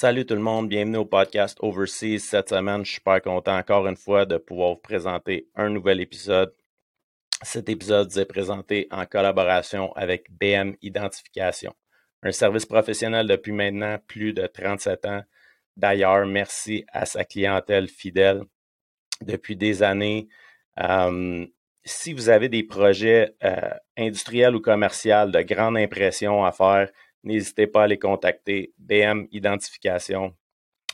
Salut tout le monde, bienvenue au podcast Overseas. Cette semaine, je suis super content encore une fois de pouvoir vous présenter un nouvel épisode. Cet épisode est présenté en collaboration avec BM Identification, un service professionnel depuis maintenant plus de 37 ans. D'ailleurs, merci à sa clientèle fidèle depuis des années. Euh, si vous avez des projets euh, industriels ou commerciaux de grande impression à faire, n'hésitez pas à les contacter. BM Identification,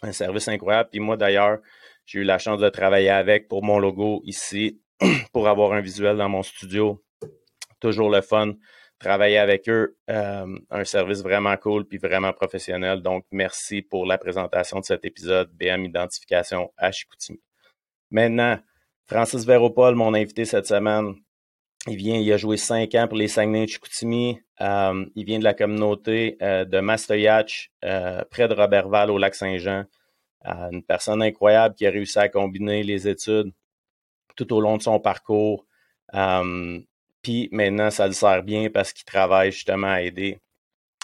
un service incroyable. Puis moi, d'ailleurs, j'ai eu la chance de travailler avec pour mon logo ici, pour avoir un visuel dans mon studio. Toujours le fun. Travailler avec eux, euh, un service vraiment cool puis vraiment professionnel. Donc, merci pour la présentation de cet épisode BM Identification à Chicoutimi. Maintenant, Francis Véropol, mon invité cette semaine, il vient, il a joué cinq ans pour les Saguenay de Chicoutimi. Euh, il vient de la communauté euh, de Mastoyach, euh, près de Robertval, au lac Saint-Jean. une personne incroyable qui a réussi à combiner les études tout au long de son parcours. Puis maintenant, ça le sert bien parce qu'il travaille justement à aider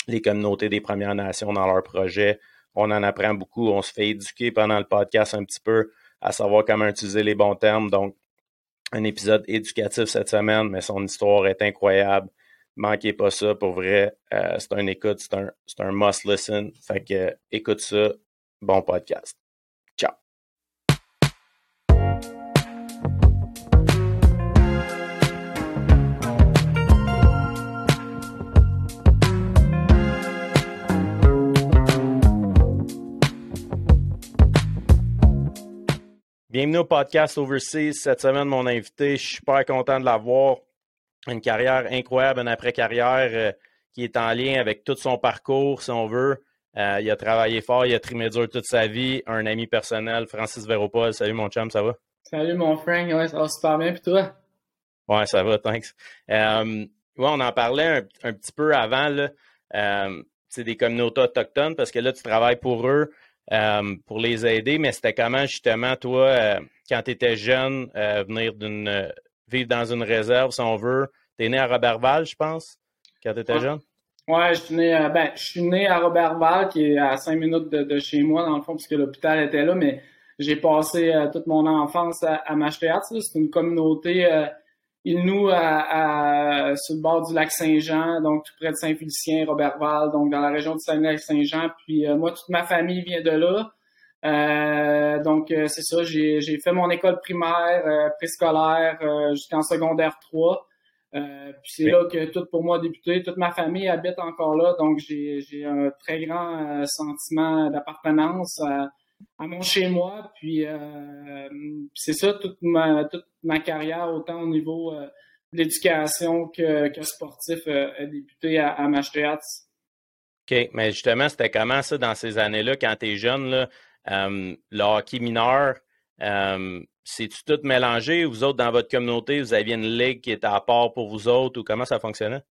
les communautés des Premières Nations dans leurs projets. On en apprend beaucoup. On se fait éduquer pendant le podcast un petit peu à savoir comment utiliser les bons termes. Donc, un épisode éducatif cette semaine, mais son histoire est incroyable. Manquez pas ça, pour vrai. Euh, c'est un écoute, c'est un, un must listen. Fait que écoute ça. Bon podcast. Bienvenue au podcast Overseas. Cette semaine, mon invité, je suis super content de l'avoir. Une carrière incroyable, une après-carrière euh, qui est en lien avec tout son parcours, si on veut. Euh, il a travaillé fort, il a trimé dur toute sa vie. Un ami personnel, Francis Véropol. Salut mon chum, ça va? Salut mon Frank, ouais, ça va super bien, puis toi? Ouais, ça va, thanks. Euh, ouais, on en parlait un, petit peu avant, là. c'est des communautés autochtones parce que là, tu travailles pour eux. Euh, pour les aider, mais c'était comment justement, toi, euh, quand tu étais jeune, euh, venir d'une vivre dans une réserve, si on veut? Tu es né à Robertval, je pense, quand tu étais jeune? Oui, je suis né, ben, je suis né à Robertval, qui est à cinq minutes de, chez moi, dans le fond, puisque l'hôpital était là, mais j'ai passé toute mon enfance à, à C'est une communauté il nous à, sur le bord du lac Saint-Jean, donc tout près de Saint-Félicien, Robertval, donc dans la région du Saguenay-Saint-Jean. Puis euh, moi, toute ma famille vient de là. Euh, donc euh, c'est ça, j'ai, fait mon école primaire, préscolaire jusqu'en secondaire 3. puis c'est là que tout pour moi a débuté. Toute ma famille habite encore là, donc j'ai, j'ai un très grand sentiment d'appartenance à mon chez moi. Puis euh, c'est ça toute ma toute ma carrière, autant au niveau euh, de l'éducation que, que sportif, euh, a débuté à, à OK, mais justement, c'était comment ça dans ces années-là, quand tu es jeune, là, le hockey mineur, c'est-tu tout mélangé? Vous autres, dans votre communauté, vous aviez une ligue qui était à part pour vous autres ou comment ça fonctionnait?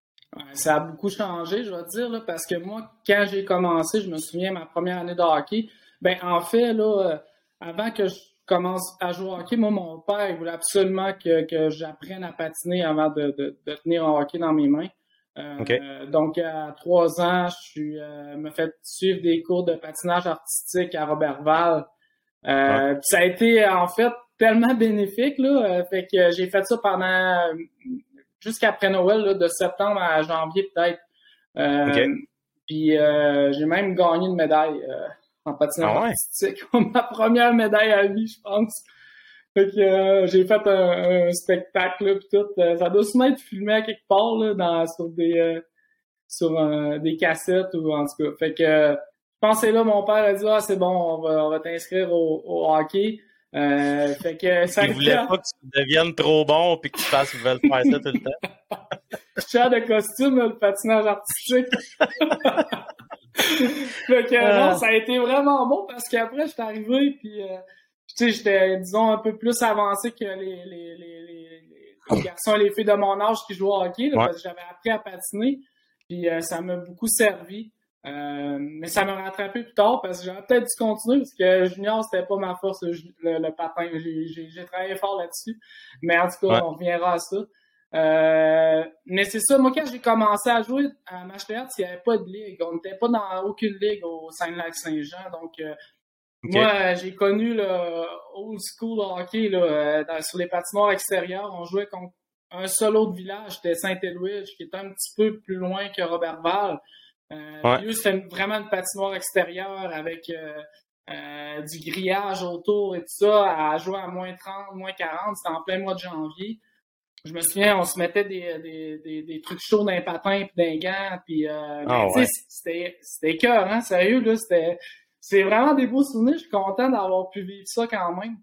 Ça a beaucoup changé, je vais te dire, là, parce que moi, quand j'ai commencé, je me souviens, ma première année de hockey, ben, en fait, là, euh, avant que je commence à jouer au hockey, moi, mon père, il voulait absolument que, que j'apprenne à patiner avant de, de, de, tenir un hockey dans mes mains. Euh, Donc, à trois ans, je suis, euh, me fait suivre des cours de patinage artistique à Robertval. Euh, Ça a été, en fait, tellement bénéfique, là. Euh, fait que j'ai fait ça pendant jusqu'après Noël, là, de septembre à janvier, peut-être. Puis j'ai même gagné une médaille en patinage ah artistique. Ma première médaille à vie, je pense. Fait que euh, j'ai fait un, spectacle là, tout. Euh, ça doit sûrement être filmé à quelque part là, dans, sur des euh, sur des cassettes ou en tout cas. Fait que je pensais là, mon père a dit Ah c'est bon, on va, on va t'inscrire au, au, hockey. fait que ça Il voulait pas que tu deviennes trop bon puis que tu fasses faire ça tout le temps. Cher de costume, le patinage artistique. fait que non, euh. ça a été vraiment bon parce qu'après, j'étais arrivé puis euh, tu sais, j'étais, disons, un peu plus avancé que les, les, les, les, garçons et les filles de mon âge qui jouaient au hockey, parce que j'avais appris à patiner. Puis euh, ça m'a beaucoup servi. mais ça m'a rattrapé plus tard parce que j'aurais peut-être dû continuer parce que junior, c'était pas ma force, le, patin. J'ai travaillé fort là-dessus. Mais en tout cas, on reviendra à ça. Mais c'est ça, moi, quand j'ai commencé à jouer à match il n'y avait pas de ligue. On n'était pas dans aucune ligue au Saint-Lac-Saint-Jean. Donc, moi, j'ai connu le old school hockey là, sur les patinoires extérieures. On jouait contre un seul autre village, c'était Saint-Éluige, qui était un petit peu plus loin que Robertval. Euh, c'était vraiment une patinoire extérieure avec euh, euh, du grillage autour et tout ça, à jouer à moins 30, moins 40. C'était en plein mois de janvier. Je me souviens, on se mettait des, des, des, trucs chauds dans les patins puis dans les gants. Puis, euh, ah c'était, c'était cœur, hein, sérieux, là. C'était, c'est vraiment des beaux souvenirs. Je suis content d'avoir pu vivre ça quand même.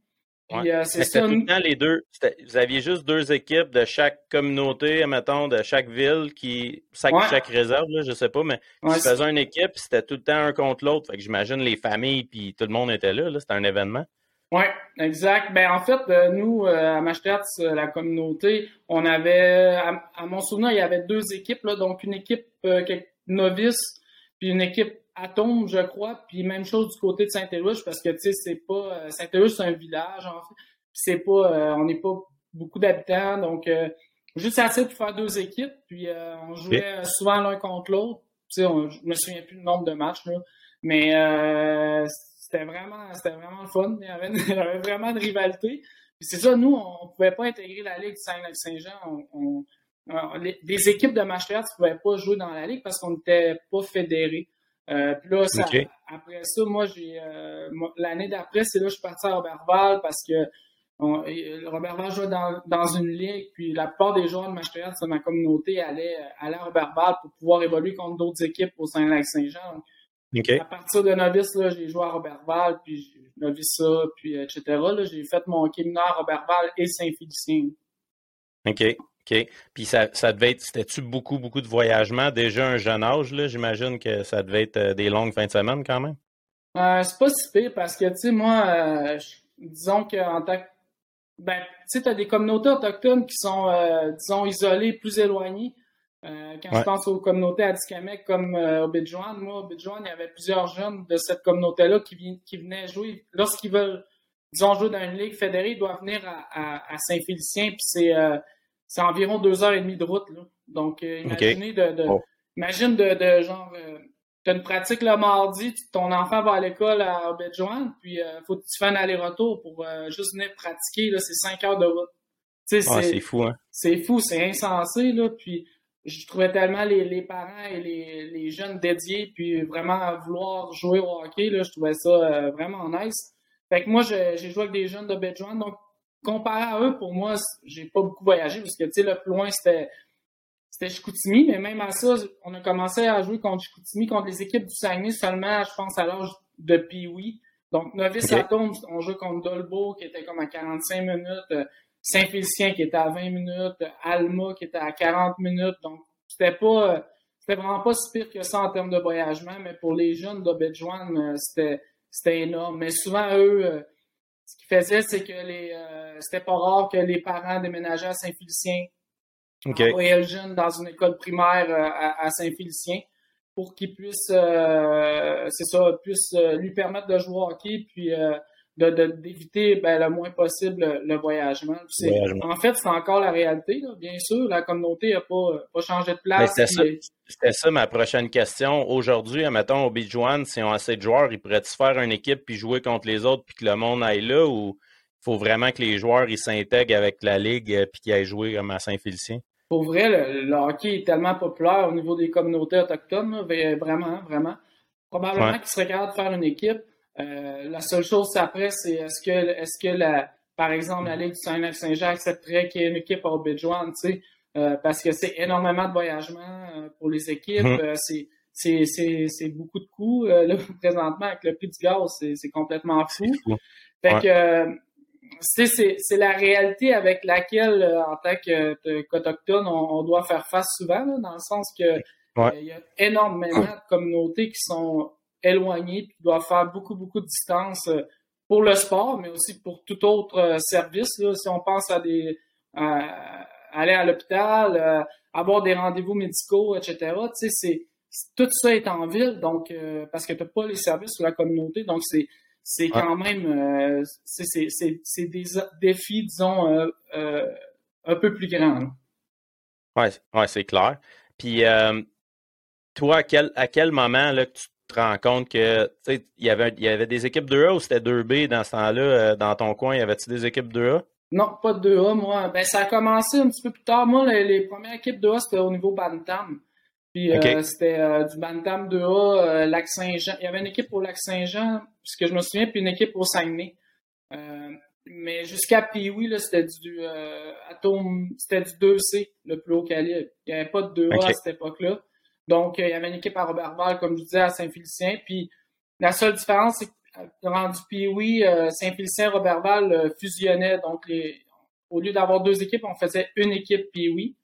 Euh, c'était tout le temps les deux. Vous aviez juste deux équipes de chaque communauté, mettons, de chaque ville, qui chaque, chaque réserve, là, je sais pas, mais qui faisaient une équipe, c'était tout le temps un contre l'autre. Fait que j'imagine les familles, puis tout le monde était là. là c'était un événement. Oui, exact. Ben en fait, euh, nous, euh, à Machtert, la communauté, on avait, à, mon souvenir, il y avait deux équipes, là, donc une équipe novice, puis une équipe Atome, je crois, puis même chose du côté de Saint-Éluge, parce que, tu sais, c'est pas... Euh, Saint-Éluge, c'est un village, en fait, puis c'est pas... Euh, on n'est pas beaucoup d'habitants, donc euh, juste assez pour faire deux équipes, puis on jouait souvent l'un contre l'autre. Tu sais, je me souviens plus du nombre de matchs, là, mais c'était vraiment c'était vraiment fun. Il y avait, vraiment une rivalité. Puis c'est ça, nous, on, pouvait pas intégrer la Ligue Saint-Jean. On, les, équipes de match ne pouvaient pas jouer dans la Ligue parce qu'on n'était pas fédérés. Euh, puis là, après ça, moi, j'ai euh, l'année d'après, c'est là que je suis parti à Robertval parce que Robertval jouait dans, dans, une ligue, puis la plupart des joueurs de Machtériat de ma communauté allaient, allaient à Robertval pour pouvoir évoluer contre d'autres équipes au Saint-Lac-Saint-Jean. À partir de novice, là, j'ai joué à Robertval, puis novice ça, puis etc. Là, j'ai fait mon à Robertval et Saint-Félicien. OK. OK. Puis ça, ça devait être, c'était-tu beaucoup, beaucoup de voyagement? Déjà un jeune âge, là, j'imagine que ça devait être euh, des longues fins de semaine quand même? Euh, c'est pas si pire parce que, tu sais, moi, euh, disons qu'en tant que. Ben, tu sais, t'as des communautés autochtones qui sont, disons, isolées, plus éloignées. Quand je pense aux communautés Atikamek comme au Bidjouan, moi, au Bidjouan, il y avait plusieurs jeunes de cette communauté-là qui, qui venaient jouer. Lorsqu'ils veulent, disons, jouer dans une ligue fédérée, ils doivent venir à, à Saint-Félicien, puis c'est c'est environ deux heures et demie de route. Là. Donc, euh, imaginez de, oh. imagine de, de genre, euh, tu as une pratique le mardi, ton enfant va à l'école à Obedjouan, puis euh, faut que tu fasses un aller-retour pour juste venir pratiquer. Là, c'est cinq heures de route. Ah, c'est fou, hein? C'est fou, c'est insensé, là. Puis je trouvais tellement les, les parents et les, les, jeunes dédiés, puis vraiment vouloir jouer au hockey, là, je trouvais ça vraiment nice. Fait que moi, j'ai joué avec des jeunes de Bedjouan, donc comparé à eux, pour moi, j'ai pas beaucoup voyagé parce que, tu sais, le plus loin, c'était c'était Chicoutimi, mais même à ça, on a commencé à jouer contre Chicoutimi, contre les équipes du Saguenay seulement, je pense, à l'âge de Pee-Wee. Donc, Novice okay. on jouait contre Dolbeau, qui était comme à 45 minutes, euh, Saint-Félicien, qui était à 20 minutes, Alma, qui était à 40 minutes. Donc, c'était pas, euh, c'était vraiment pas si pire que ça en termes de voyagement, mais pour les jeunes d'Obedjouan, euh, c'était, c'était énorme. Mais souvent, eux, ce qu'ils faisaient, c'est que les euh, c'était pas rare que les parents déménageaient à Saint-Félicien. Okay. Envoyaient le jeune dans une école primaire euh, à, Saint-Félicien pour qu'il puisse, euh, c'est ça, puisse lui permettre de jouer au hockey, puis d'éviter ben, le moins possible le voyagement. En fait, c'est encore la réalité, bien sûr. La communauté n'a pas, pas changé de place. C'était ça, ma prochaine question. Aujourd'hui, mettons, au Beach One, si on a assez de joueurs, ils pourraient se faire une équipe puis jouer contre les autres puis que le monde aille là ou il faut vraiment que les joueurs ils s'intègrent avec la ligue euh, puis qu'ils aillent jouer comme à Saint-Félicien? Pour vrai, le, hockey est tellement populaire au niveau des communautés autochtones, vraiment, vraiment. Probablement qu'ils seraient capables de faire une équipe. Euh, la seule chose après, c'est est-ce que, est-ce que la, par exemple, la Ligue du Saint-Saint-Jean accepterait qu'il y ait une équipe au Bidjouan, tu sais, euh, parce que c'est énormément de voyagement euh, pour les équipes. Mhm. c'est, c'est, c'est, c'est beaucoup de coûts. là, présentement, avec le prix du gaz, c'est, c'est complètement fou. Fait que c'est, c'est, c'est la réalité avec laquelle, en tant qu'Autochtone, on, on, doit faire face souvent, dans le sens que il y a énormément de communautés qui sont éloignés, puis doivent faire beaucoup, beaucoup de distance euh, pour le sport, mais aussi pour tout autre euh, service. si on pense à des aller à l'hôpital, euh, avoir des rendez-vous médicaux, etc. Tu sais, c'est tout ça est en ville, donc parce que tu n'as pas les services sur la communauté, donc c'est c'est quand même c'est des défis, disons, un peu plus grands. Oui, ouais, c'est clair. Puis, toi, à quel, à quel moment là, tu te rends compte que il y avait, y avait des équipes 2A ou c'était 2B dans ce temps-là, dans ton coin? Y avait-tu des équipes 2A? Non, pas de 2A, moi. Ben, ça a commencé un petit peu plus tard. Moi, les, premières équipes 2A, c'était au niveau Bantam. Puis euh, c'était euh, du Bantam 2A, euh, Lac-Saint-Jean. Il y avait une équipe au Lac-Saint-Jean, puisque je me souviens, puis une équipe au Saguenay. mais jusqu'à Pioui, c'était du Atome, c'était du 2C, le plus haut calibre. Il n'y avait pas de 2A à cette époque-là. Donc, il y avait une équipe à Robertval, comme je disais, à Saint-Félicien. Puis la seule différence, c'est que rendu Pioui, Saint-Félicien, Robertval fusionnaient. Donc, les, au lieu d'avoir deux équipes, on faisait une équipe Pioui.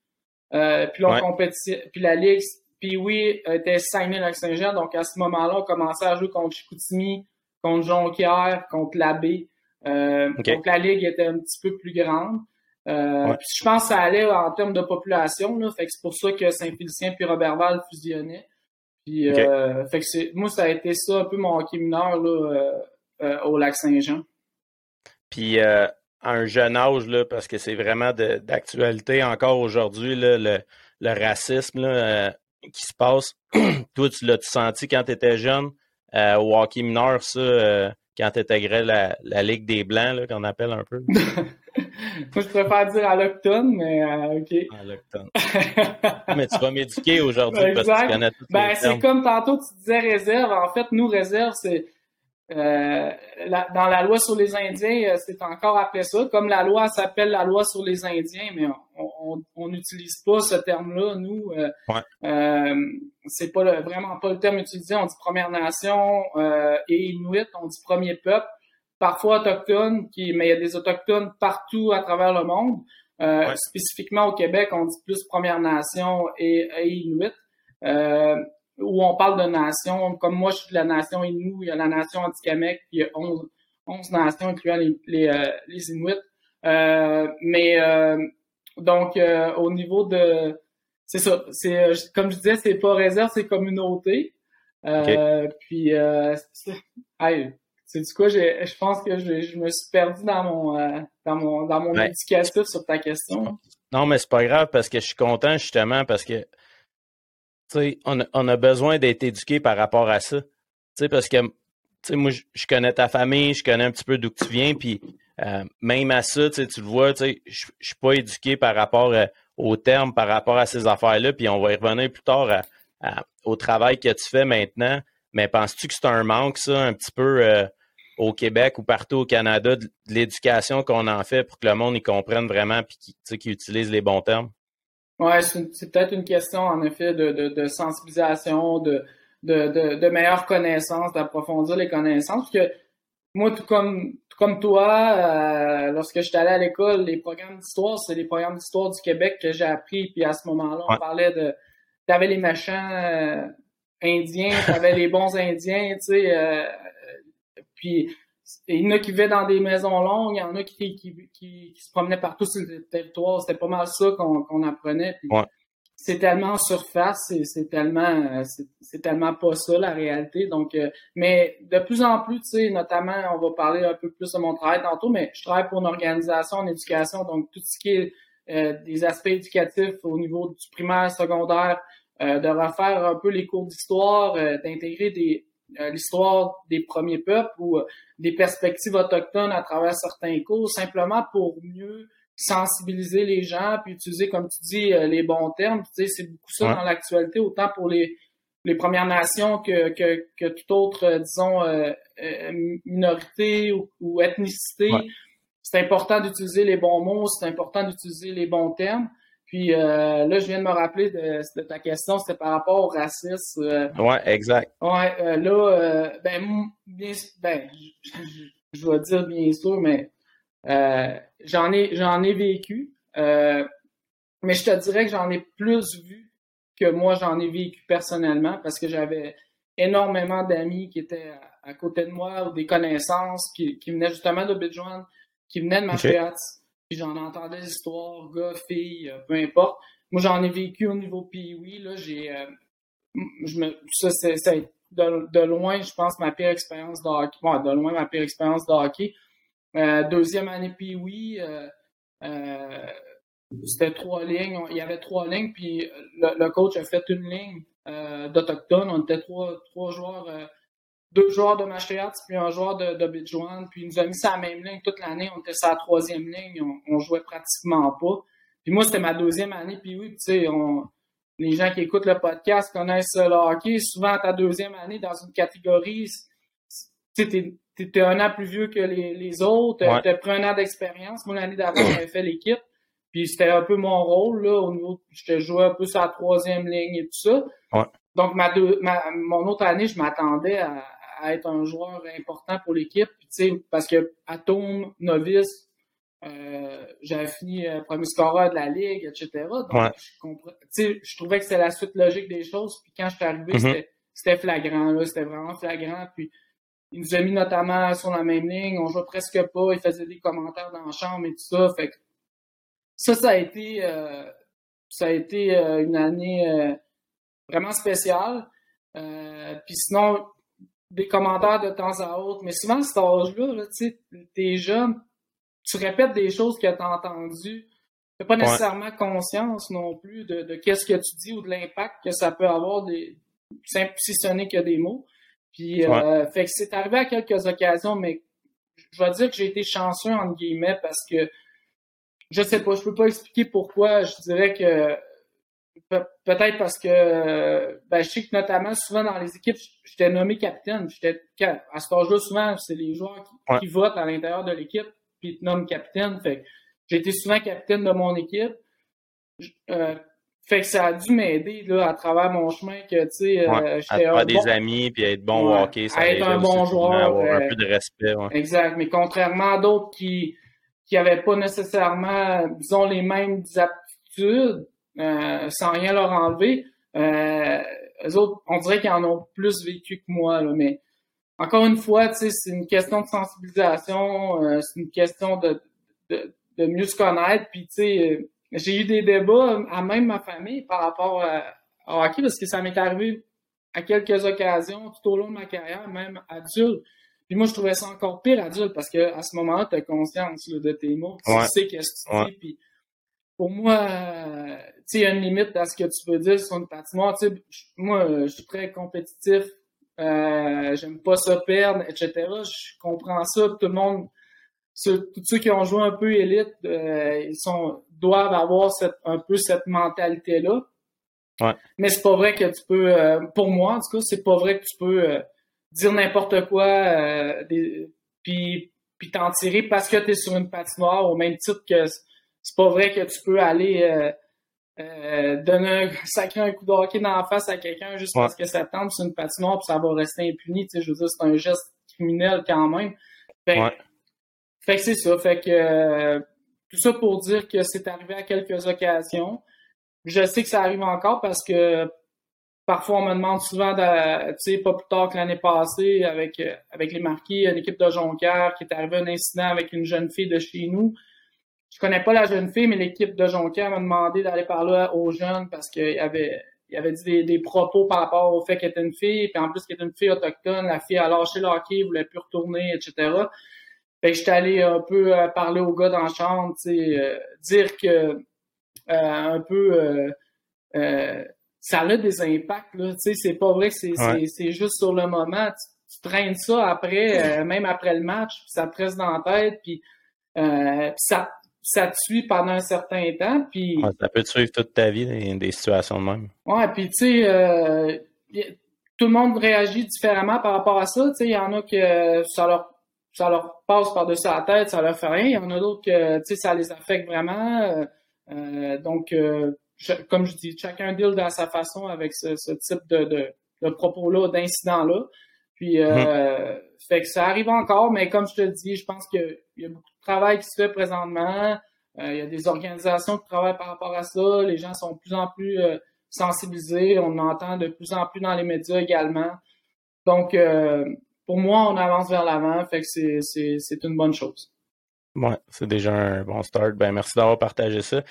Euh, puis on puis la Ligue puis oui, était 5000 avec Saint-Jean. Donc, à ce moment-là, on commençait à jouer contre Chicoutimi, contre Jonquière, contre l'Abbé. Euh, Donc, la ligue était un petit peu plus grande. Euh, je pense que ça allait en termes de population. Là, fait que c'est pour ça que Saint-Félicien puis Robertval fusionnaient. Puis, euh, fait que c'est, moi, ça a été ça un peu mon hockey mineur là, euh, au lac Saint-Jean. Puis, à un jeune âge, là, parce que c'est vraiment d'actualité encore aujourd'hui, le, le racisme, là, qui se passe. Toi, tu l'as senti quand tu étais jeune? Au hockey mineur, ça, quand tu intégrais la, la, Ligue des Blancs, qu'on appelle un peu? Moi, je préfère dire à l'octone, mais euh, OK. À l'octone. mais tu vas m'éduquer aujourd'hui parce que tu connais tout ben, C'est comme tantôt, tu disais réserve. En fait, nous, réserve, c'est euh, dans la loi sur les Indiens, euh, c'est encore appelé ça. Comme la loi s'appelle la loi sur les Indiens, mais on n'utilise pas ce terme-là. Nous, euh, euh, c'est pas vraiment pas le terme utilisé. On dit Première Nation et Inuit, on dit premier peuple. Parfois autochtone, qui, mais il y a des autochtones partout à travers le monde. Spécifiquement au Québec, on dit plus Première Nation et, et Inuit où on parle de nations, comme moi je suis de la nation Innu, il y a la nation Atikamekw, puis il y a 11, 11 nations incluant les, les, euh, les Inuits. Euh, mais euh, donc au niveau de c'est ça, c'est comme je disais, c'est pas réserve, c'est communauté. Puis c'est du coup, je pense que je, je, me suis perdu dans mon dans mon dans mon éducatif sur ta question. Non, mais c'est pas grave parce que je suis content justement parce que on a, besoin d'être éduqué par rapport à ça. parce que moi, je connais ta famille, je connais un petit peu d'où tu viens, puis euh, même à ça, tu le vois, je ne suis pas éduqué par rapport euh, au terme, par rapport à ces affaires-là, puis on va y revenir plus tard au travail que tu fais maintenant. Mais penses-tu que c'est un manque, ça, un petit peu euh, au Québec ou partout au Canada, de, l'éducation qu'on en fait pour que le monde y comprenne vraiment et qu'il utilise les bons termes? Ouais, c'est peut-être une question, en effet, de, de, de sensibilisation, de, de, de, meilleure connaissance, d'approfondir les connaissances. Parce que moi, tout comme, tout comme toi, euh, lorsque j'étais allé à l'école, les programmes d'histoire, c'est les programmes d'histoire du Québec que j'ai appris. Puis à ce moment-là, on parlait de. T'avais les méchants euh, indiens, t'avais les bons indiens, tu sais. Euh, puis il y en a qui vivaient dans des maisons longues, il y en a qui, qui, qui, se promenaient partout sur le territoire. C'était pas mal ça qu'on apprenait. C'est tellement en surface, c'est tellement c'est tellement pas ça la réalité. Donc, euh, mais de plus en plus, tu sais, notamment, on va parler un peu plus de mon travail tantôt, mais je travaille pour une organisation en éducation, donc tout ce qui est euh, des aspects éducatifs au niveau du primaire, secondaire, euh, de refaire un peu les cours d'histoire, d'intégrer des euh, l'histoire des premiers peuples ou euh, des perspectives autochtones à travers certains cours, simplement pour mieux sensibiliser les gens, puis utiliser, comme tu dis, euh, les bons termes. Tu sais, c'est beaucoup ça dans l'actualité, autant pour les, les Premières Nations que, que, que toute autre, disons, euh, minorité ou, ou ethnicité. C'est important d'utiliser les bons mots, c'est important d'utiliser les bons termes. Puis euh, là, je viens de me rappeler de, ta question, c'était par rapport au racisme. Euh, ouais, exact. Ouais, euh, là, ben, bien, ben, je, vais dire bien sûr, mais j'en ai, j'en ai vécu. mais je te dirais que j'en ai plus vu que moi j'en ai vécu personnellement parce que j'avais énormément d'amis qui étaient à, côté de moi ou des connaissances qui, qui venaient justement de Bidjouan, qui venaient de j'en entendais des histoires, gars, filles, euh, peu importe. Moi, j'en ai vécu au niveau pee là, j'ai, euh, je me, ça, c'est, de, loin, je pense, ma pire expérience de hockey. de loin, ma pire expérience de hockey. Euh, deuxième année pee c'était trois lignes. Il y avait trois lignes, puis le, coach a fait une ligne euh, d'Autochtone. On était trois, trois joueurs, deux joueurs de Machéat, puis un joueur de, de Puis il nous a mis ça la même ligne toute l'année. On était sur la troisième ligne. On, on jouait pratiquement pas. Puis moi, c'était ma deuxième année. Puis oui, tu sais, on, les gens qui écoutent le podcast connaissent le hockey. Souvent, ta deuxième année dans une catégorie, tu sais, t'es un an plus vieux que les, les autres. Tu as pris un an d'expérience. Moi, l'année d'avant, j'avais fait l'équipe. Puis c'était un peu mon rôle, là, au niveau, je jouais un peu sur la troisième ligne et tout ça. Donc, ma, deux, ma mon autre année, je m'attendais à, à, être un joueur important pour l'équipe. Parce que Atome, novice, euh, j'avais fini euh, premier scoreur de la ligue, etc. Donc, je, je trouvais que c'était la suite logique des choses. Puis quand je suis arrivé, mm-hmm. c'était flagrant. C'était vraiment flagrant. Puis il nous a mis notamment sur la même ligne. On jouait presque pas. Il faisait des commentaires dans la chambre et tout ça. Fait que ça, ça a été, euh, ça a été une année vraiment spéciale. Puis sinon, des commentaires de temps à autre. Mais souvent, à cet âge-là, tu sais, t'es jeune, tu répètes des choses que tu as entendues. Tu pas nécessairement conscience non plus de, de qu'est-ce que tu dis ou de l'impact que ça peut avoir, des, si ce n'est que des mots. Puis, fait que c'est arrivé à quelques occasions, mais je vais dire que j'ai été chanceux, entre guillemets, parce que je sais pas, je peux pas expliquer pourquoi. Je dirais que peut-être parce que ben, je sais que notamment souvent dans les équipes, j'étais nommé capitaine. J'étais à ce âge-là, souvent, c'est les joueurs qui, votent à l'intérieur de l'équipe, puis ils te nomment capitaine. Fait j'ai été souvent capitaine de mon équipe. Euh, fait que ça a dû m'aider là à travers mon chemin que tu sais euh, j'étais à des amis puis être bon au hockey ça être un bon joueur avoir un peu de respect exact mais contrairement à d'autres qui qui n'avaient pas nécessairement, disons, les mêmes aptitudes, euh, sans rien leur enlever. Euh, eux autres, on dirait qu'ils en ont plus vécu que moi, là, mais encore une fois, c'est une question de sensibilisation, euh, c'est une question de, de, de, mieux se connaître. Puis, tu sais, euh, j'ai eu des débats à même ma famille par rapport à, à hockey parce que ça m'est arrivé à quelques occasions tout au long de ma carrière, même adulte. Puis moi, je trouvais ça encore pire adulte parce qu'à ce moment-là, tu as conscience de tes mots. Tu sais qu'est-ce que tu dis. Puis pour moi, tu sais, il y a une limite à ce que tu peux dire sur une patinoire. Tu sais, moi, je suis très compétitif. Euh, J'aime pas ça perdre, etc. Je comprends ça. Tout le monde, tous ceux qui ont joué un peu élite, euh, ils sont doivent avoir cette, un peu cette mentalité-là. Ouais. Mais c'est pas vrai que tu peux, euh, pour moi en tout cas, c'est pas vrai que tu peux dire n'importe quoi, euh, puis, puis t'en tirer parce que tu es sur une patinoire, au même titre que c'est pas vrai que tu peux aller euh, euh, donner un, sacrer un coup de hockey dans la face à quelqu'un juste parce que ça tombe sur une patinoire puis ça va rester impuni. Tu sais, je veux dire, c'est un geste criminel quand même. Fait, fait que c'est ça. Fait que tout ça pour dire que c'est arrivé à quelques occasions. Je sais que ça arrive encore parce que Parfois, on me demande souvent, tu sais, pas plus tard que l'année passée, avec, euh, avec les marquis, l'équipe de Jonquière, qui est arrivé un incident avec une jeune fille de chez nous. Je connais pas la jeune fille, mais l'équipe de Jonquière m'a demandé d'aller parler aux jeunes parce qu'il avait, il avait dit des, propos par rapport au fait qu'elle était une fille, puis en plus qu'elle était une fille autochtone, la fille a lâché le hockey, voulait plus retourner, etc. Fait que j'étais allé un peu euh, parler aux gars dans la chambre, euh, dire que un peu ça a des impacts. Là. C'est pas vrai que c'est, juste sur le moment. Tu, traînes ça après, euh, même après le match, puis ça te reste dans la tête, puis, euh, ça, ça te suit pendant un certain temps. Puis, ça peut te suivre toute ta vie dans des situations de même. Ouais, puis tu sais, euh, tout le monde réagit différemment par rapport à ça. Tu sais, il y en a que ça leur ça leur passe par-dessus la tête, ça leur fait rien. Il y en a d'autres que tu sais, ça les affecte vraiment. donc comme je dis, chacun deal dans sa façon avec ce, type de, de, propos-là, d'incidents-là. Puis, euh, mm-hmm. fait que ça arrive encore, mais comme je te dis, je pense qu'il y a beaucoup de travail qui se fait présentement. Euh, il y a des organisations qui travaillent par rapport à ça. Les gens sont de plus en plus euh, sensibilisés. On entend de plus en plus dans les médias également. Donc, pour moi, on avance vers l'avant. Fait que c'est une bonne chose. Ouais, c'est déjà un bon start. Ben, merci d'avoir partagé ça.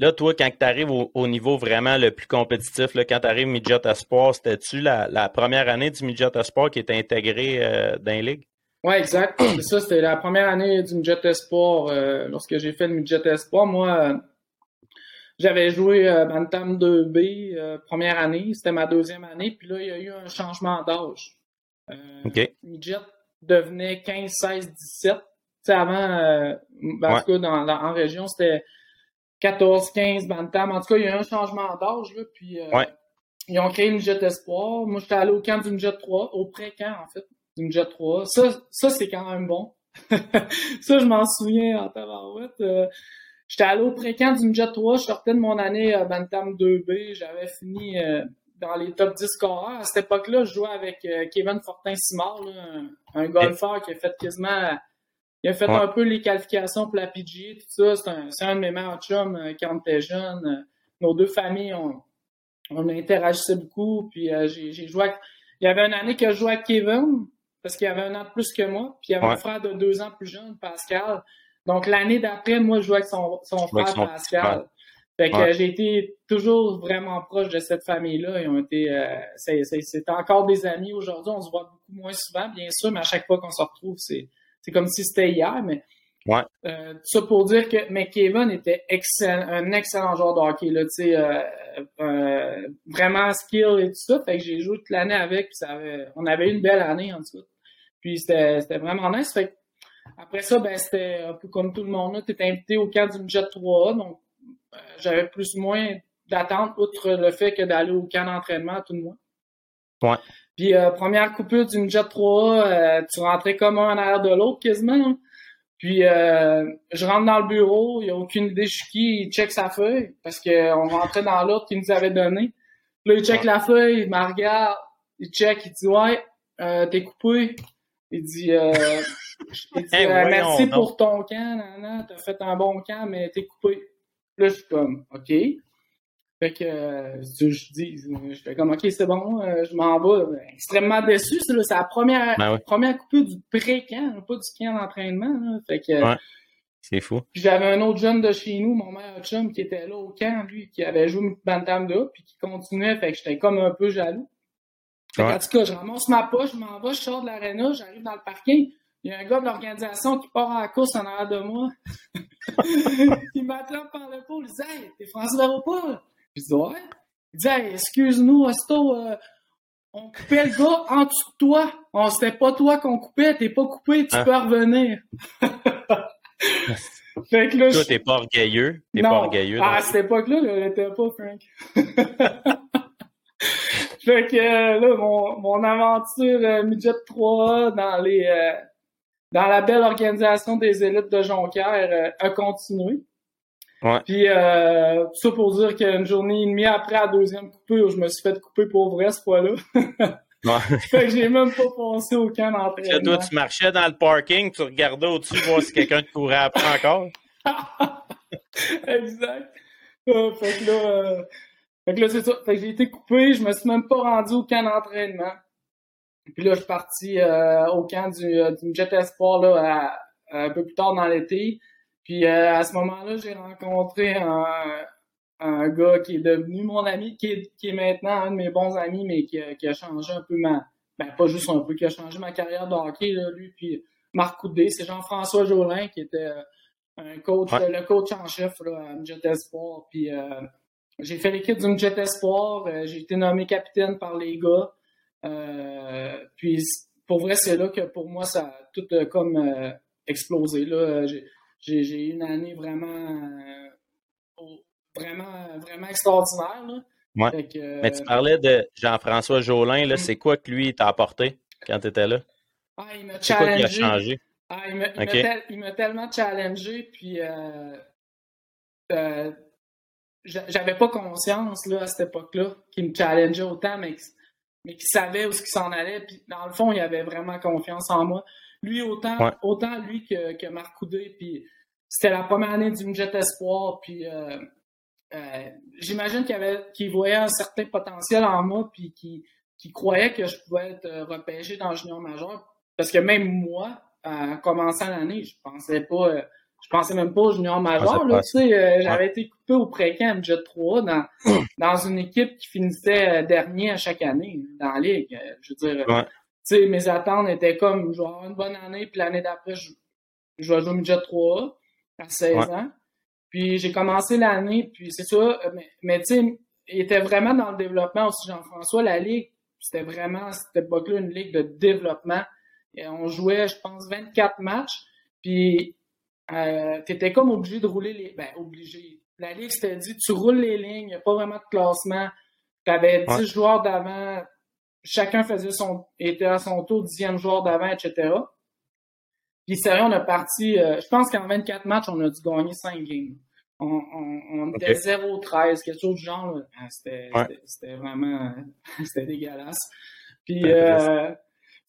Là, toi, quand tu arrives au, niveau vraiment le plus compétitif, quand tu arrives Midget Espoir, c'était-tu la, première année du Midget Espoir qui était intégré euh, dans la ligue? Oui, exact. C'est ça, c'était la première année du Midget Espoir. Euh, lorsque j'ai fait le Midget Espoir, moi, j'avais joué Bantam 2B première année, c'était ma deuxième année, puis là, il y a eu un changement d'âge. OK. Midget devenait 15, 16, 17. Tu sais, avant, ben, en tout cas, dans, en région, c'était 14, 15 Bantam. En tout cas, il y a eu un changement d'âge, là, puis ils ont créé une jet espoir. Moi, j'étais allé au camp d'une jet 3, au pré-camp, en fait, d'une jet 3. Ça, ça c'est quand même bon. ça, je m'en souviens en tabarouette. Euh, j'étais allé au pré-camp d'une jet 3. Je sortais de mon année à Bantam 2B. J'avais fini euh, dans les top 10 scoreurs. À cette époque-là, je jouais avec euh, Kevin Fortin-Simard, un, golfeur qui a fait quasiment... Il a fait un peu les qualifications pour la PGA, tout ça. C'est un, un, de mes meilleurs chums quand on était jeune. Nos deux familles on interagissait beaucoup. Puis euh, j'ai joué Il y avait une année que je jouais avec Kevin, parce qu'il y avait un an de plus que moi. Puis il y avait un frère de deux ans plus jeune, Pascal. Donc l'année d'après, moi, je jouais avec son, son frère Pascal. Fait que j'ai été toujours vraiment proche de cette famille-là. Ils ont été, euh, c'est encore des amis aujourd'hui. On se voit beaucoup moins souvent, bien sûr, mais à chaque fois qu'on se retrouve, c'est comme si c'était hier. Mais Ouais. Euh, ça pour dire que McKeven était excellent, un excellent joueur de hockey, là, tu sais, euh, euh, vraiment skill et tout ça. Fait que j'ai joué toute l'année avec, puis ça avait, on avait une belle année en tout cas. Puis c'était, vraiment nice. Fait que, après ça, ben c'était un peu comme tout le monde. Tu étais invité au camp du Jet 3 donc euh, j'avais plus ou moins d'attente, outre le fait que d'aller au camp d'entraînement tout le monde. Ouais. Puis euh, première coupure du Jet 3 tu rentrais comme un en arrière de l'autre quasiment. Hein. Puis euh, je rentre dans le bureau, il n'y a aucune idée je suis qui, il check sa feuille, parce qu'on rentrait dans l'autre qu'il nous avait donné. Là, il check la feuille, il me regarde, il check, il dit Ouais, euh, t'es coupé. Il dit, euh, il dit euh, merci pour ton camp, t'as fait un bon camp, mais t'es coupé. Là, je suis comme OK. Fait que euh, je dis, je fais comme OK, c'est bon, euh, je m'en vais. Extrêmement déçu, c'est la première, ben première coupure du pré-camp, pas du camp d'entraînement. Fait que ouais. C'est fou. J'avais un autre jeune de chez nous, mon meilleur chum, qui était là au camp, lui, qui avait joué Bantam de puis qui continuait, fait que j'étais comme un peu jaloux. Fait en tout cas, je ramasse ma poche, je m'en vais, je sors de l'aréna, j'arrive dans le parking. Il y a un gars de l'organisation qui part en course en arrière de moi. il m'attrape par l'épaule, il dit Hey, t'es François Véropol? Je dis, ouais. Il dit, excuse-nous, Asto, euh, on coupait le gars en dessous de toi. On, c'était pas toi qu'on coupait, t'es pas coupé, tu ah. peux revenir. fait que là. Toi, t'es pas orgueilleux. T'es pas orgueilleux. Ah, à cette époque-là, je n'étais pas, Frank. fait que euh, là, mon, mon aventure euh, Midget 3 dans les euh, dans la belle organisation des élites de Jonquière a continué. Ouais. Puis euh, ça pour dire qu'une journée et demie après la deuxième coupure, je me suis fait couper pour vrai ce fois-là. ouais. fait que j'ai même pas pensé au camp d'entraînement. Toi, tu marchais dans le parking, tu regardais au-dessus voir si quelqu'un te courait après encore. exact. Euh, fait que là, euh, fait que là c'est ça. Fait que j'ai été coupé, je me suis même pas rendu au camp d'entraînement. Puis là, je suis parti euh, au camp du, du Jet Espoir là, un peu plus tard dans l'été. Puis euh, à ce moment-là, j'ai rencontré un, un, gars qui est devenu mon ami, qui est, qui est maintenant un de mes bons amis, mais qui, qui a changé un peu ma. Ben, pas juste un peu, qui a changé ma carrière de hockey, là, lui. Puis Marc Coudé, c'est Jean-François Jolin qui était euh, un coach, le coach en chef là, à Jet Espoir. Puis euh, j'ai fait l'équipe du Jet Espoir. j'ai été nommé capitaine par les gars. puis pour vrai, c'est là que pour moi, ça a tout comme explosé. Là j'ai eu une année vraiment, euh, vraiment, vraiment extraordinaire. Là. Ouais. Mais tu parlais de Jean-François Jolin, là, mm. c'est quoi que lui t'a apporté quand tu étais là? Ah, il m'a challengé. Quoi qui a changé? Ah, il m'a tellement challengé, puis euh, euh, j'avais pas conscience là, à cette époque-là qu'il me challengeait autant, mais, mais qu'il savait où ce qu'il s'en allait. Puis dans le fond, il avait vraiment confiance en moi. Lui, autant, autant lui que, que Marc Coudé, puis c'était la première année du Jet Espoir, puis euh, euh, j'imagine qu'il avait qu'il voyait un certain potentiel en moi, puis qu'il croyait que je pouvais être euh, repêché dans le junior majeur. Parce que même moi, en commençant l'année, je pensais pas je pensais même pas au junior majeur. Là, tu sais, j'avais été coupé au pré-camp Jet 3 dans, dans une équipe qui finissait dernier à chaque année dans la ligue. Je veux dire, sais, mes attentes étaient comme, je vais avoir une bonne année, puis l'année d'après, je, je vais jouer midget 3 à 16 ans. Puis j'ai commencé l'année, puis c'est ça, mais, mais tu sais, il était vraiment dans le développement aussi, Jean-François. La ligue, c'était vraiment à cette époque-là une ligue de développement. Et on jouait, je pense, 24 matchs. Puis euh, tu étais comme obligé de rouler les. Ben, obligé. La ligue s'était dit tu roules les lignes, il n'y a pas vraiment de classement. Tu avais 10 joueurs d'avant, chacun faisait son était à son tour dixième joueur d'avant, etc. Puis sérieux, on a parti. Euh, je pense qu'en 24 matchs, on a dû gagner 5 games. On, on, était 0-13, quelque chose du genre. Ah, c'était vraiment c'était dégueulasse. Puis euh,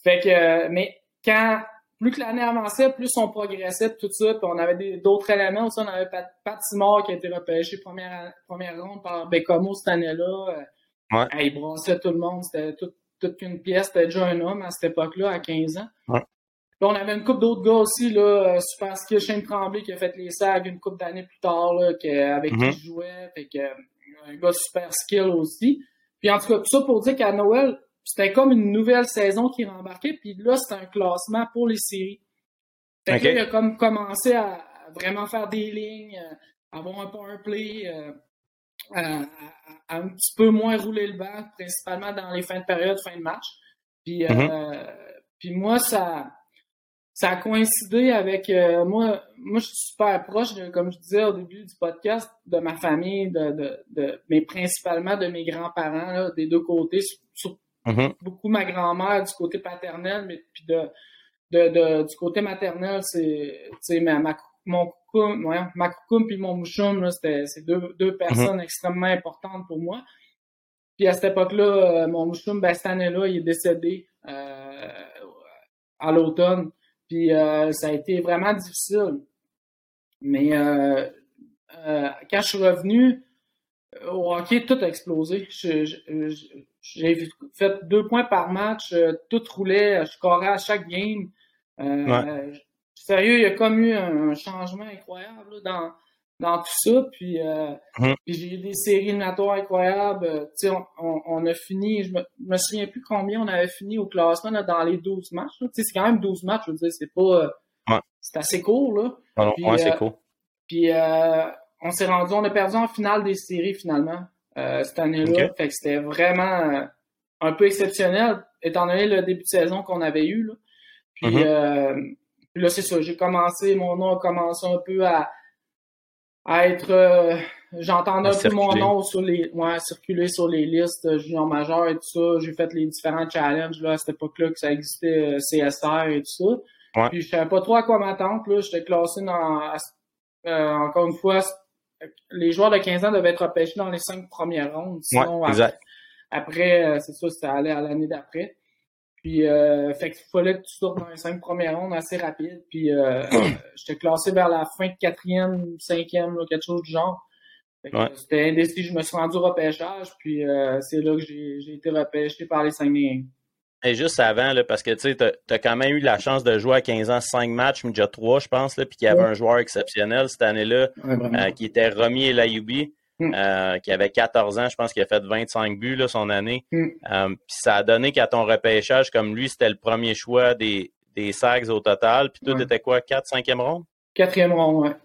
fait que mais quand plus que l'année avançait, plus on progressait, tout ça, puis on avait d'autres éléments aussi. On avait Pat, Pat Simard qui a été repêché première, première ronde par Bécomo cette année-là. Ouais. il brassait tout le monde. C'était toute une pièce. C'était déjà un homme à cette époque-là, à 15 ans. Ouais. Puis on avait une couple d'autres gars aussi, là, super skill, Shane Tremblay qui a fait les sags une couple d'années plus tard, là, avec qui je jouais. Fait que, un gars super skill aussi. Puis en tout cas, tout ça pour dire qu'à Noël, c'était comme une nouvelle saison qui rembarquait, puis là, c'était un classement pour les séries. Fait que là, il a comme commencé à vraiment faire des lignes, à avoir un power euh, à, un petit peu moins rouler le banc, principalement dans les fins de période, fin de match. Puis, euh, mm-hmm. puis moi, ça, ça a coïncidé avec euh, moi. Moi, je suis super proche, comme je disais au début du podcast, de ma famille, de, de, de mais principalement de mes grands-parents, des deux côtés, sur, Mm-hmm. Beaucoup ma grand-mère du côté paternel, mais puis de, de, de du côté maternel, c'est ma, ma, mon coucou, ouais, ma coucou puis mon mouchoum, c'était deux, deux personnes mm-hmm. extrêmement importantes pour moi. Puis à cette époque-là, euh, mon mouchoum, ben, cette année-là, il est décédé euh, à l'automne. Puis euh, ça a été vraiment difficile. Mais euh, quand je suis revenu au hockey, tout a explosé. j'ai fait deux points par match, tout roulait, je scorais à chaque game. Euh, Sérieux, il y a comme eu un, changement incroyable dans, dans tout ça. Puis, euh, mhm. puis j'ai eu des séries éliminatoires incroyables. On, on, on, a fini, je me, me souviens plus combien on avait fini au classement là, dans les 12 matchs. C'est quand même 12 matchs, je veux dire, c'est pas. Ouais. C'est assez court, là. Ah puis, ouais, c'est court. Puis on s'est rendu, on a perdu en finale des séries finalement. Euh, cette année-là. Fait que c'était vraiment euh, un peu exceptionnel, étant donné le début de saison qu'on avait eu. Là. Puis, mm-hmm. Euh, là, c'est ça, j'ai commencé, mon nom a commencé un peu à, à être. J'entendais un peu mon nom sur les. Ouais, circuler sur les listes junior majeur et tout ça. J'ai fait les différents challenges là, à cette époque-là que ça existait CSR et tout ça. Puis je savais pas trop à quoi m'attendre. Là, j'étais classé dans encore une fois les joueurs de 15 ans devaient être repêchés dans les cinq premières rondes. Sinon, après, euh, c'est ça, ça allait à l'année d'après. Puis, euh, fait qu'il fallait que tu sortes dans les cinq premières rondes assez rapide. Puis, euh, j'étais classé vers la fin de quatrième, cinquième, quelque chose du genre. C'était indécis. Je me suis rendu au repêchage. Puis, euh, c'est là que j'ai été repêché par les cinq et juste avant, là, parce que tu as, quand même eu la chance de jouer à 15 ans 5 matchs, mais déjà 3, je pense, là, puis qu'il y avait un joueur exceptionnel cette année-là, euh, qui était Romy Elayoubi, mm. euh, qui avait 14 ans, je pense qu'il a fait 25 buts là, son année. Mm. Euh, puis ça a donné qu'à ton repêchage, comme lui, c'était le premier choix des, des Sags au total. Puis toi, t'étais quoi, 4, 5e ronde? Quatrième ronde, ouais.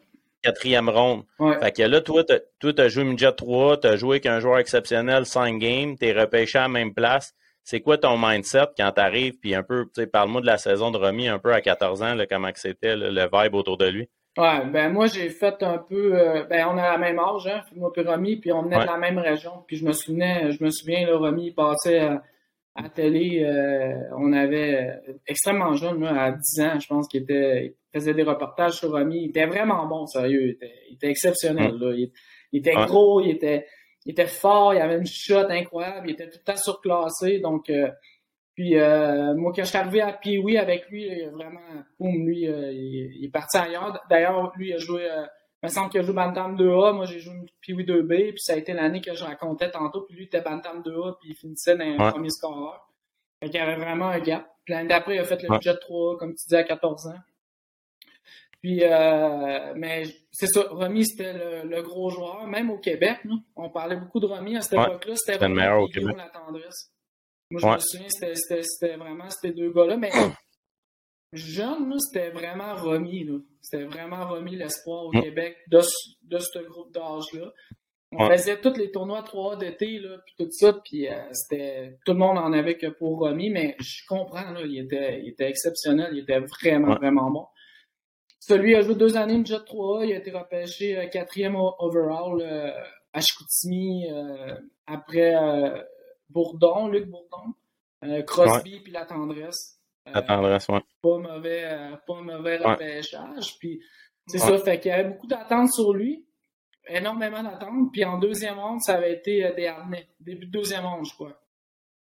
Quatrième ronde. Fait que là, toi, tu as joué midget 3, tu as joué avec un joueur exceptionnel 5 games, tu es repêché à la même place c'est quoi ton mindset quand tu arrives, puis un peu, tu sais, parle-moi de la saison de Romy un peu à 14 ans, là, comment c'était le vibe autour de lui? Ouais, ben moi j'ai fait un peu, euh, ben on a la même âge, hein, moi et Romy, puis on venait de la même région, puis je me souvenais, je me souviens, là, Romy il passait à, la télé, euh, on avait euh, extrêmement jeune, là, à 10 ans, je pense qu'il était, il faisait des reportages sur Romy, il était vraiment bon, sérieux, il était, il était exceptionnel, là, il, était gros, il était, il était fort, il avait une shot incroyable, il était tout le temps surclassé. Donc, euh, puis euh, moi, quand je suis arrivé à Pee-Wee avec lui, il vraiment, boum, lui, euh, il, est parti ailleurs. D'ailleurs, lui, il a joué, il me semble qu'il a joué Bantam 2A, moi j'ai joué Pee-Wee 2B, puis ça a été l'année que je racontais tantôt, puis lui, il était Bantam 2A, puis il finissait dans un premier score. Fait qu'il y avait vraiment un gap. Puis l'année d'après, il a fait le budget 3 comme tu dis, à 14 ans. Puis, euh, mais c'est ça, Romy, c'était le, gros joueur, même au Québec. on parlait beaucoup de Romy à cette époque-là. C'était Romy et la tendresse. Moi, je me souviens, c'était vraiment ces deux gars-là. Mais jeune, c'était vraiment remis. C'était vraiment remis l'espoir au Québec de, de ce groupe d'âge-là. On faisait tous les tournois 3A d'été, puis tout ça, puis euh, c'était tout le monde en avait que pour Romy, mais je comprends, là, il était, il était exceptionnel, il était vraiment, vraiment bon. Celui a joué deux années de Jet 3A, il a été repêché euh, quatrième overall euh, à Chicoutimi après Bourdon, Luc Bourdon, Crosby puis La Tendresse. la Tendresse, ouais. Pas mauvais, pas mauvais repêchage, puis c'est ça, fait qu'il y avait beaucoup d'attentes sur lui énormément d'attentes. Puis en deuxième ronde, ça avait été euh, des harnais. Début de deuxième ronde, je crois.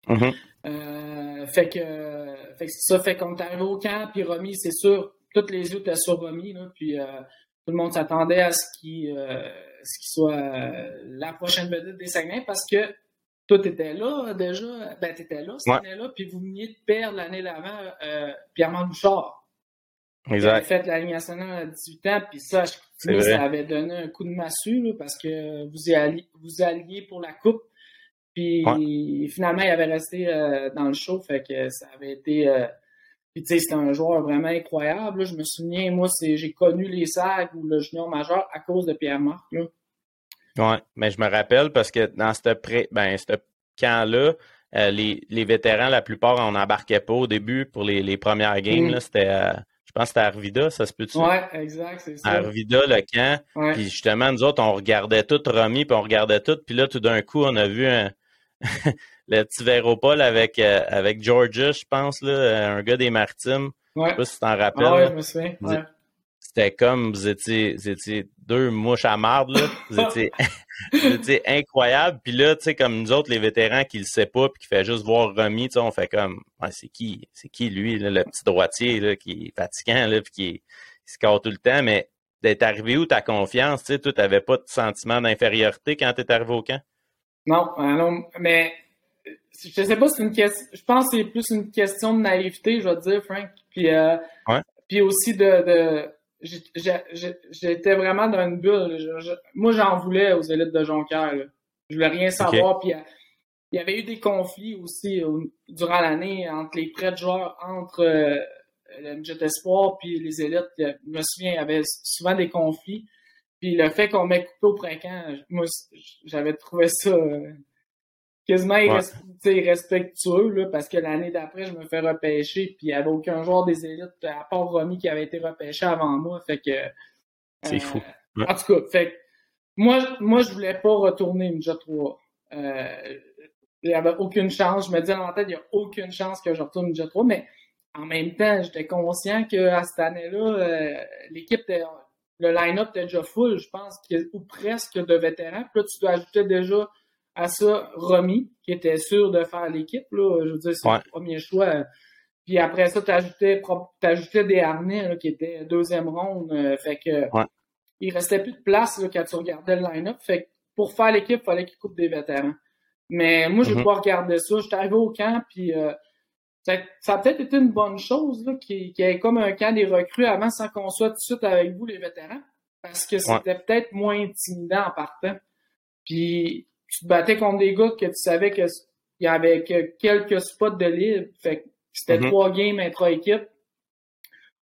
Mm-hmm. Euh, fait que, fait que ça fait qu'on est arrivé au camp, puis Romy, c'est sûr, toutes les yeux étaient sur Romy, là, puis euh, tout le monde s'attendait à ce qu'il soit la prochaine vedette des Saguenay parce que tout était là déjà, ben t'étais là cette année-là, puis vous veniez de perdre l'année d'avant Pierre-Marc Bouchard. Exact. J'avais fait la Ligue nationale à 18 ans, puis ça, ça avait donné un coup de massue parce que vous alliez, vous alliez pour la coupe. Puis finalement, il avait resté euh, dans le show, fait que ça avait été. Euh, puis tu sais, c'était un joueur vraiment incroyable. Je me souviens, moi, j'ai connu les SAG ou le junior majeur à cause de Pierre-Marc. Oui, mais je me rappelle parce que dans ce pré... ben, camp-là, euh, les, les, vétérans, la plupart, on n'embarquait pas au début pour les, les premières games. Mm. C'était je pense que c'était Arvida, ça se peut-tu? Oui, exact, c'est ça. Arvida, le camp. Puis justement, nous autres, on regardait tout Romy, puis on regardait tout. Puis là, tout d'un coup, on a vu un... le petit avec, euh, avec Georgia, je pense, là, un gars des Maritimes. Ouais. Je sais pas si tu t'en rappelles. Ah, ouais, je me souviens c'était comme vous étiez, deux mouches à marde, là. Vous étiez, vous incroyable. Puis là, tu sais, comme nous autres, les vétérans qui le sait pas, puis qui fait juste voir Romy, tu sais, on fait comme c'est qui? C'est qui lui, le petit droitier là, qui est fatigant, là, puis qui, se casse tout le temps, mais d'être arrivé où ta confiance, tu sais, toi, t'avais pas de sentiment d'infériorité quand t'es arrivé au camp? Non, euh, non, mais je sais pas, c'est une question. Je pense que c'est plus une question de naïveté, je vais te dire, Frank. Puis, euh, puis aussi de j'étais vraiment dans une bulle. moi, j'en voulais aux élites de Jonquière. Je voulais rien savoir. Puis, il y avait eu des conflits aussi durant l'année entre les prêts de joueurs, entre euh, le Jet Espoir puis les élites. Je me souviens, il y avait souvent des conflits. Puis le fait qu'on m'ait coupé au printemps, moi, j'avais trouvé ça euh, quasiment irrespectueux, là, parce que l'année d'après, je me fais repêcher, puis il n'y avait aucun joueur des élites, à part Romy, qui avait été repêché avant moi. Fait que. C'est fou. Euh, en tout cas, fait moi, moi, je voulais pas retourner une Jet 3. Euh, il n'y avait aucune chance. Je me disais dans ma tête, il n'y a aucune chance que je retourne une Jet 3, mais en même temps, j'étais conscient qu'à cette année-là, euh, l'équipe le line-up était déjà full, je pense, ou presque de vétérans. Puis là, tu dois ajouter déjà à ça Romy, qui était sûr de faire l'équipe. Là. Je veux dire, c'est le premier choix. Puis après ça, tu ajoutais, des harnais qui étaient deuxième ronde. Euh, fait que il restait plus de place là, quand tu regardais le line-up. Fait que pour faire l'équipe, il fallait qu'il coupe des vétérans. Mais moi, je vais mm-hmm. pas regarder ça. J'étais arrivé au camp, puis euh, ça, a peut-être été une bonne chose qu'il y ait comme un camp des recrues avant sans qu'on soit tout de suite avec vous, les vétérans. Parce que c'était peut-être moins intimidant en partant. Puis tu te battais contre des gars que tu savais qu'il y avait que quelques spots de libre. Fait que c'était mm-hmm. trois games intra-équipe.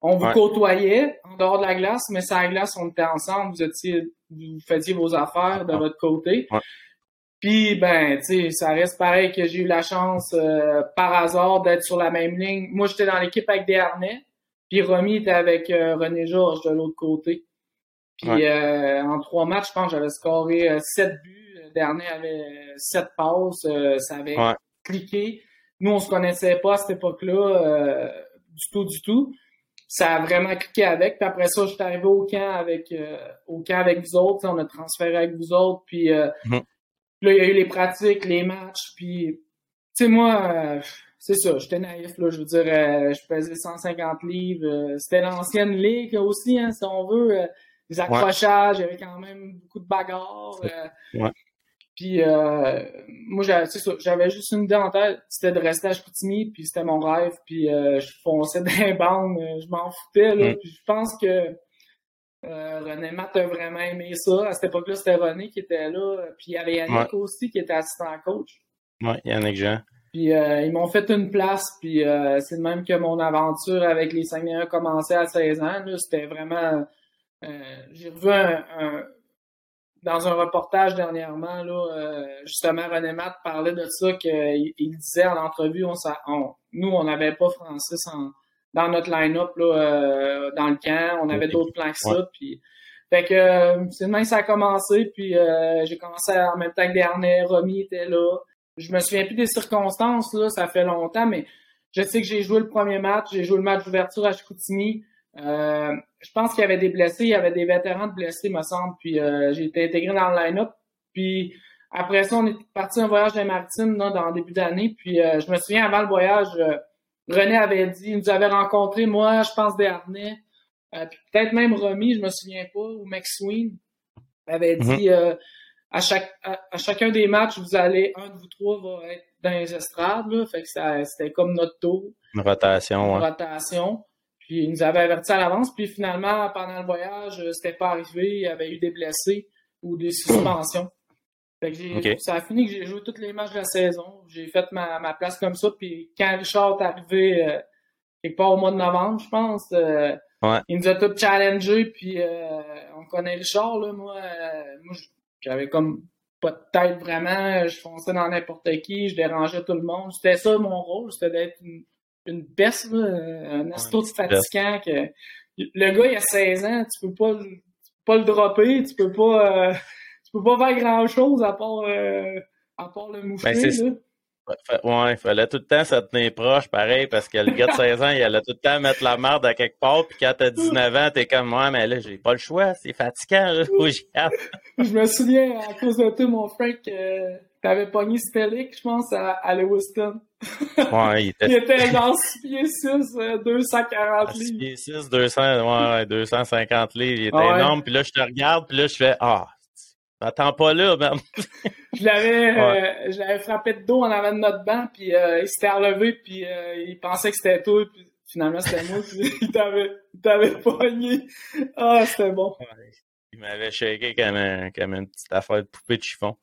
On vous côtoyait en dehors de la glace, mais sur la glace, on était ensemble. Vous étiez, vous faisiez vos affaires de votre côté. Puis, ben, tu sais, ça reste pareil que j'ai eu la chance, euh, par hasard, d'être sur la même ligne. Moi, j'étais dans l'équipe avec des harnais. Puis Romy était avec euh, René Georges de l'autre côté. Puis euh, en trois matchs, je pense j'avais scoré sept buts dernier avait sept passes, euh, ça avait cliqué. Nous, on se connaissait pas à cette époque-là euh, du tout, du tout. Ça a vraiment cliqué avec. Puis après ça, je suis arrivé au camp avec euh, au camp avec vous autres. On a transféré avec vous autres. Puis mhm. là, il y a eu les pratiques, les matchs. Puis, tu sais, moi, c'est ça, j'étais naïf. Là, je veux dire, je pesais 150 livres. C'était l'ancienne ligue aussi, hein, si on veut. les accrochages, il y avait quand même beaucoup de bagarres. Puis euh, moi, j'avais juste une idée en tête, c'était de rester à Chicoutimi, puis c'était mon rêve, puis euh, je fonçais les bandes, euh, je m'en foutais, là, mm. puis je pense que René Matt a vraiment aimé ça. À cette époque-là, c'était René qui était là, puis il y avait Yannick aussi qui était assistant coach. Oui, Yannick Jean. Puis ils m'ont fait une place, puis c'est de même que mon aventure avec les Saguenay a commencé à 16 ans. C'était vraiment... J'ai revu un, dans un reportage dernièrement, là, justement, René Matt parlait de ça, qu'il il disait en entrevue, on, on, nous, on n'avait pas Francis en, dans notre line-up euh, dans le camp. On avait d'autres plans que ça. Puis, fait que euh, c'est demain ça a commencé. Puis euh, j'ai commencé en même temps que Dernier, Romy était là. Je me souviens plus des circonstances, là, ça fait longtemps, mais je sais que j'ai joué le premier match, j'ai joué le match d'ouverture à Chicoutimi. Je pense qu'il y avait des blessés, il y avait des vétérans de blessés, me semble. Puis j'ai été intégré dans le line-up. Puis après ça, on est parti un voyage des Martines là, dans le début d'année. Puis je me souviens avant le voyage, René avait dit, il nous avait rencontré, moi, je pense, des euh, peut-être même Romy, je me souviens pas, ou McSween, avait mhm. dit euh, à, chaque, à, chacun des matchs, vous allez, un de vous trois va être dans les estrades, là, fait que c'était comme notre tour. Une rotation, Une rotation. Puis il nous avait averti à l'avance, puis finalement, pendant le voyage, euh, c'était pas arrivé, il y avait eu des blessés ou des suspensions. Ça a fini que j'ai joué tous les matchs de la saison. J'ai fait ma, ma, place comme ça. Puis quand Richard est arrivé euh, quelque part au mois de novembre, je pense, euh, il nous a tous challengé. Puis euh, on connaît Richard, là, moi. moi j'avais comme pas de tête vraiment. Je fonçais dans n'importe qui, je dérangeais tout le monde. C'était ça mon rôle, c'était d'être une, une peste, un asto de fatigant. Que... Le gars, il a 16 ans, tu peux pas, tu peux pas le dropper, tu peux pas peux pas faire grand chose à part, euh, à part le moufler. Ben, Ouais, il fallait tout le temps se tenir proche, pareil, parce que le gars de 16 ans, il allait tout le temps mettre la merde à quelque part, puis quand t'as 19 ans, t'es comme, moi, mais là, j'ai pas le choix, c'est fatigant, là, faut Je me souviens, à cause de tout, mon frère, que t'avais pogné Stellic, je pense, à, à Lewiston. Ouais, il était... il était dans 6 pieds 6, 240 livres. 6 pieds 6, 200, ouais, 250 livres, il était énorme, puis là, je te regarde, puis là, je fais, ah, Attends pas là, même. je l'avais euh, frappé de dos en avant de notre banc, puis euh, il s'était relevé, puis euh, il pensait que c'était toi, puis finalement c'était moi, puis il t'avait pogné. Ah, c'était bon. il m'avait shaké comme, comme, une petite affaire de poupée de chiffon.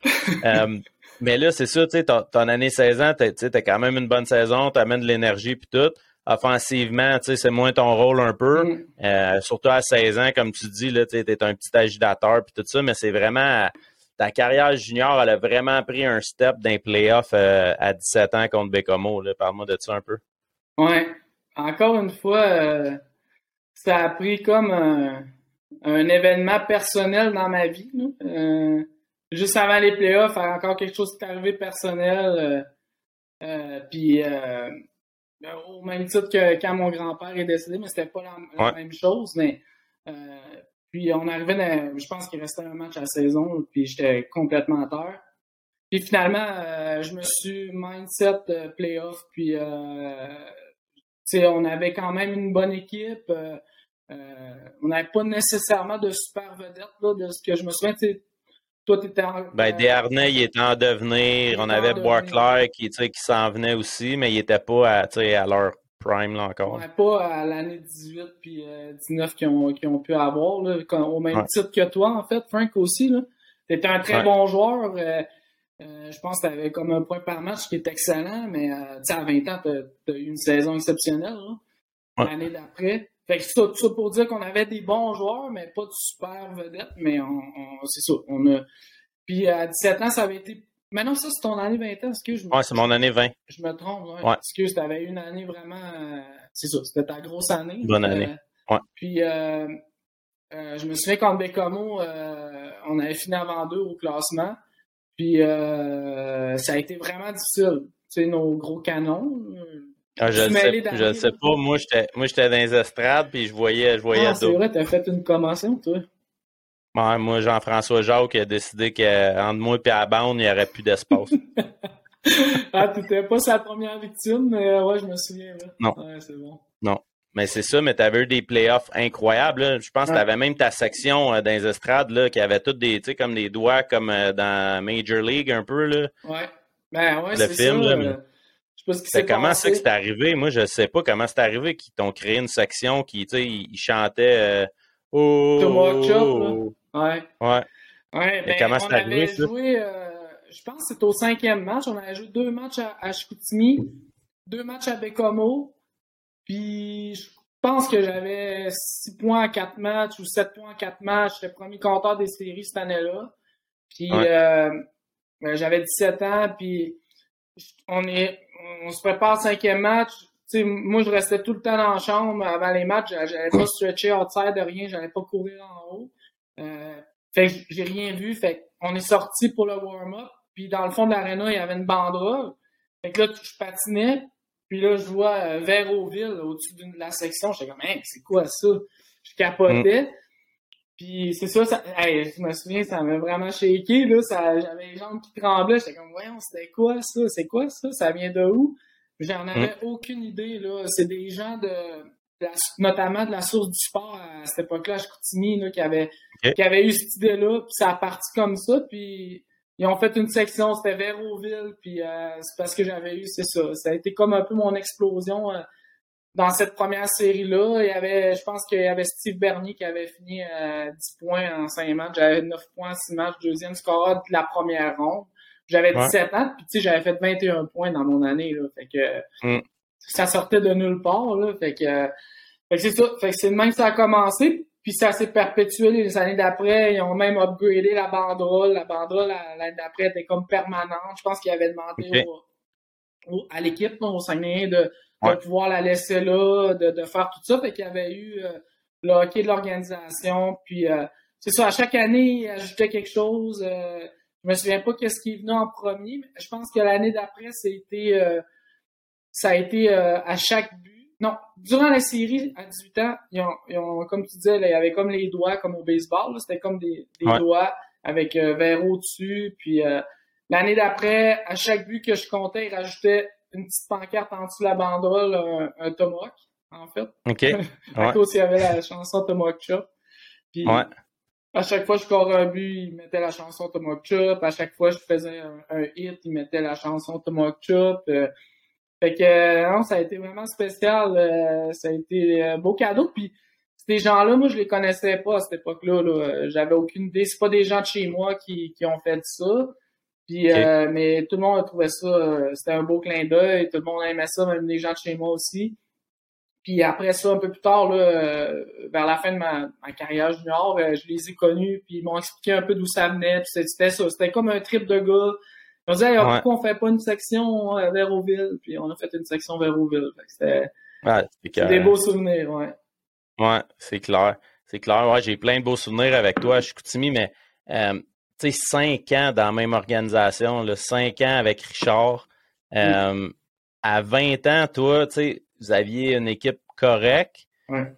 Mais là, c'est ça, tu sais, ton, année 16 ans, tu as quand même une bonne saison, tu amènes de l'énergie, puis tout offensivement, tu sais, c'est moins ton rôle un peu. Mm. Euh, surtout à 16 ans, comme tu dis, tu es un petit agitateur puis tout ça, mais c'est vraiment ta carrière junior, elle a vraiment pris un step d'un playoff euh, à 17 ans contre Bécomo. Parle-moi de ça un peu. Ouais. Encore une fois, euh, ça a pris comme un, événement personnel dans ma vie. Juste avant les playoffs, encore quelque chose qui est arrivé personnel. puis ben, au même titre que quand mon grand-père est décédé, mais c'était pas la, même chose. Mais euh, puis on arrivait dans, je pense qu'il restait un match à la saison, puis j'étais complètement à terre. Puis finalement, euh, je me suis mindset playoff, puis euh, on avait quand même une bonne équipe. Euh, on n'avait pas nécessairement de super vedette là, de ce que je me souviens. Toi, étais en. Ben, Desharnais, il était en devenir. On avait Boisclair qui, qui s'en venait aussi, mais il n'était pas à, à leur prime là, encore. On pas à l'année 18 puis 19 qu'ils ont, ont, pu avoir, là, au même titre que toi, en fait, Frank aussi. Tu étais un très bon joueur. Euh, euh, je pense que tu avais comme un point par match qui est excellent, mais euh, à 20 ans, tu as, eu une saison exceptionnelle. L'année d'après. Fait que ça, ça pour dire qu'on avait des bons joueurs, mais pas de super vedettes, mais on, c'est ça. On a... Puis à 17 ans, ça avait été. Maintenant, ça, c'est ton année 20 ans, excuse. moi Ouais, c'est mon année 20. Je me trompe, ouais. ouais. Excuse, t'avais une année vraiment. Euh, c'est ça, c'était ta grosse année. Bonne année. Euh, ouais. Puis euh, je me souviens qu'en Bécamo, on avait fini avant deux au classement. Puis ça a été vraiment difficile. Tu sais, nos gros canons, ah, je ne sais, je sais pas. Moi, j'étais, moi, j'étais dans les estrades, puis je voyais, je voyais ah, c'est vrai, t'as fait une commotion, toi. Ouais, moi, Jean-François Jacques a décidé qu'entre moi et la bande, il n'y aurait plus d'espace. ah, t'étais pas sa première victime, mais ouais, je me souviens. Là. Non. Ouais, c'est bon. Non. Mais c'est ça, mais tu avais eu des playoffs incroyables. Je pense que tu avais même ta section euh, dans les estrades là, qui avait toutes des, tu sais, comme des doigts comme euh, dans Major League un peu. Là. Ouais. Ben ouais, c'est film, ça. Là, mais... C'est comment ça que c'est arrivé? Moi, je sais pas comment c'est arrivé qu'ils t'ont créé une section qui, tu sais, ils chantaient euh, Oh! Ouais. Ouais. Ouais, ben, comment c'est arrivé, ça? Joué, euh, je pense que c'était au cinquième match. On avait joué deux matchs à, à Chicoutimi, deux matchs à Bécomo. Puis je pense que j'avais 6 points à 4 matchs ou 7 points à 4 matchs. J'étais premier compteur des séries cette année-là. Puis euh, ben, j'avais 17 ans, puis on est on se prépare au cinquième match. moi, je restais tout le temps dans la chambre avant les matchs. J'avais pas stretché outside de rien, j'allais pas courir en haut. Euh, fait que j'ai rien vu. Fait on est sorti pour le warm-up. Puis dans le fond de l'aréna, il y avait une banderole. Fait que là, je patinais. Puis là, je vois euh, Véroville au-dessus de la section. J'étais comme, hey, c'est quoi ça? Je capotais. Mm. Puis c'est ça, ça je me souviens, ça m'a vraiment shaké, là. j'avais les jambes qui tremblaient. J'étais comme, voyons, c'était quoi ça? C'est quoi ça? Ça vient de où? J'en avais mm. aucune idée, là. C'est des gens de, notamment de la source du sport à cette époque-là, à Chicoutimi, là, qui avait eu cette idée-là, puis ça a parti comme ça, puis ils ont fait une section, c'était Véroville, puis euh, c'est parce que j'avais eu, c'est ça. Ça a été comme un peu mon explosion euh, dans cette première série-là. Il y avait, je pense qu'il y avait Steve Bernier qui avait fini euh, 10 points en 5 matchs. J'avais 9 points en 6 matchs, deuxième score de la première ronde. J'avais 17 ans, puis tu sais, j'avais fait 21 points dans mon année, là. Fait que mm. ça sortait de nulle part, là. Fait que, fait que c'est ça. Fait que c'est même que ça a commencé. Puis ça s'est perpétué les années d'après. Ils ont même upgradé la banderole. La banderole, l'année d'après, était comme permanente. Je pense qu'ils avaient demandé à l'équipe, au Saguenay, de, de pouvoir la laisser là, de, de faire tout ça. Fait qu'il y avait eu euh, le hockey de l'organisation. Puis euh, c'est ça, à chaque année, ils ajoutaient quelque chose. Euh, je me souviens pas qu'est-ce qui est venu en premier, mais je pense que l'année d'après, c'était euh, ça a été à chaque but non, durant la série, à 18 ans, ils ont, comme tu disais, il y avait comme les doigts, comme au baseball. C'était comme des, doigts avec euh, verre au-dessus. Puis euh, l'année d'après, à chaque but que je comptais, ils rajoutaient une petite pancarte en dessous de la banderole, un, un tomahawk, en fait. OK. à cause il y avait la chanson Tomahawk Chop. Puis à chaque fois que je courais un but, ils mettaient la chanson Tomahawk Chop. À chaque fois que je faisais un, hit, ils mettaient la chanson Tomahawk Chop. Euh, fait que euh, non, ça a été vraiment spécial. Euh, ça a été un beau cadeau. Puis ces gens-là, moi, je les connaissais pas à cette époque-là. -là, J'avais aucune idée. C'est pas des gens de chez moi qui, qui ont fait ça. Puis, euh, mais tout le monde a trouvé ça, c'était un beau clin d'œil. Tout le monde aimait ça, même les gens de chez moi aussi. Puis après ça, un peu plus tard, là, vers la fin de ma, ma carrière junior, je les ai connus, puis ils m'ont expliqué un peu d'où ça venait. C'était ça. C'était comme un trip de gars on disait, pourquoi on fait pas une section euh, vers Auville? Puis on a fait une section vers Auville. C'était des beaux souvenirs, ouais. Ouais, c'est clair. C'est clair. Ouais, j'ai plein de beaux souvenirs avec toi à Chicoutimi, mais euh, cinq ans dans la même organisation, là, cinq ans avec Richard. Euh, à 20 ans, toi, tu sais, vous aviez une équipe correcte,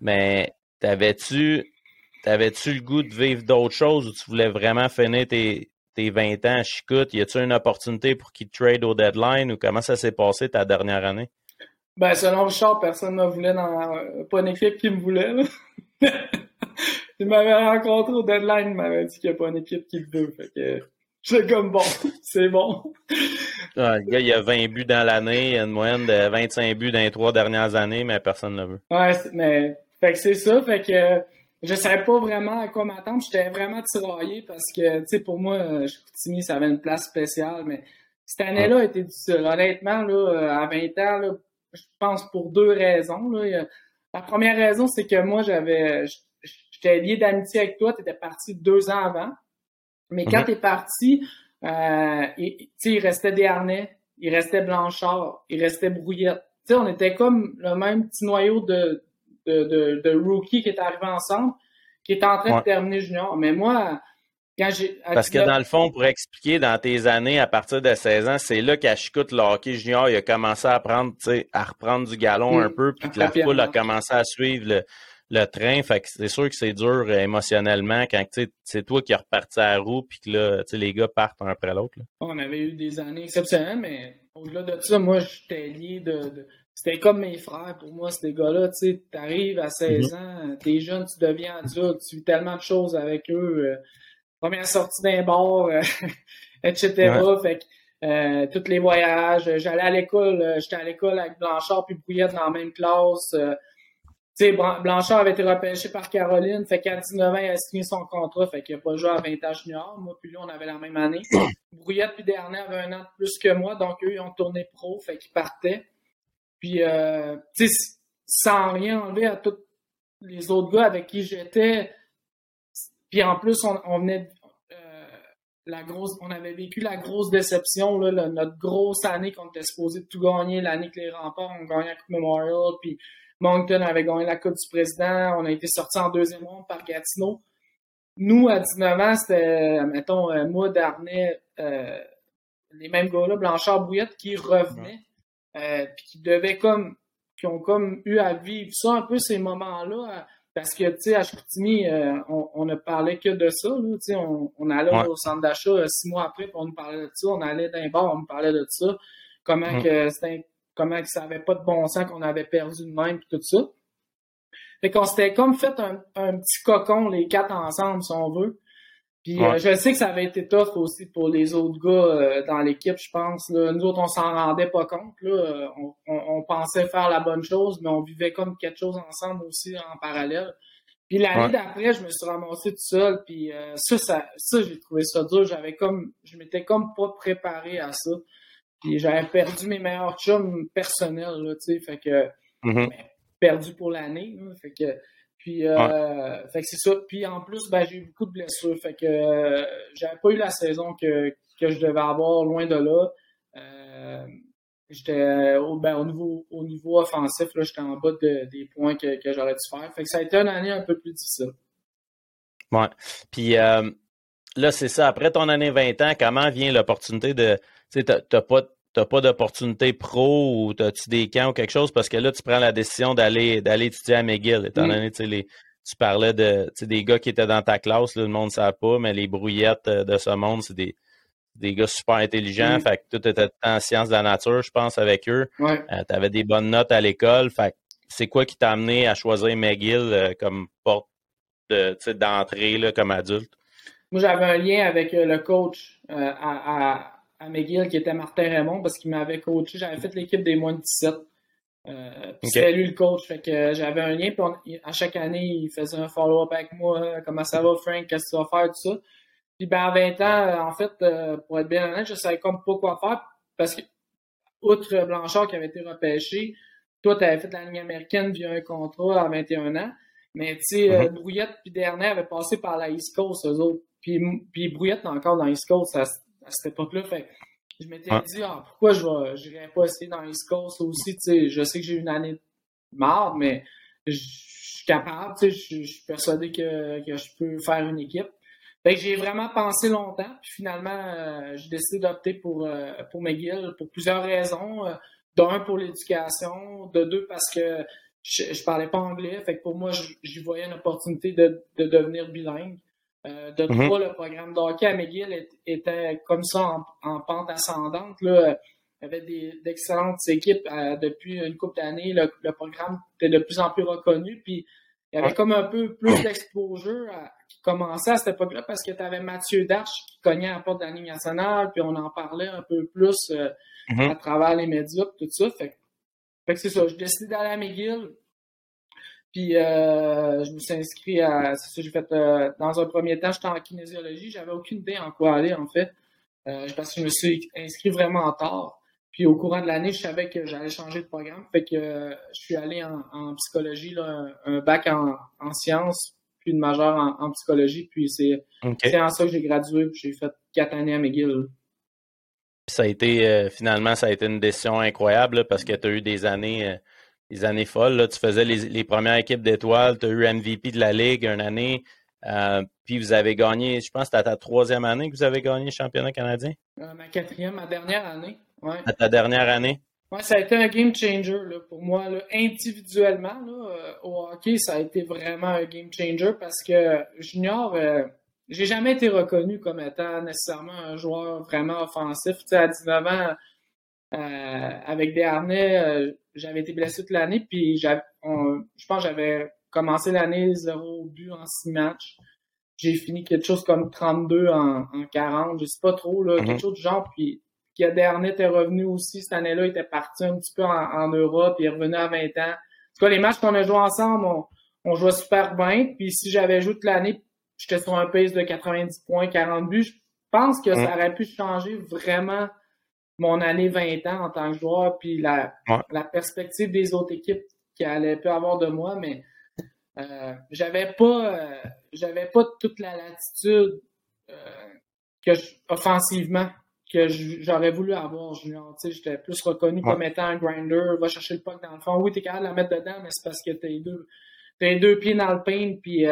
mais t'avais-tu t'avais-tu le goût de vivre d'autres choses ou tu voulais vraiment finir tes, tes 20 ans à Chicoute, y a-tu une opportunité pour qu'il trade au deadline ou comment ça s'est passé ta dernière année? Ben, selon Richard, personne ne voulait dans, pas une équipe qui me voulait, il m'avait rencontré au deadline, il m'avait dit qu'il n'y a pas une équipe qui me veut. Fait que, j'étais comme bon, c'est bon. Ah, le gars, il a 20 buts dans l'année, il y a une moyenne de 25 buts dans les trois dernières années, mais personne ne veut. Ouais, mais, fait que c'est ça, fait que, je savais pas vraiment à quoi m'attendre. J'étais vraiment tiraillé parce que, tu sais, pour moi, euh, Chicoutimi, ça avait une place spéciale, mais cette année-là a été difficile. Honnêtement, là, euh, à 20 ans, là, je pense pour deux raisons. Là. La première raison, c'est que moi, j'avais, j'étais lié d'amitié avec toi. Tu étais parti deux ans avant. Mais quand mhm. tu es parti, euh, il, il restait Desharnais, il restait Blanchard, il restait Brouillette. On était comme le même petit noyau de, de, de, de rookies qui est arrivé ensemble, qui est en train de terminer junior. Mais moi, quand j'ai. Parce que dans le fond, pour expliquer, dans tes années, à partir de 16 ans, c'est là qu'à Chicoute, le hockey junior, il a commencé à prendre, à reprendre du galon un peu, puis que la foule a commencé à suivre le, le train. Fait que c'est sûr que c'est dur euh, émotionnellement quand c'est toi qui es reparti à la roue puis que là, les gars partent un après l'autre. On avait eu des années exceptionnelles, mais au-delà de ça, moi, j'étais lié de, c'était comme mes frères pour moi, ces gars-là. Tu sais, t'arrives à 16 mhm. ans, t'es jeune, tu deviens adulte, tu vis tellement de choses avec eux. Euh, première sortie d'un bar, euh, etc. Fait que euh, tous les voyages, j'allais à l'école, j'étais à l'école avec Blanchard puis Brouillette dans la même classe. Sais, Blanchard avait été repêché par Caroline, fait qu'à 19 ans, il a signé son contrat, fait qu'il n'a pas joué à 20 ans junior. Moi, puis lui, on avait la même année. Brouillette puis Dernier avait un an de plus que moi, donc eux, ils ont tourné pro, fait qu'ils partaient. Puis, euh, tu sais, sans rien enlever à tous les autres gars avec qui j'étais. Puis en plus, on, on venait euh, la grosse, on avait vécu la grosse déception, là, notre grosse année qu'on était supposé de tout gagner, l'année que les remparts ont gagné la Coupe Memorial, puis Moncton avait gagné la Coupe du Président, on a été sorti en deuxième ronde par Gatineau. Nous, à 19 ans, c'était, mettons, euh, moi, Darnay, euh, les mêmes gars-là, Blanchard, Bouillette, qui revenaient, euh, puis qui devaient comme, qui ont comme eu à vivre ça un peu ces moments-là, parce que, tu sais, à Chicoutimi, on, on, ne parlait que de ça, tu sais, on, on, allait au centre d'achat six mois après, puis on nous parlait de ça, on allait d'un bar, on nous parlait de ça, comment mm. que c'était comment ça n'avait pas de bon sens qu'on avait perdu de même, tout ça. Fait qu'on s'était comme fait un, petit cocon, les quatre ensemble, si on veut. Puis euh, je sais que ça avait été tough aussi pour les autres gars euh, dans l'équipe, je pense. Nous autres, on s'en rendait pas compte. Là. Euh, on, pensait faire la bonne chose, mais on vivait comme quelque chose ensemble aussi en parallèle. Puis l'année d'après, je me suis ramassé tout seul. Puis ça, ça, ça j'ai trouvé ça dur. J'avais comme, je m'étais comme pas préparé à ça. Puis j'avais perdu mes meilleurs chums personnels, là, tu sais, fait que mm-hmm. ben, perdu pour l'année, fait que puis euh, fait que c'est ça. Puis en plus, ben, j'ai eu beaucoup de blessures, fait que euh, j'avais pas eu la saison que, que je devais avoir loin de là. Euh, j'étais au, ben, au niveau au niveau offensif, là, j'étais en bas de, des points que, que j'aurais dû faire. Fait que ça a été une année un peu plus difficile. Ouais. Puis euh, là, c'est ça. Après ton année 20 ans, comment vient l'opportunité de tu t'as pas t'as pas d'opportunité pro ou t'as-tu des camps ou quelque chose? Parce que là, tu prends la décision d'aller d'aller étudier à McGill, étant mm. donné, tu parlais de des gars qui étaient dans ta classe, là, le monde ne savait pas, mais les brouillettes euh, de ce monde, c'est des, des gars super intelligents. Mm. Fait que tout était en sciences de la nature, je pense, avec eux. Ouais. Euh, tu avais des bonnes notes à l'école. Fait c'est quoi qui t'a amené à choisir McGill euh, comme porte d'entrée comme adulte? Moi, j'avais un lien avec le coach à à McGill qui était Martin Raymond parce qu'il m'avait coaché. J'avais fait l'équipe des moins de 17. Euh, C'était lui le coach. Fait que j'avais un lien. Puis à chaque année, il faisait un follow-up avec moi. Comment ça va, Frank? Qu'est-ce que tu vas faire? Tout ça. Puis ben, à 20 ans, en fait, euh, pour être bien honnête, je savais comme pas quoi faire parce que, outre Blanchard qui avait été repêché, toi, tu avais fait la ligne américaine via un contrat à 21 ans. Mais tu sais, euh, mm-hmm. Brouillette puis Dernier avaient passé par la East Coast, eux autres. Puis, puis Brouillette encore dans East Coast. Ça, à cette époque-là. Fait je m'étais dit, ah, pourquoi je n'irais pas essayer dans l'East Coast aussi, tu sais, je sais que j'ai une année de marde, mais je suis capable, tu sais, je suis persuadé que, que je peux faire une équipe. Fait que j'ai vraiment pensé longtemps, puis finalement, euh, j'ai décidé d'opter pour, euh, pour McGill pour plusieurs raisons. Euh, d'un, pour l'éducation, de deux, parce que je, je parlais pas anglais, fait que pour moi, j'y voyais une opportunité de, de devenir bilingue. Euh, de mhm. trois, le programme d'hockey à McGill était comme ça en, pente ascendante. Là. Il y avait d'excellentes équipes euh, depuis une couple d'années. Le, programme était de plus en plus reconnu. Puis il y avait comme un peu plus d'exposure qui commençait à cette époque-là parce que tu avais Mathieu Darche qui cognait à la porte de la Ligue nationale, puis on en parlait un peu plus euh, mhm. à travers les médias, tout ça. Fait, fait que c'est ça. Je décidé d'aller à McGill. Puis euh, je me suis inscrit à. C'est ça, j'ai fait. Euh, dans un premier temps, j'étais en kinésiologie. J'avais aucune idée en quoi aller, en fait. Euh, parce que je me suis inscrit vraiment tard. Puis au courant de l'année, je savais que j'allais changer de programme. Fait que je suis allé en, psychologie, là, un, bac en, en, sciences, puis une majeure en, psychologie. Puis c'est en ça que j'ai gradué. Puis j'ai fait quatre années à McGill. Puis ça a été finalement, ça a été une décision incroyable parce que tu as eu des années les années folles. Là. Tu faisais les, premières équipes d'étoiles, tu as eu MVP de la Ligue une année, euh, puis vous avez gagné, je pense que c'était ta troisième année que vous avez gagné le championnat canadien? Euh, ma quatrième, ma dernière année. Ouais. À ta dernière année? Oui, ça a été un game changer là, pour moi. Là. Individuellement, là, euh, au hockey, ça a été vraiment un game changer parce que junior, j'ai jamais été reconnu comme étant nécessairement un joueur vraiment offensif. Tu sais, à 19 ans, avec des harnais, j'avais été blessé toute l'année, puis je pense que j'avais commencé l'année 0 but en 6 matchs. J'ai fini quelque chose comme 32 en, en 40, je sais pas trop, là, quelque mhm. chose du genre. Puis qui dernier était revenu aussi cette année-là, il était parti un petit peu en, Europe, il est revenu à 20 ans. cas, les matchs qu'on a joués ensemble, on, on jouait super bien. Puis si j'avais joué toute l'année, j'étais sur un pace de 90 points, 40 buts. Je pense que ça aurait pu changer vraiment mon année 20 ans en tant que joueur, puis la, la perspective des autres équipes qui allaient pu avoir de moi, mais euh, j'avais pas euh, j'avais pas toute la latitude euh, que offensivement que j'aurais voulu avoir junior. J'étais plus reconnu comme étant un grinder, va chercher le puck dans le fond. Oui, t'es capable de la mettre dedans, mais c'est parce que t'as les deux, t'as deux pieds dans le pain, puis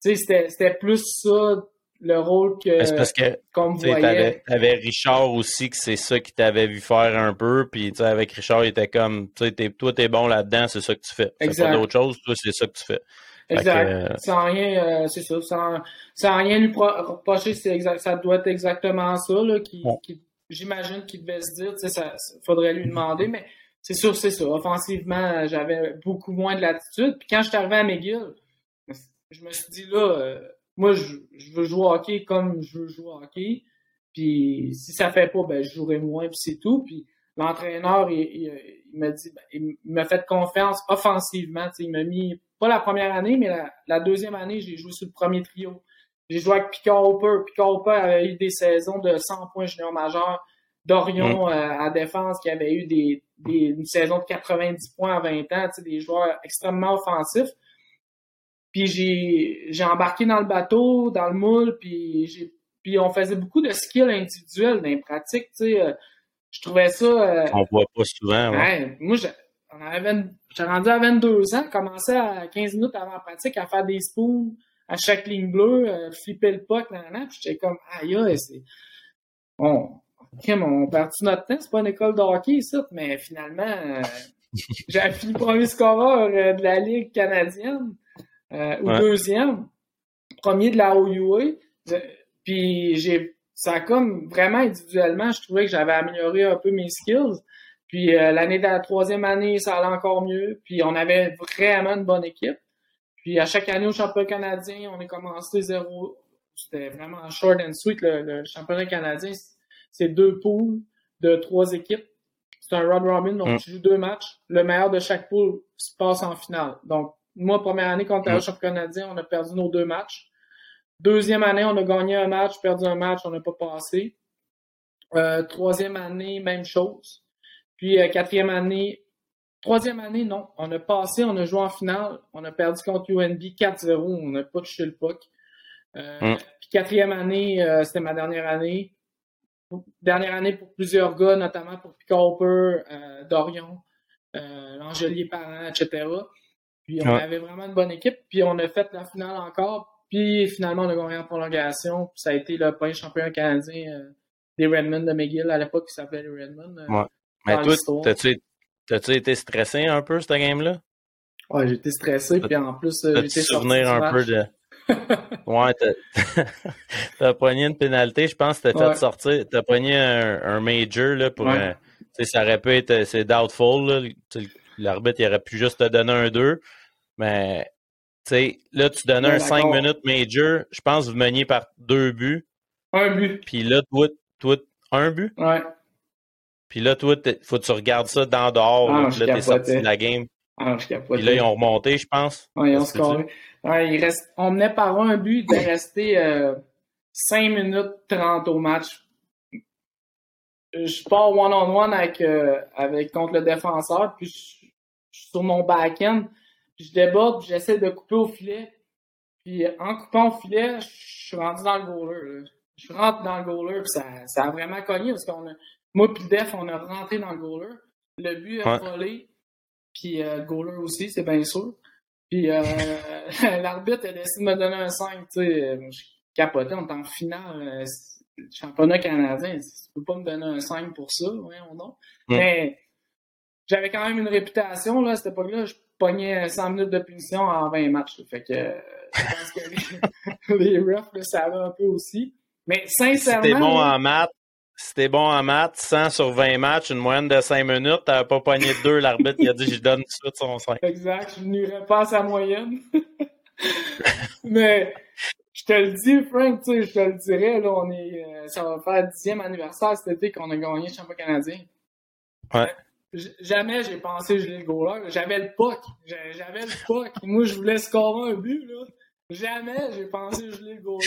c'était plus ça le rôle que c'est parce que comme. T'avais Richard aussi que c'est ça qui t'avait vu faire un peu puis avec Richard il était comme tu sais toi t'es bon là-dedans c'est ça que tu fais. Exact. pas d'autre chose toi c'est ça que tu fais. Exact. euh, sans rien euh, c'est ça sans, sans rien lui reprocher c'est exact ça doit être exactement ça là qui, qui j'imagine qu'il devait se dire tu sais ça, faudrait lui demander mais c'est sûr c'est ça. Offensivement j'avais beaucoup moins de latitude puis quand je suis arrivé à McGill je me suis dit là euh, moi, je, veux jouer au hockey comme je veux jouer au hockey. Puis si ça fait pas, ben je jouerai moins, puis c'est tout. Puis l'entraîneur, il, m'a dit, ben, il m'a fait confiance offensivement. Il m'a mis, pas la première année, mais la, deuxième année, j'ai joué sur le premier trio. J'ai joué avec Picard Hopper. Picard Hopper avait eu des saisons de 100 points junior majeur. Dorion mm. euh, à défense qui avait eu des, des, une saison de 90 points à 20 ans, des joueurs extrêmement offensifs. Puis j'ai, j'ai embarqué dans le bateau, dans le moule, puis j'ai puis on faisait beaucoup de skills individuels dans les pratiques, tu sais. Euh, je trouvais ça... Euh, on voit pas souvent, ouais. moi, j'ai rendu à 22 ans, commençais à 15 minutes avant la pratique à faire des spoons à chaque ligne bleue, euh, flipper le puck, nan, nan, puis j'étais comme, aïe, aïe, c'est... On, on perd tout notre temps, c'est pas une école de hockey, ça, mais finalement, j'ai fini premier scoreur de la Ligue canadienne. Euh, ou deuxième, premier de la OUA. Puis j'ai ça a comme vraiment individuellement, je trouvais que j'avais amélioré un peu mes skills. Puis euh, l'année de la troisième année, ça allait encore mieux. Puis on avait vraiment une bonne équipe. Puis à chaque année au championnat canadien, on est commencé zéro. C'était vraiment short and sweet. Le, championnat canadien, c'est deux poules de trois équipes. C'est un round robin, donc mm. tu joues deux matchs. Le meilleur de chaque poule se passe en finale. Donc moi, première année contre le championnat canadien, on a perdu nos deux matchs. Deuxième année, on a gagné un match, perdu un match, on n'a pas passé. Euh, troisième année, même chose. Puis euh, quatrième année, troisième année, non. On a passé, on a joué en finale, on a perdu contre UNB 4-0, on n'a pas touché le puck. Euh, mm. Puis quatrième année, c'était ma dernière année. Dernière année pour plusieurs gars, notamment pour Pick Dorion, L'Angelier Parent, etc. Puis on avait vraiment une bonne équipe. Puis on a fait la finale encore. Puis finalement, on a gagné en prolongation. Puis ça a été le premier champion canadien euh, des Redmond de McGill à l'époque qui s'appelait les Redmond. Euh, ouais. Mais toi, t'as-tu été stressé un peu, cette game-là? Ouais, j'étais stressé. Puis en plus, euh, j'étais souvenir un peu de. ouais, t'as pogné une pénalité, je pense que t'as fait sortir. T'as pogné un, un, major là, pour un. Ça aurait pu être. C'est doubtful. Là l'arbitre il aurait pu juste te donner un 2. Mais tu sais, là, tu donnes un 5 minutes major. Je pense que vous meniez par deux buts. Un but. Puis là, toi, toi, un but? Ouais. Puis là, toi, faut que tu regardes ça dans dehors. Ah, là, t'es sorti de la game. Ah, je Puis là, ils ont remonté, je pense. Ouais, ils ont scoré. Ouais, il reste... On menait par un but de rester euh, 5 minutes 30 au match je pars one-on-one avec, euh, avec contre le défenseur, puis je, suis sur mon back-end, je déborde, j'essaie de couper au filet. Puis en coupant au filet, je suis rendu dans le goaler. Je rentre dans le goaler, puis ça, ça a vraiment cogné parce qu'on a, moi puis def, on a rentré dans le goaler. Le but a volé, puis euh, le goaler aussi, c'est bien sûr. Puis euh, l'arbitre a décidé de me donner un 5, tu sais. Je capotais, on est en finale championnat canadien, tu peux pas me donner un 5 pour ça, voyons donc. Mm. Mais j'avais quand même une réputation, là, à cette époque-là, je pognais 100 minutes de punition en 20 matchs. Fait que je pense que les, refs le savaient un peu aussi. Mais sincèrement. Si t'es bon en maths, si t'es bon en maths, 100 sur 20 matchs, une moyenne de 5 minutes, t'avais pas pogné de 2, l'arbitre il a dit je donne tout de suite son 5. Exact, je n'irais pas à sa moyenne. Mais je te le dis, Frank, tu sais, je te le dirais, là, on est, euh, ça va faire le dixième anniversaire cet été qu'on a gagné le championnat canadien. Ouais. Jamais j'ai pensé geler le goaler. J'avais le puck. J'avais le puck. Moi, je voulais scorer un but, là. Jamais j'ai pensé geler le goaler.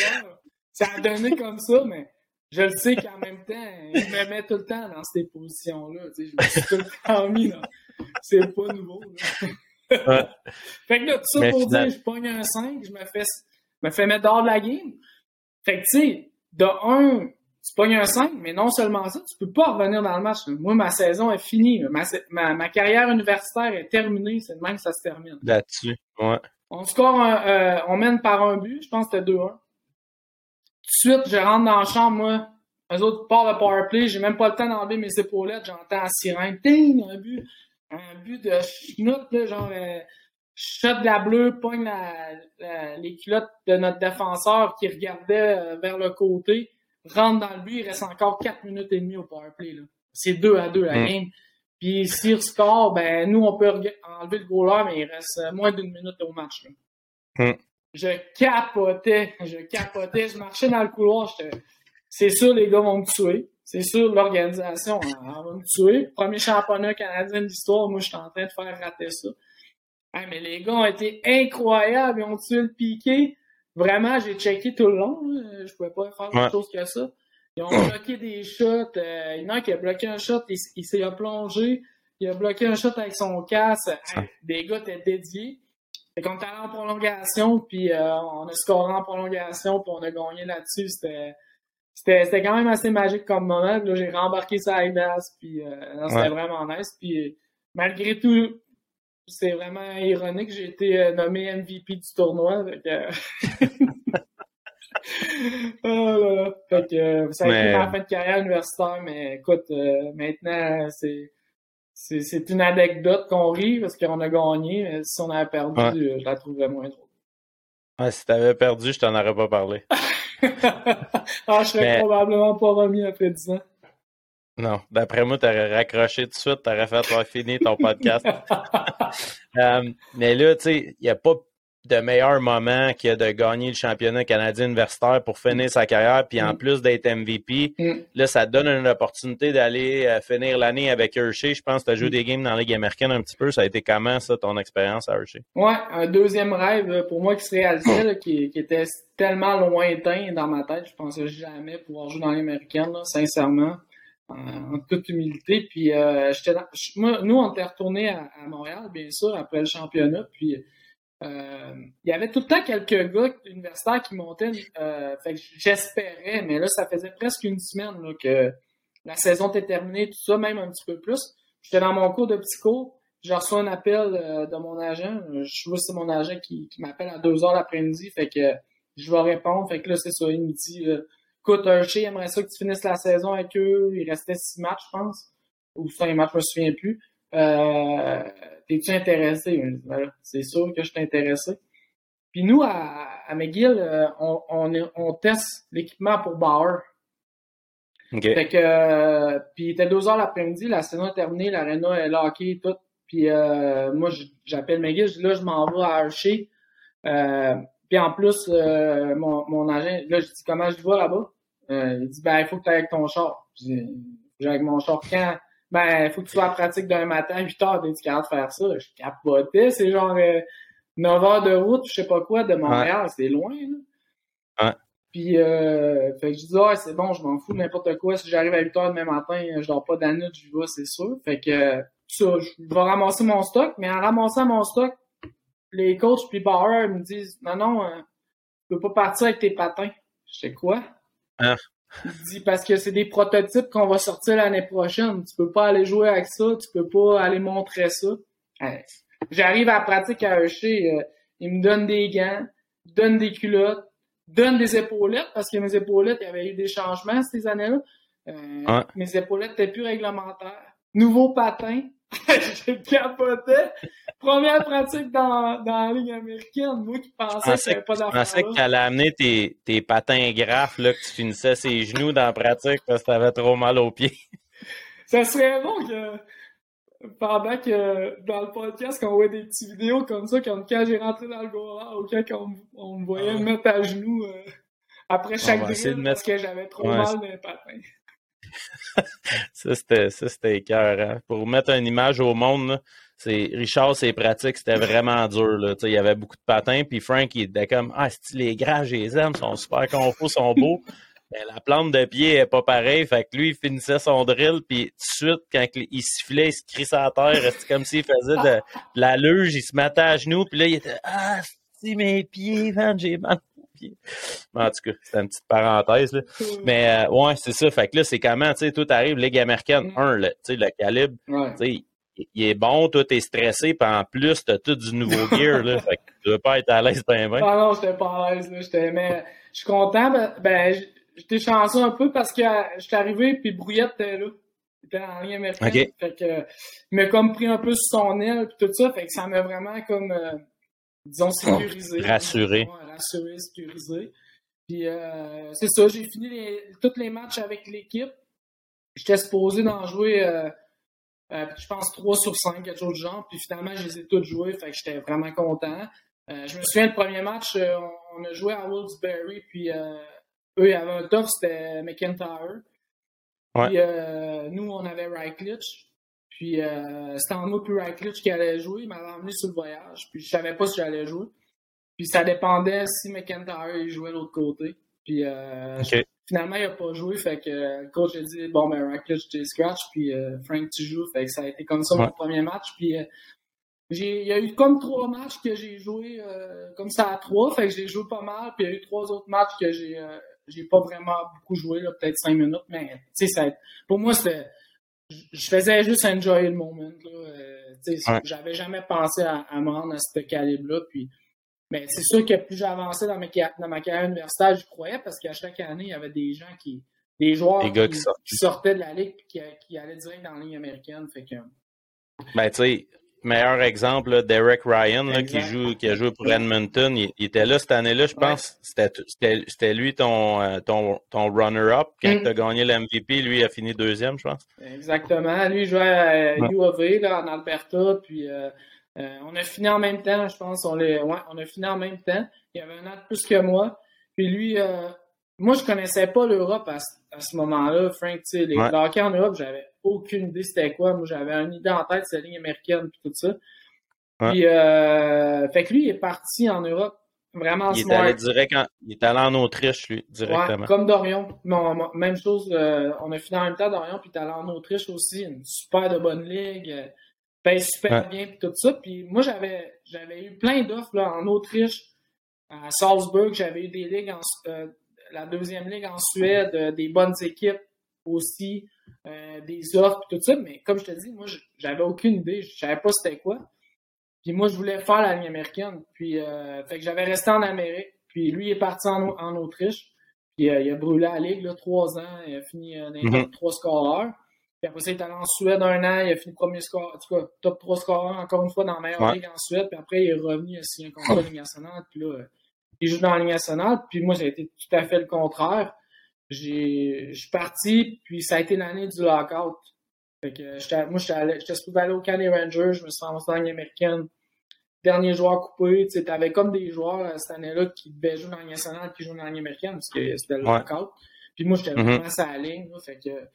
Ça a donné comme ça, mais je le sais qu'en même temps, il me met tout le temps dans ces positions-là. Tu sais, je me suis tout le temps mis, là. C'est pas nouveau, là. fait que là, tout ça mais pour dire, je pogne un 5, je me fais, me fais mettre dehors de la game. Fait que, tu sais, de un, tu pognes un 5, mais non seulement ça, tu peux pas revenir dans le match. Moi, ma saison est finie. Ma, ma, carrière universitaire est terminée. C'est de même que ça se termine. Là-dessus, ouais. On score, euh, on mène par un but. Je pense que c'était 2-1. Tout de suite, je rentre dans la chambre, moi. Eux autres partent de powerplay. J'ai même pas le temps d'enlever mes épaulettes. J'entends la sirène. Ting! Un but. Un but de schnout, là, genre... Euh, shot de la bleue, pogne la, les culottes de notre défenseur qui regardait euh, vers le côté rentre dans le but, il reste encore 4 minutes et demie au powerplay. C'est 2 à 2 la mm. game. Puis s'il score, ben nous, on peut enlever le goaler, mais il reste moins d'une minute au match. Mm. Je capotais, je capotais, je marchais dans le couloir, c'est sûr les gars vont me tuer. C'est sûr l'organisation va me tuer. Premier championnat canadien de l'histoire, moi je suis en train de faire rater ça. mais les gars ont été incroyables, ils ont tué le piqué. Vraiment, j'ai checké tout le long. Je pouvais pas faire autre chose que ça. Ils ont bloqué des shots. Euh, il y en a qui a bloqué un shot, il, il s'est plongé. Il a bloqué un shot avec son casque. des gars étaient dédiés. Fait qu'on est allé en prolongation, puis euh, on a scoré en prolongation, puis on a gagné là-dessus. C'était c'était quand même assez magique comme moment. Là, j'ai rembarqué ça à puis euh, c'était vraiment nice. Puis malgré tout, c'est vraiment ironique. J'ai été euh, nommé MVP du tournoi. oh là là. Fait que, euh, ça a été ma fin de carrière universitaire, mais écoute, euh, maintenant, c'est, c'est, une anecdote qu'on rit parce qu'on a gagné. Mais si on avait perdu, je la trouverais moins drôle. Ouais, si t'avais perdu, je t'en aurais pas parlé. ah, je serais probablement pas remis après 10 ans. Non, d'après moi, tu aurais raccroché tout de suite, tu aurais fait fini ton podcast. Euh, mais là, tu sais, il n'y a pas de meilleur moment que de gagner le championnat canadien universitaire pour finir sa carrière, puis en mm. plus d'être MVP, mm. là, ça te donne une opportunité d'aller euh, finir l'année avec Hershey. Je pense que tu as joué mm. des games dans la Ligue américaine un petit peu. Ça a été comment, ça, ton expérience à Hershey? Ouais, un deuxième rêve pour moi qui se réalisait, qui, qui, était tellement lointain dans ma tête. Je pensais jamais pouvoir jouer dans l'américaine, sincèrement en toute humilité. Puis euh, moi, nous, on était retournés à, Montréal, bien sûr, après le championnat. Puis euh, il y avait tout le temps quelques gars universitaires qui montaient. Euh, fait que j'espérais, mais là, ça faisait presque une semaine que la saison était terminée, tout ça, même un petit peu plus. J'étais dans mon cours de psycho. J'ai reçu un appel de mon agent. Je vois c'est mon agent qui, m'appelle à deux heures l'après-midi. Fait que je vais répondre. Fait que là, c'est ça. Il me dit Écoute, Hershey aimerait ça que tu finisses la saison avec eux. Il restait six matchs, je pense. Ou cinq matchs, je me souviens plus. Euh, T'es-tu intéressé? Ben c'est sûr que je suis intéressé. Puis nous, à, à McGill, euh, on, on, on teste l'équipement pour Bauer. Okay. Fait que, euh, puis il était deux heures l'après-midi, la saison est terminée, l'aréna est lockée et tout. Puis euh, moi, j'appelle McGill, je dis là, je m'en vais à Hershey. Euh, puis en plus, mon, mon agent, là, je dis comment je vois là-bas? Euh, il dit, ben, il faut que tu ailles avec ton char. Je dis, j'ai avec mon char quand? Ben, il faut que tu sois à pratique d'un matin, 8 heures, t'es capable de faire ça? Je capotais, c'est genre 9 euh, heures de route, je sais pas quoi, de Montréal, c'est loin, là. Ouais. Puis, euh, fait que je dis, ah, c'est bon, je m'en fous, n'importe quoi. Si j'arrive à 8 heures demain matin, je dors pas d'année, je vais, c'est sûr. Fait que, ça, je vais ramasser mon stock, mais en ramassant mon stock, les coachs puis Bauer me disent, non, non, euh, tu peux pas partir avec tes patins. Je sais quoi? Il dit parce que c'est des prototypes qu'on va sortir l'année prochaine. Tu peux pas aller jouer avec ça, tu peux pas aller montrer ça. J'arrive à la pratique à Hershey, euh, il me donne des gants, donne des culottes, donne des épaulettes parce que mes épaulettes, il y avait eu des changements ces années-là. Euh, mes épaulettes étaient plus réglementaires. Nouveau patin, je capotais. Première pratique dans, dans la Ligue américaine. Moi qui pensais qu'il n'y avait pas d'affaires. Je pensais que tu allais amener tes, tes patins graphes, là, que tu finissais ses genoux dans la pratique parce que tu avais trop mal aux pieds. Ça serait bon que pendant que dans le podcast, qu'on voit des petites vidéos comme ça, comme quand j'ai rentré dans le goal ou quand on, me voyait me mettre à genoux euh, après chaque drill parce que j'avais trop mal dans les patins. Ça, c'était, ça. Pour mettre une image au monde, c'est Richard, ses pratiques, c'était vraiment dur. Là. Il y avait beaucoup de patins, puis Frank, il était comme Ah, les grands, je les aime, sont super confus, sont beaux. La plante de pied est pas pareille. Fait que lui, il finissait son drill, puis tout de suite, quand il sifflait, il se sur la terre. C'était comme s'il faisait de, la luge, il se mettait à genoux, puis là, il était Ah, si mes pieds, man, j'ai mal En tout cas, c'est une petite parenthèse. Là. Mais euh, ouais, c'est ça. Fait que là, c'est comment, tu sais, tout arrive, Ligue américaine, mm. un, tu sais, le calibre, tu sais, il est bon, toi, t'es stressé, puis en plus, t'as tout du nouveau gear, là. fait que tu veux pas être à l'aise ben ben. Ah non, j'étais pas à l'aise, là. J'étais, mais je suis content, ben, ben j'étais chanceux un peu parce que j'étais arrivé, puis Brouillette était là. Il était en ligne américaine. Fait que, il m'a comme pris un peu sur son aile, puis tout ça. Fait que ça m'a vraiment comme, euh, disons, sécurisé. rassuré. rassuré, sécurisé. Puis, euh, c'est ça, j'ai fini les, tous les matchs avec l'équipe. J'étais supposé d'en jouer, euh, euh, je pense 3 sur 5, quelque chose du genre. Puis finalement, je les ai tous joués, fait que j'étais vraiment content. Euh, je me souviens, le premier match, euh, on, a joué à Wolfsbury, puis eux, il y avait un top, c'était McIntyre. Puis nous, on avait Ryclitch. Puis c'était en moi puis qui allait jouer. Il m'avait emmené sur le voyage. Puis je savais pas si j'allais jouer. Puis ça dépendait si McIntyre il jouait de l'autre côté. Puis finalement, il n'a pas joué. Fait que le coach a dit Bon, ben, Rackledge, tu scratch. Puis euh, Frank, tu joues. Fait que ça a été comme ça mon premier match. Puis euh, il y a eu comme trois matchs que j'ai joué euh, comme ça à trois. Fait que j'ai joué pas mal. Puis il y a eu trois autres matchs que j'ai j'ai pas vraiment beaucoup joué, peut-être cinq minutes. Mais tu sais, pour moi, c'était. Je faisais juste enjoy le moment. Là. J'avais jamais pensé à, à me rendre à ce calibre-là. Puis mais c'est sûr que plus j'avançais dans, dans, ma carrière universitaire, je croyais parce qu'à chaque année, il y avait des gens qui. des joueurs qui, sortaient de la ligue et qui, allaient direct dans la ligne américaine. Fait que... Ben, tu sais, meilleur exemple, Derek Ryan, qui, joue, qui a joué pour Edmonton, il, était là cette année-là, je pense. C'était lui ton, euh, ton, ton runner-up. Quand mm. tu as gagné l'MVP, lui, il a fini deuxième, je pense. Exactement. Lui, il jouait à UAV là, en Alberta, puis. Euh, euh, on a fini en même temps, je pense. On, ouais, on a fini en même temps. Il y avait un an de plus que moi. Puis lui, euh, moi, je connaissais pas l'Europe à, ce moment-là, Frank. Les ouais. hockey en Europe, j'avais aucune idée c'était quoi. Moi, j'avais une idée en tête, c'est la ligne américaine et tout ça. Puis, euh, fait que lui, il est parti en Europe. Vraiment il est allé direct il est allé en Autriche, lui, directement. Ouais, comme Dorion. même chose, on a fini en même temps, Dorion, puis il est allé en Autriche aussi. Une super de bonne ligue paye super bien puis tout ça. Puis moi, j'avais j'avais eu plein d'offres en Autriche, à Salzburg, j'avais eu des ligues en euh, la deuxième ligue en Suède, euh, des bonnes équipes aussi, euh, des offres tout ça. Mais comme je te dis, moi, j'avais aucune idée, je savais pas c'était quoi. Puis moi, je voulais faire la ligne américaine. Puis fait que j'avais resté en Amérique. Puis lui est parti en, Autriche. Puis il a brûlé la ligue là, trois ans. Il a fini dans les mm-hmm. trois scoreurs. Puis après ça, il est allé en Suède un an, il a fini premier score, en tout cas, top 3 scoreurs encore une fois dans la meilleure ligue en Suède. Puis après, il est revenu, il a signé un contrat de nationale. Puis là, il joue dans la Ligue nationale. Puis moi, ça a été tout à fait le contraire. J'ai, je suis parti, puis ça a été l'année du lockout. Fait que moi, j'étais, j'étais supposé aller au des Rangers, je me suis ramassé dans la Ligue américaine. Dernier joueur coupé, tu sais, t'avais comme des joueurs euh, cette année-là qui devaient jouer dans la Ligue nationale qui jouaient dans la Ligue américaine, parce que c'était le lockout. Puis moi, j'étais mm-hmm. vraiment à la ligne, fait que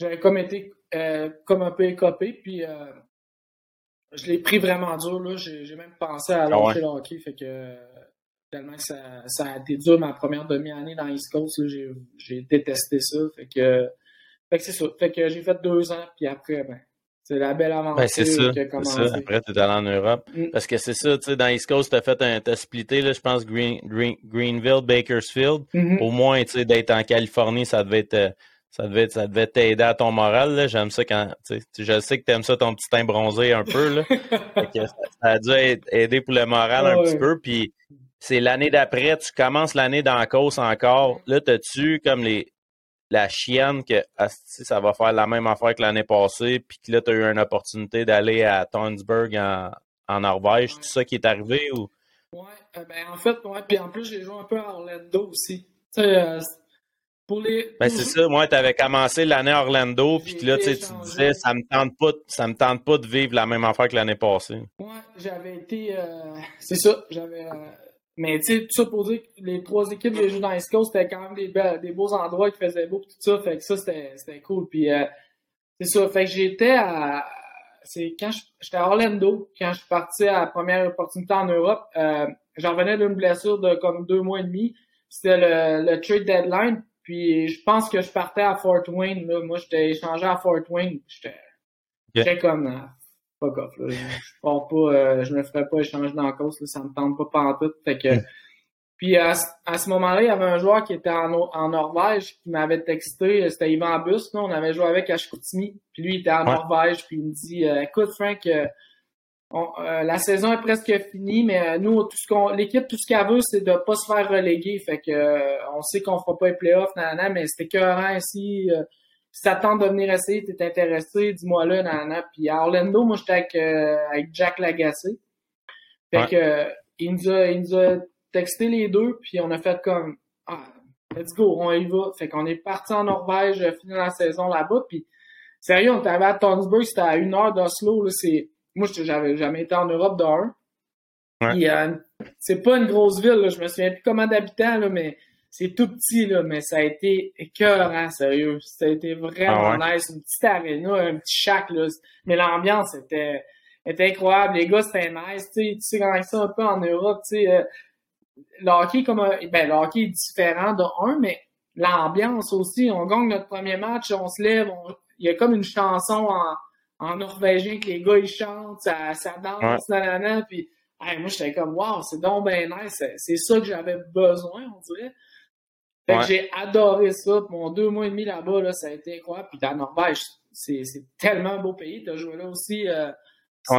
j'avais comme été euh, comme un peu écopé, puis euh, je l'ai pris vraiment dur. Là. J'ai, même pensé à ah lâcher le hockey. Fait que tellement que ça, ça, a été dur ma première demi-année dans East Coast. j'ai, détesté ça. Fait que, fait que c'est ça. Fait que j'ai fait deux ans, puis après, ben, c'est la belle aventure ben, c'est ça, qui a commencé. Ça. Après, tu es allé en Europe. Mm. Parce que c'est ça, tu sais, dans East Coast, tu as fait un, t'as splitté, là, je pense, Green, Green, Greenville, Bakersfield. Mm-hmm. Au moins, tu sais, d'être en Californie, ça devait être ça devait, ça devait t'aider à ton moral. J'aime ça quand. Je sais que tu aimes ça ton petit teint bronzé un peu. Là. ça, a dû aider pour le moral un petit peu. Puis c'est l'année d'après, tu commences l'année dans la course encore. Là, t'as-tu comme les la chienne que ça va faire la même affaire que l'année passée, puis que là, tu as eu une opportunité d'aller à Tonsberg en, en Norvège? C'est ça qui est arrivé ou? Oui, euh, ben en fait, ouais, puis en plus, j'ai joué un peu à Orlando aussi. Tu sais, euh, ben, c'est ça, moi, tu avais commencé l'année Orlando, puis là, tu disais, ça me tente pas, ça me tente pas de vivre la même affaire que l'année passée. Moi, j'avais été, euh, c'est ça, j'avais, euh, Mais tu sais, tout ça pour dire que les trois équipes que j'ai joué dans East Coast, c'était quand même des, des beaux endroits qui faisaient beau, tout ça. Fait que ça, c'était cool. Puis euh, c'est ça. Fait que j'étais à. C'est quand j'étais à Orlando, quand je suis parti à la première opportunité en Europe. Euh, J'en revenais d'une blessure de comme deux mois et demi. C'était le, le trade deadline. Puis je pense que je partais à Fort Wayne. Là. Moi, j'étais échangé à Fort Wayne. J'étais comme ah, fuck off. Là. Je, pars pas, euh, je me ferais pas échanger dans la cause, là. ça me tente pas pantoute. Fait que. Hmm. Puis à, à ce moment-là, il y avait un joueur qui était en, en Norvège qui m'avait texté, c'était Ivan Bus, on avait joué avec à Chicoutimi, puis lui il était en Norvège, puis il me dit euh, écoute Frank, euh, euh, la saison est presque finie, mais nous, tout ce qu'on, l'équipe, tout ce qu'elle veut, c'est de pas se faire reléguer. Fait que on sait qu'on fera pas les playoffs, nanana, mais c'était écœurant ici si t'attends de venir essayer, t'es intéressé, dis-moi là, nanana. Puis à Orlando, moi, j'étais avec, euh, avec Jack Lagacé. Fait que, euh, il, nous a, il nous a texté les deux, puis on a fait comme, ah, let's go, on y va. Fait qu'on est parti en Norvège, euh, finir la saison là-bas, puis sérieux, on était arrivé à Tonsberg, c'était à une heure d'Oslo, là, c'est, moi, j'avais jamais été en Europe d'un. Ouais. c'est pas une grosse ville, là, je me souviens plus comment d'habitants, là, mais c'est tout petit, là, mais ça a été écœurant, sérieux. Ça a été vraiment ah nice. Une petite arena, un petit shack, là. Mais l'ambiance était, était incroyable. Les gars, c'était nice. Tu sais, tu sais, quand ça un peu en Europe, tu sais, euh, le hockey, comme ben, le hockey est différent de un, mais l'ambiance aussi. On gagne notre premier match, on se lève, il y a comme une chanson en, en norvégien que les gars, ils chantent, ça, ça danse, ouais. nanana, puis moi, j'étais comme, wow, c'est donc ben nice. C'est ça que j'avais besoin, on dirait j'ai adoré ça. Mon deux mois et demi là-bas, là, ça a été incroyable. Puis la Norvège, c'est tellement un beau pays. Tu as joué là aussi. Euh,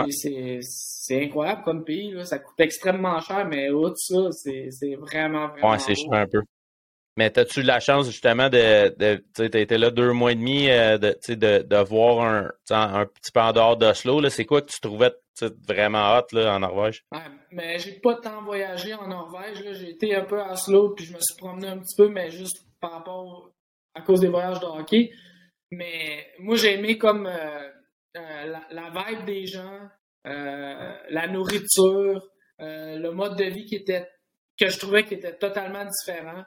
c'est incroyable comme pays. Là. Ça coûte extrêmement cher, mais autre ça, c'est vraiment, vraiment. Ouais, c'est cher un peu. Mais as-tu eu la chance justement de, de tu as été là deux mois et demi, euh, de, de, de voir un, un petit peu en dehors d'Oslo. C'est quoi que tu trouvais vraiment hot là, en Norvège? Mais j'ai pas tant voyagé en Norvège. J'ai été un peu à Oslo, puis je me suis promené un petit peu, mais juste par rapport à cause des voyages de hockey. Mais moi, j'ai aimé comme euh, euh, la, vibe des gens, la nourriture, le mode de vie qui était que je trouvais qui était totalement différent.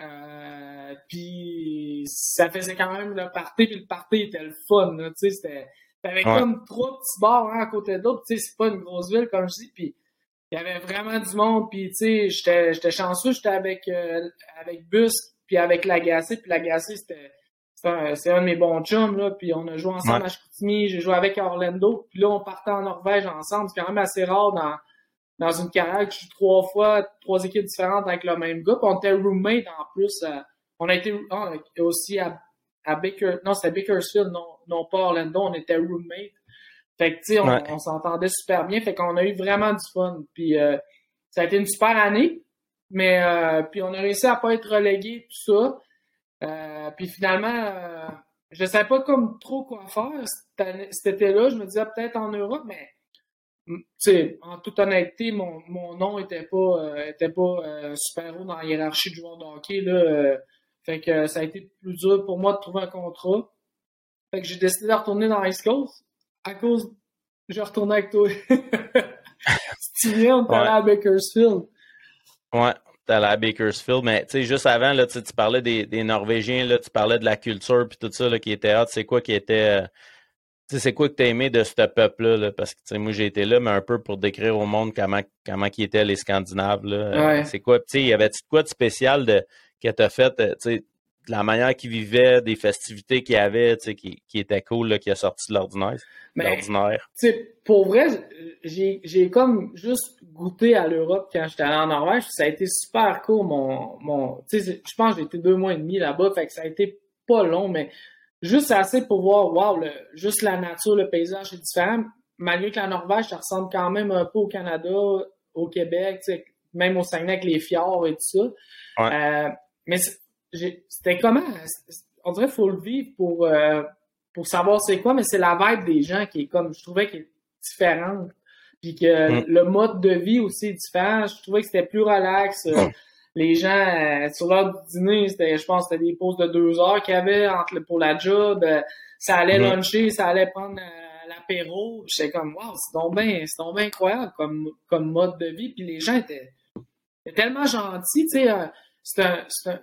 Euh, puis ça faisait quand même le party, puis le party était le fun, tu sais, c'était... T'avais comme trois petits bars un à côté de l'autre, tu sais, c'est pas une grosse ville, comme je dis, puis il y avait vraiment du monde, puis tu sais, j'étais chanceux, j'étais avec, euh, avec Bus, puis avec Lagacé, puis Lagacé, c'était c'est un, de mes bons chums, là, puis on a joué ensemble à Chicoutimi, j'ai joué avec Orlando, puis là, on partait en Norvège ensemble, c'est quand même assez rare dans dans une carrière que je suis trois fois, trois équipes différentes avec le même gars. Puis on était roommate en plus. Euh, on a été ah, aussi à, à Baker, non, c'était Bakersfield, non, non pas Orlando, on était roommate. Fait que, tu sais, on, s'entendait super bien. Fait qu'on a eu vraiment du fun. Puis euh, ça a été une super année. Mais euh, puis on a réussi à pas être relégué, tout ça. Euh, puis finalement, je savais pas comme trop quoi faire cet été-là. Je me disais peut-être en Europe, mais sais, en toute honnêteté, mon, mon nom était pas euh, était pas euh, super haut dans la hiérarchie du joueur de hockey. Là, euh, fait que ça a été plus dur pour moi de trouver un contrat. Fait que j'ai décidé de retourner dans East Coast à cause je retournais avec toi. tu viens, on allé à Bakersfield. Ouais, t'es allé à Bakersfield, mais tu sais, juste avant, là, tu parlais des, des Norvégiens, là, tu parlais de la culture puis tout ça là, qui était hot. C'est quoi qui était c'est quoi que tu as aimé de ce peuple-là? Parce que moi, j'ai été là, mais un peu pour décrire au monde comment, comment ils étaient les Scandinaves. C'est quoi? Il y avait quoi de spécial de, que tu as fait, euh, de la manière qu'ils vivaient, des festivités qu'ils avaient, qui, qui était cool, là, qui a sorti de l'ordinaire? Pour vrai, j'ai comme juste goûté à l'Europe quand j'étais allé en Norvège. Ça a été super cool. Mon, mon, je pense que j'ai été deux mois et demi là-bas, fait que ça a été pas long, mais juste assez pour voir, wow, le, juste la nature, le paysage est différent. Malgré que la Norvège, ça ressemble quand même un peu au Canada, au Québec, même au Saguenay avec les fjords et tout ça. Euh, mais c'était comment? On dirait qu'il faut le vivre pour, euh, pour savoir c'est quoi, mais c'est la vibe des gens qui est comme, je trouvais, qui est différente. Puis que mm. le mode de vie aussi est différent. Je trouvais que c'était plus relax. Euh, mm les gens, euh, sur l'heure du dîner, c'était, je pense c'était des pauses de deux heures qu'il y avait entre, pour la job. Euh, ça allait mm. luncher, ça allait prendre l'apéro. J'étais comme, wow, c'est donc bien, c'est donc bien incroyable comme, comme mode de vie. Puis les gens étaient, tellement gentil, tu sais. Euh, c'est un,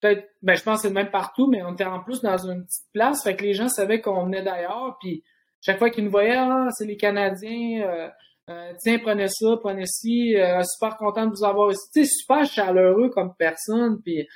peut-être, ben, je pense que c'est le même partout, mais on était en plus dans une petite place, fait que les gens savaient qu'on venait d'ailleurs, puis chaque fois qu'ils nous voyaient, ah, c'est les Canadiens, euh, euh, tiens, prenez ça, prenez ci, euh, super content de vous avoir ici. Tu sais, super chaleureux comme personne, puis,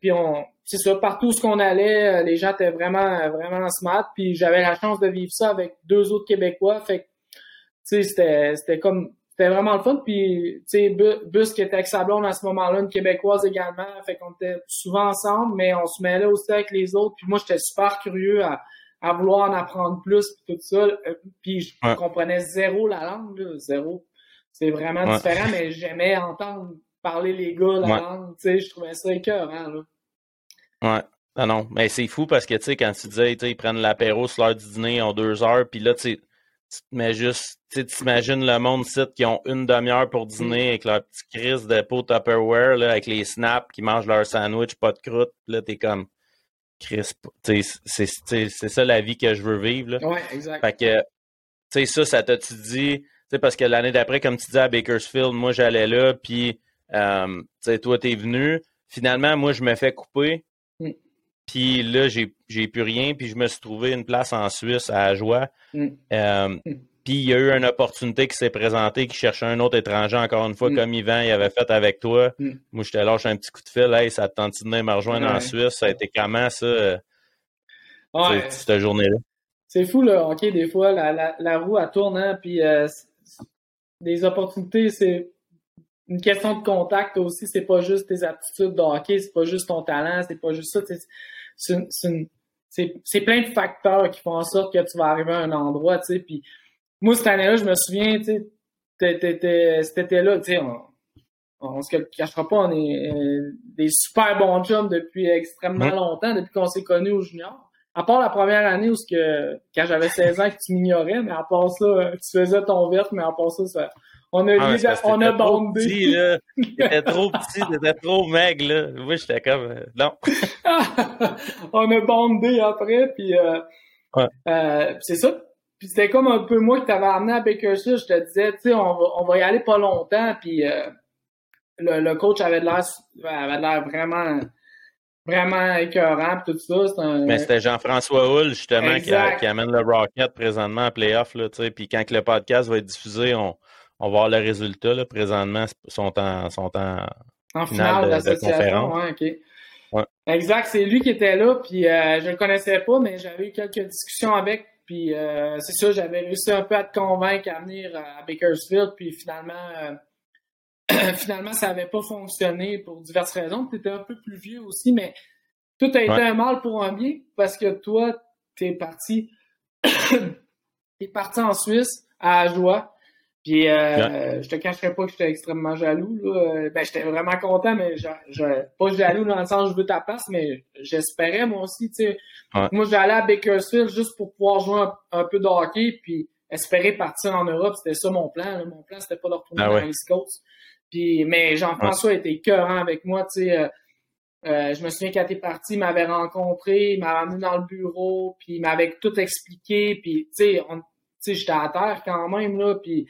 puis on, c'est ça, partout où qu'on allait, les gens étaient vraiment, vraiment smart, puis j'avais la chance de vivre ça avec deux autres Québécois, fait que, tu sais, c'était, c'était comme c'était vraiment le fun. Puis, tu sais, Bus qui était avec sa blonde à ce moment-là, une québécoise également. Fait qu'on était souvent ensemble, mais on se mêlait aussi avec les autres. Puis moi, j'étais super curieux à, à vouloir en apprendre plus, puis tout ça. Euh, puis je comprenais zéro la langue, là, zéro. C'est vraiment différent, mais j'aimais entendre parler les gars la langue. Tu sais, je trouvais ça écœurant, là. Ouais. Non, non. Mais c'est fou parce que, tu sais, quand tu disais, tu ils prennent l'apéro sur l'heure du dîner en deux heures, puis là, tu sais, tu te mets juste, tu t'imagines le monde site qui ont une demi-heure pour dîner avec leur petit crise de pot Tupperware, là, avec les snaps, qui mangent leur sandwich, pas de croûte, pis là, t'es comme, Chris, c'est ça la vie que je veux vivre, là. Ouais, exact. Fait que, tu sais, ça, ça t'a-tu dit, tu sais, parce que l'année d'après, comme tu dis à Bakersfield, moi, j'allais là, puis, euh, tu sais, toi, t'es venu. Finalement, moi, je me fais couper. Puis là, j'ai plus rien, puis je me suis trouvé une place en Suisse, à Ajoie. Mm. Euh, mm. Puis il y a eu une opportunité qui s'est présentée, qui cherchait un autre étranger, encore une fois, mm. comme Yvan il avait fait avec toi. Moi, je te lâche un petit coup de fil. Hey, ça te tente de me rejoindre en Suisse? Ça a été comment, ça, cette journée-là? C'est fou, là. OK, des fois, la, la, roue, elle tourne, hein, puis euh, des opportunités, c'est une question de contact aussi. C'est pas juste tes aptitudes de hockey, c'est pas juste ton talent, c'est pas juste ça c'est plein de facteurs qui font en sorte que tu vas arriver à un endroit, tu sais. Puis moi, cette année-là, je me souviens, tu sais, cet été-là, tu sais, on, on se cachera pas, on est euh, des super bons chums depuis extrêmement longtemps, depuis qu'on s'est connus au junior. À part la première année où, que, quand j'avais 16 ans, que tu m'ignorais, mais à part ça, tu faisais ton vert, mais à part ça, ça on a, ah, on a bondé. T'étais trop petit, t'étais trop maigre, là. Moi, j'étais comme, euh, non. on a bondé après, puis euh, euh, c'est ça. Puis c'était comme un peu moi qui t'avais amené à Bakersfield. Je te disais, tu sais, on va, on va y aller pas longtemps, puis le, le, coach avait l'air avait l'air vraiment vraiment écœurant tout ça. Mais c'était Jean-François Hull, justement, qui, qui, amène le Rocket présentement en playoff. Là, puis quand le podcast va être diffusé, on, on va voir le résultat. Là. Présentement, sont en, sont en, finale, de, conférence. Ouais, Exact, c'est lui qui était là, puis euh, je ne le connaissais pas, mais j'avais eu quelques discussions avec, puis euh, c'est ça, j'avais réussi un peu à te convaincre à venir à Bakersfield, puis finalement, euh, finalement, ça n'avait pas fonctionné pour diverses raisons. Tu étais un peu plus vieux aussi, mais tout a été un mal pour un bien, parce que toi, tu es parti, es parti en Suisse, à Joie. Puis euh, je te cacherai pas que j'étais extrêmement jaloux. Là. Ben, j'étais vraiment content, mais je, je, pas jaloux dans le sens je veux ta place, mais j'espérais moi aussi. Tu sais. Moi, j'allais à Bakersfield juste pour pouvoir jouer un, peu de hockey, puis espérer partir en Europe. C'était ça mon plan. Mon plan, c'était pas de retourner ah dans l'East Coast. Puis, mais Jean-François était écœurant avec moi. Tu sais, euh, euh, je me souviens quand t'es parti, il m'avait rencontré, il m'avait amené dans le bureau, puis il m'avait tout expliqué. Puis, tu sais, j'étais à terre quand même, là, puis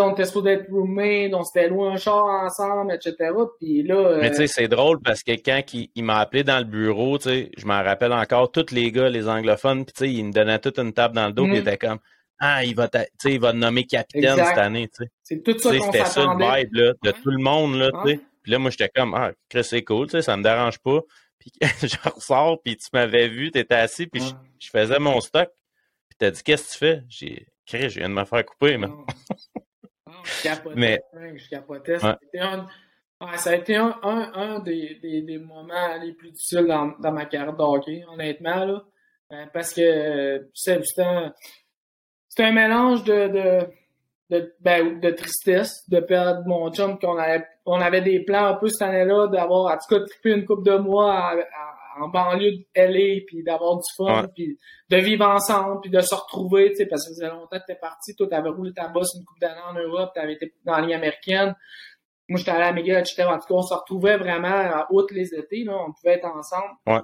on était supposé être roommate, on s'était loué un char ensemble, etc. Puis là. Mais tu sais, euh, c'est drôle parce que quand il, m'a appelé dans le bureau, tu sais, je m'en rappelle encore, tous les gars, les anglophones, puis tu sais, il me donnait toute une table dans le dos, puis il mm. était comme Ah, il va, il va te nommer capitaine cette année, tu sais. C'est tout ça qu'on C'était ça le vibe là, de tout le monde, là, tu sais. Puis là, moi, j'étais comme Ah, c'est cool, tu sais, ça me dérange pas. Puis je ressors, puis tu m'avais vu, tu étais assis, puis je, faisais mon stock. Puis t'as dit Qu'est-ce que tu fais? J'ai je viens de me faire couper, mais. Je capotais. Mais... Je capotais. Ça a été un, un, un des, des, des, moments les plus difficiles dans, dans ma carrière de hockey, honnêtement. Là. Euh, parce que c'est un, un mélange de, de, de, ben, de tristesse de perdre mon chum qu'on on avait des plans un peu cette année-là d'avoir en tout cas trippé une coupe de mois en banlieue de LA puis d'avoir du fun puis de vivre ensemble puis de se retrouver tu sais parce que ça faisait longtemps que t'es parti. Toi t'avais roulé ta bosse une coupe d'années en Europe t'avais été dans la ligne américaine. Moi j'étais allé à McGill etc en tout cas on se retrouvait vraiment à outre les étés là on pouvait être ensemble. Ouais.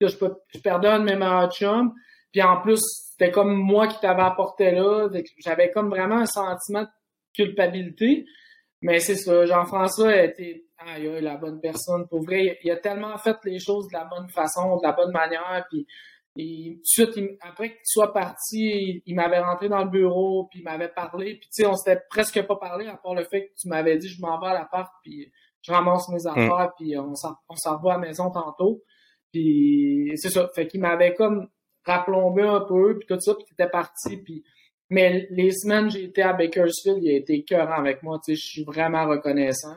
je, je perdais un de mes meilleurs chums puis en plus c'était comme moi qui t'avais apporté là j'avais comme vraiment un sentiment de culpabilité. Mais c'est ça, Jean-François était ah, il la bonne personne. Pour vrai, il a tellement fait les choses de la bonne façon, de la bonne manière. Puis, et suite, après qu'il soit parti, il, m'avait rentré dans le bureau, puis il m'avait parlé. Puis, tu sais, on s'était presque pas parlé, à part le fait que tu m'avais dit, je m'en vais à l'appart, puis je ramasse mes mm. affaires, puis on s'en, va à la maison tantôt. Puis, c'est ça. Fait qu'il m'avait comme rapplombé un peu, puis tout ça, puis il était parti. Puis, mais les semaines j'ai été à Bakersfield, il a été cœur avec moi. Tu sais, je suis vraiment reconnaissant.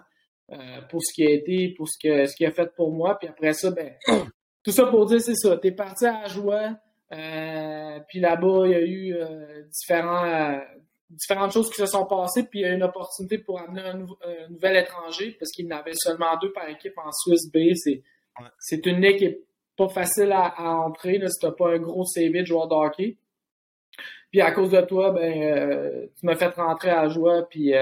Euh, pour ce qui a été, pour ce que ce qu'il a fait pour moi. Puis après ça, ben tout ça pour dire c'est ça. T'es parti à Joie, euh, puis là-bas il y a eu euh, différents différentes choses qui se sont passées, puis il y a eu une opportunité pour amener un, nouvel étranger parce qu'il y en avait seulement deux par équipe en Suisse B. C'est une ligue qui est pas facile à, entrer là, si t'as pas un gros CV de joueur de hockey. Puis à cause de toi, ben tu m'as fait rentrer à Joie, puis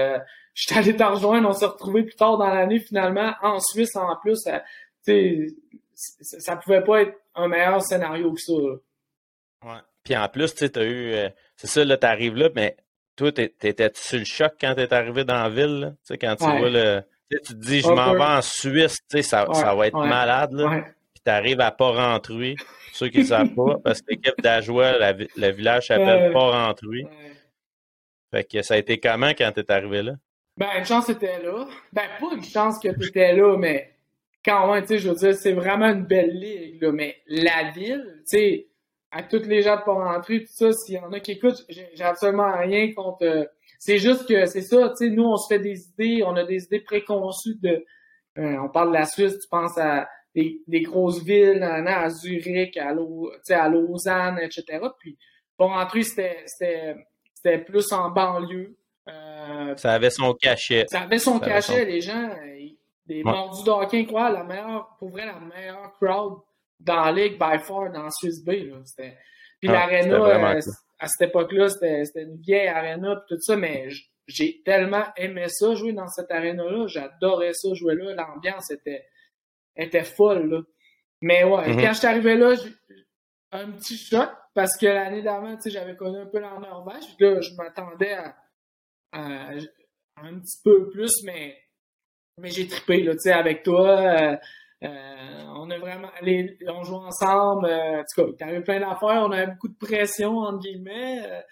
suis allé t'en rejoindre, on s'est retrouvés plus tard dans l'année finalement, en Suisse en plus. Ça, ça pouvait pas être un meilleur scénario que ça. Ouais. Puis en plus, tu as eu. Euh, c'est ça, là, t'arrives là, mais toi, t'étais sur le choc quand t'es arrivé dans la ville, Tu sais, quand tu vois le. Tu te dis, je m'en vais en Suisse, tu sais, ça, ça va être malade, là. Puis t'arrives à Port-Rentruy, ceux qui ne savent pas, parce que l'équipe d'Ajoie, le village s'appelle Port-Rentruy. Fait que ça a été comment quand t'es arrivé là? Ben, une chance était là. Ben, pas une chance que tu étais là, mais quand même, tu sais, je veux dire, c'est vraiment une belle ligue, là. Mais la ville, tu sais, à toutes les gens de pas rentrer, tout ça, s'il y en a qui écoutent, j'ai absolument rien contre. Euh, c'est juste que c'est ça, tu sais, nous, on se fait des idées, on a des idées préconçues de. Euh, on parle de la Suisse, tu penses à des, grosses villes, à, Zurich, à, à Lausanne, etc. Puis, pour rentrer, c'était plus en banlieue. Euh, ça avait son cachet. Ça avait son cachet, les gens. Des mordus de hockey incroyables, la meilleure, pour vrai, la meilleure crowd dans la ligue by far dans Swiss Bay. Puis ah, l'arena, euh, à cette époque-là, c'était une vieille arena tout ça, mais j'ai tellement aimé ça, jouer dans cette arena-là. J'adorais ça, jouer là. L'ambiance était, était folle. Là. Mais ouais, mm-hmm. quand je suis arrivé là, un petit choc parce que l'année d'avant, j'avais connu un peu la Norvège. Là, je m'attendais à euh, un petit peu plus, mais, mais j'ai trippé là, avec toi. Euh, euh, on a vraiment, les, on joue ensemble. en tout cas, t'avais plein d'affaires. On avait beaucoup de pression entre guillemets.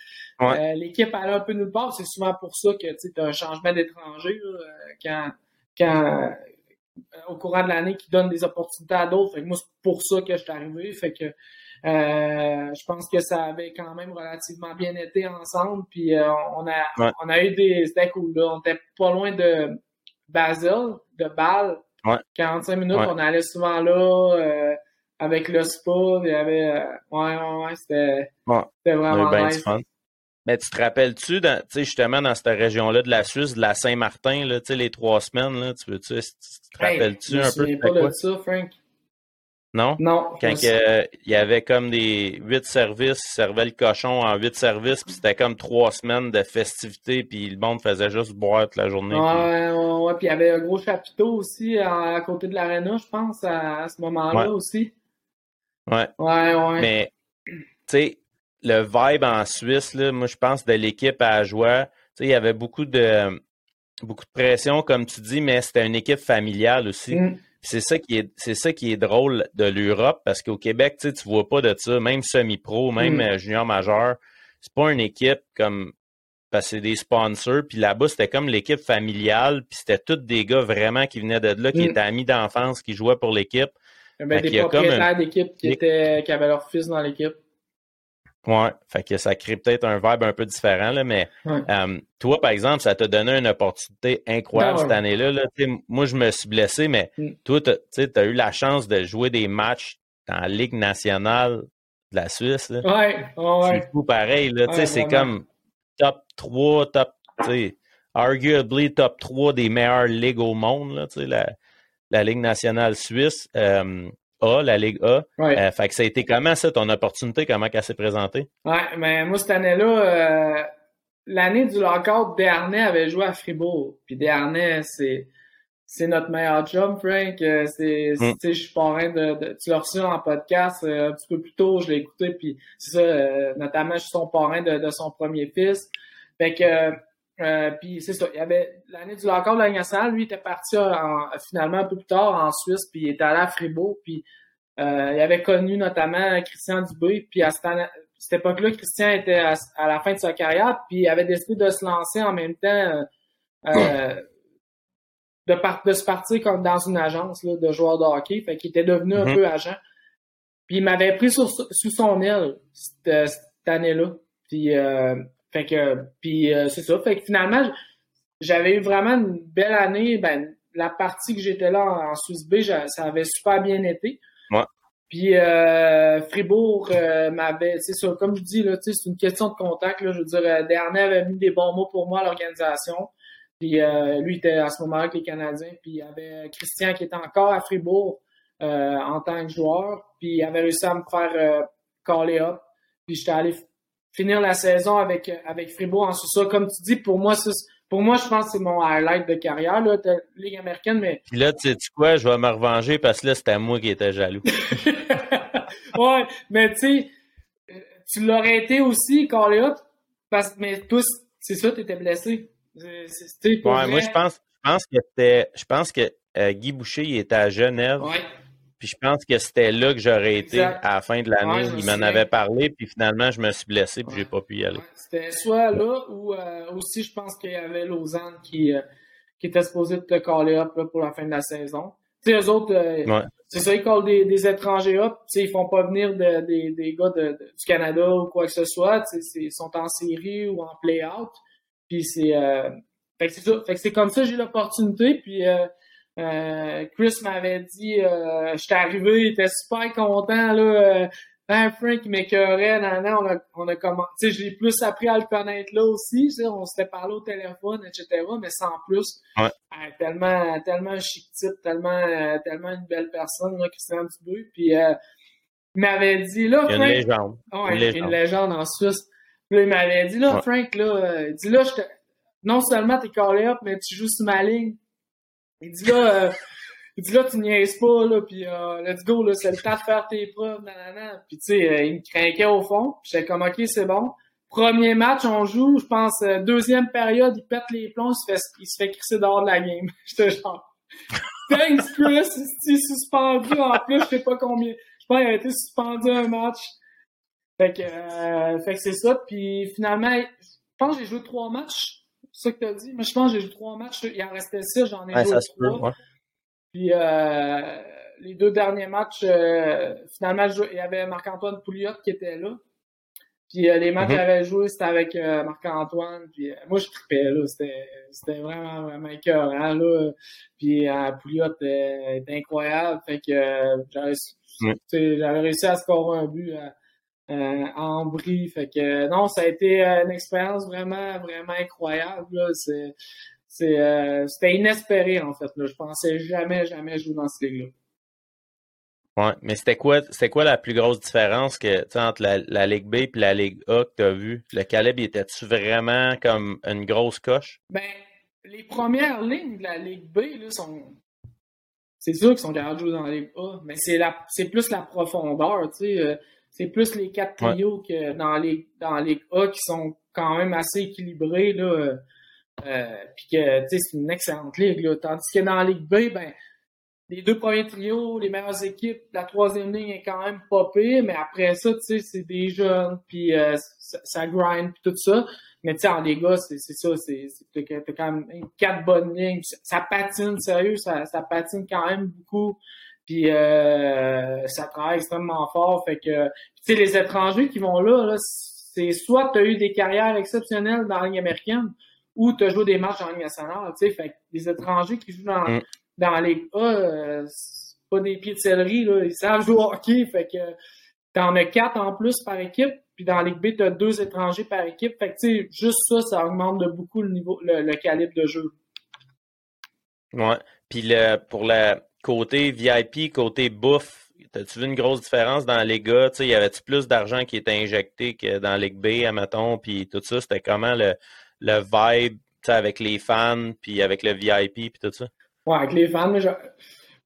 L'équipe allait un peu nulle part. C'est souvent pour ça que tu as un changement d'étranger quand, quand au courant de l'année qui donne des opportunités à d'autres. Fait que moi, c'est pour ça que je suis arrivé. Fait que euh, je pense que ça avait quand même relativement bien été ensemble. Puis euh, on, a, on a eu des. C'était cool. Là. On était pas loin de Basel, de Bâle. 45 minutes, on allait souvent là euh, avec le spa. Il y avait. ouais, ouais, ouais, c'était vraiment nice. Fun. Mais tu te rappelles-tu, justement, dans cette région-là de la Suisse, de la Saint-Martin, les trois semaines, là, tu, tu, tu te rappelles-tu un peu? Je pas de ça, Frank. Non? Non. Quand il y avait comme des huit services, servait le cochon en huit services, puis c'était comme trois semaines de festivités, puis le monde faisait juste boire toute la journée. Ouais, puis... ouais, puis il y avait un gros chapiteau aussi à, côté de l'aréna, je pense, à, ce moment-là aussi. Ouais. Ouais, ouais. Mais, tu sais, le vibe en Suisse, là, moi, je pense, de l'équipe à joie, tu sais, il y avait beaucoup de, beaucoup de pression, comme tu dis, mais c'était une équipe familiale aussi. Mm. C'est ça qui est c'est ça qui est drôle de l'Europe parce qu'au Québec, tu sais, vois pas de ça, même semi-pro, même mm. euh, junior majeur, c'est pas une équipe comme parce que c'est des sponsors, puis là-bas, c'était comme l'équipe familiale, puis c'était tous des gars vraiment qui venaient de là, qui mm. étaient amis d'enfance, qui jouaient pour l'équipe. Ben, des propriétaires d'équipe qui, étaient, qui avaient leur fils dans l'équipe. Ouais, fait que ça crée peut-être un vibe un peu différent, là, mais euh, toi, par exemple, ça t'a donné une opportunité incroyable cette année-là. Là. Moi, je me suis blessé, mais mm. toi, tu as eu la chance de jouer des matchs dans la Ligue nationale de la Suisse. Là. Ouais, ouais. C'est tout pareil. Là, c'est comme top 3, top, arguably top 3 des meilleures ligues au monde, là, la, la Ligue nationale suisse. Euh, a, la Ligue A. Euh, fait que ça a été comment ça, ton opportunité, comment elle s'est présentée? Ouais, mais moi, cette année-là, euh, l'année du lockout, Dernay avait joué à Fribourg. Puis Dernay, c'est c'est notre meilleur job, Frank. Euh, c'est, mm. je suis parrain de, de, tu l'as reçu en podcast un petit peu plus tôt, je l'ai écouté, puis c'est ça, notamment je suis son parrain de, de, son premier fils. Fait que Euh, puis c'est ça, il y avait l'année du lockout de la nationale, lui, il était parti finalement un peu plus tard en Suisse, puis il était allé à Fribourg, puis euh, il avait connu notamment Christian Dubé, puis à cette, cette époque-là, Christian était à, la fin de sa carrière, puis il avait décidé de se lancer en même temps, euh, de, de se partir comme dans une agence là, de joueurs de hockey, fait qu'il était devenu un mm-hmm. peu agent. Puis il m'avait pris sous son aile cette, cette année-là. Puis fait que, puis euh, c'est ça. Fait que finalement, j'avais eu vraiment une belle année. Ben, la partie que j'étais là en, Suisse B, ça avait super bien été. Ouais. Puis euh, Fribourg euh, m'avait, c'est ça, comme je dis là, c'est une question de contact. Là, je veux dire, Dernier avait mis des bons mots pour moi à l'organisation. Puis lui était à ce moment-là avec les Canadiens. Puis il y avait Christian qui était encore à Fribourg en tant que joueur. Puis il avait réussi à me faire caller up. Puis j'étais allé finir la saison avec, avec Fribourg en sous-ça. Comme tu dis, pour moi, pour moi, je pense que c'est mon highlight de carrière, là, Ligue américaine, mais. Puis là, tu sais quoi, je vais me revenger parce que là, c'était moi qui étais jaloux. ouais, mais tu sais, tu l'aurais été aussi, Carly parce mais tous, c'est ça, tu étais blessé. ouais, moi, je pense, je pense que je pense que euh, Guy Boucher, il était à Genève. Ouais. Puis je pense que c'était là que j'aurais été à la fin de l'année. il m'en avait parlé, puis finalement, je me suis blessé, puis j'ai pas pu y aller. c'était soit là ou euh, aussi, je pense qu'il y avait Lausanne qui, euh, qui était supposé te caller up pour la fin de la saison. Tu sais, eux autres, euh, c'est ça, ils callent des, des étrangers up. Tu sais, ils font pas venir de, des, des gars de, du Canada ou quoi que ce soit. Tu sais, ils sont en série ou en play-out. Puis c'est... fait que c'est ça. Fait que c'est comme ça j'ai l'opportunité. Puis euh, Chris m'avait dit, euh, j'étais arrivé, il était super content, là. Euh, hein, Frank m'écœurait, nan, nan, on a, on a commencé, tu sais, j'ai plus appris à le connaître là aussi, tu sais, on s'était parlé au téléphone, etc., mais sans plus. Ouais. tellement, tellement un chic type, tellement, tellement une belle personne, là, Christian Dubé, puis euh, il m'avait dit, là, Frank... Une légende. Une, légende. une légende en Suisse. Puis il m'avait dit, là, Frank, là, il dit, là, je non seulement t'es callé up, mais tu joues sur ma ligne. Il dit là, euh, il dit là, tu niaises pas, là, pis euh, let's go, là, c'est le temps de faire tes preuves, nanana. Puis tu sais, euh, il me craquait au fond. J'étais comme, ok, c'est bon. Premier match, on joue, je pense, euh, deuxième période, il pète les plombs, il se fait, il se fait crisser dehors de la game. J'étais genre, thanks Chris, il suspendu en plus, je sais pas combien. Je pense qu'il a été suspendu un match. Fait que, euh, fait que c'est ça. Puis finalement, je pense que j'ai joué trois matchs ça que tu as dit. Mais je pense que j'ai joué trois matchs. Il en restait six, j'en ai joué trois. Puis euh, les deux derniers matchs, euh, finalement, il y avait Marc-Antoine Pouliot qui était là. Puis euh, les matchs mm-hmm. que j'avais joués, c'était avec Marc-Antoine. Puis moi, je tripais, là. C'était vraiment, vraiment écœurant, là. Puis Pouliot était incroyable. Fait que j'avais réussi à scorer un but euh, en brie. Fait que non, ça a été euh, une expérience vraiment, vraiment incroyable. C'est, c'est, euh, c'était inespéré en fait. Là. Je pensais jamais, jamais jouer dans ce ligue-là. Ouais, mais c'était quoi, c'était quoi la plus grosse différence que, entre la, la, Ligue B et la Ligue A que tu as vu? Le Caleb, était-tu vraiment comme une grosse coche? Ben, les premières lignes de la Ligue B là, sont. C'est sûr qu'ils sont capables de jouer dans la Ligue A, mais c'est la c'est plus la profondeur, tu sais c'est plus les quatre trios que dans les dans les A qui sont quand même assez équilibrés là. Euh, puis que tu sais c'est une excellente ligue là. Tandis que dans la Ligue B, ben les deux premiers trios, les meilleures équipes, la troisième ligne est quand même pas pire, mais après ça, tu sais, c'est des jeunes, puis euh, ça, grind, puis tout ça. Mais tu sais, en c'est ça, c'est t'as quand même quatre bonnes lignes. Ça, patine, sérieux, ça, ça patine quand même beaucoup. Puis euh, ça travaille extrêmement fort. Fait que, tu sais, les étrangers qui vont là, là c'est soit tu as eu des carrières exceptionnelles dans la Ligue américaine ou tu as joué des matchs en Ligue nationale. Tu sais, fait que les étrangers qui jouent dans, mm. dans la Ligue A, euh, c'est pas des pieds de céleri, là. Ils savent jouer au hockey. Fait que t'en as quatre en plus par équipe. Puis dans la Ligue B, tu as deux étrangers par équipe. Fait que tu sais, juste ça, ça augmente de beaucoup le niveau, le, calibre de jeu. Ouais. Puis le, pour la côté VIP, côté bouffe, as-tu vu une grosse différence dans les gars? Y avait-tu plus d'argent qui était injecté que dans Ligue B, admettons, puis tout ça? C'était comment le, le vibe avec les fans, puis avec le VIP, puis tout ça? Ouais, avec les fans,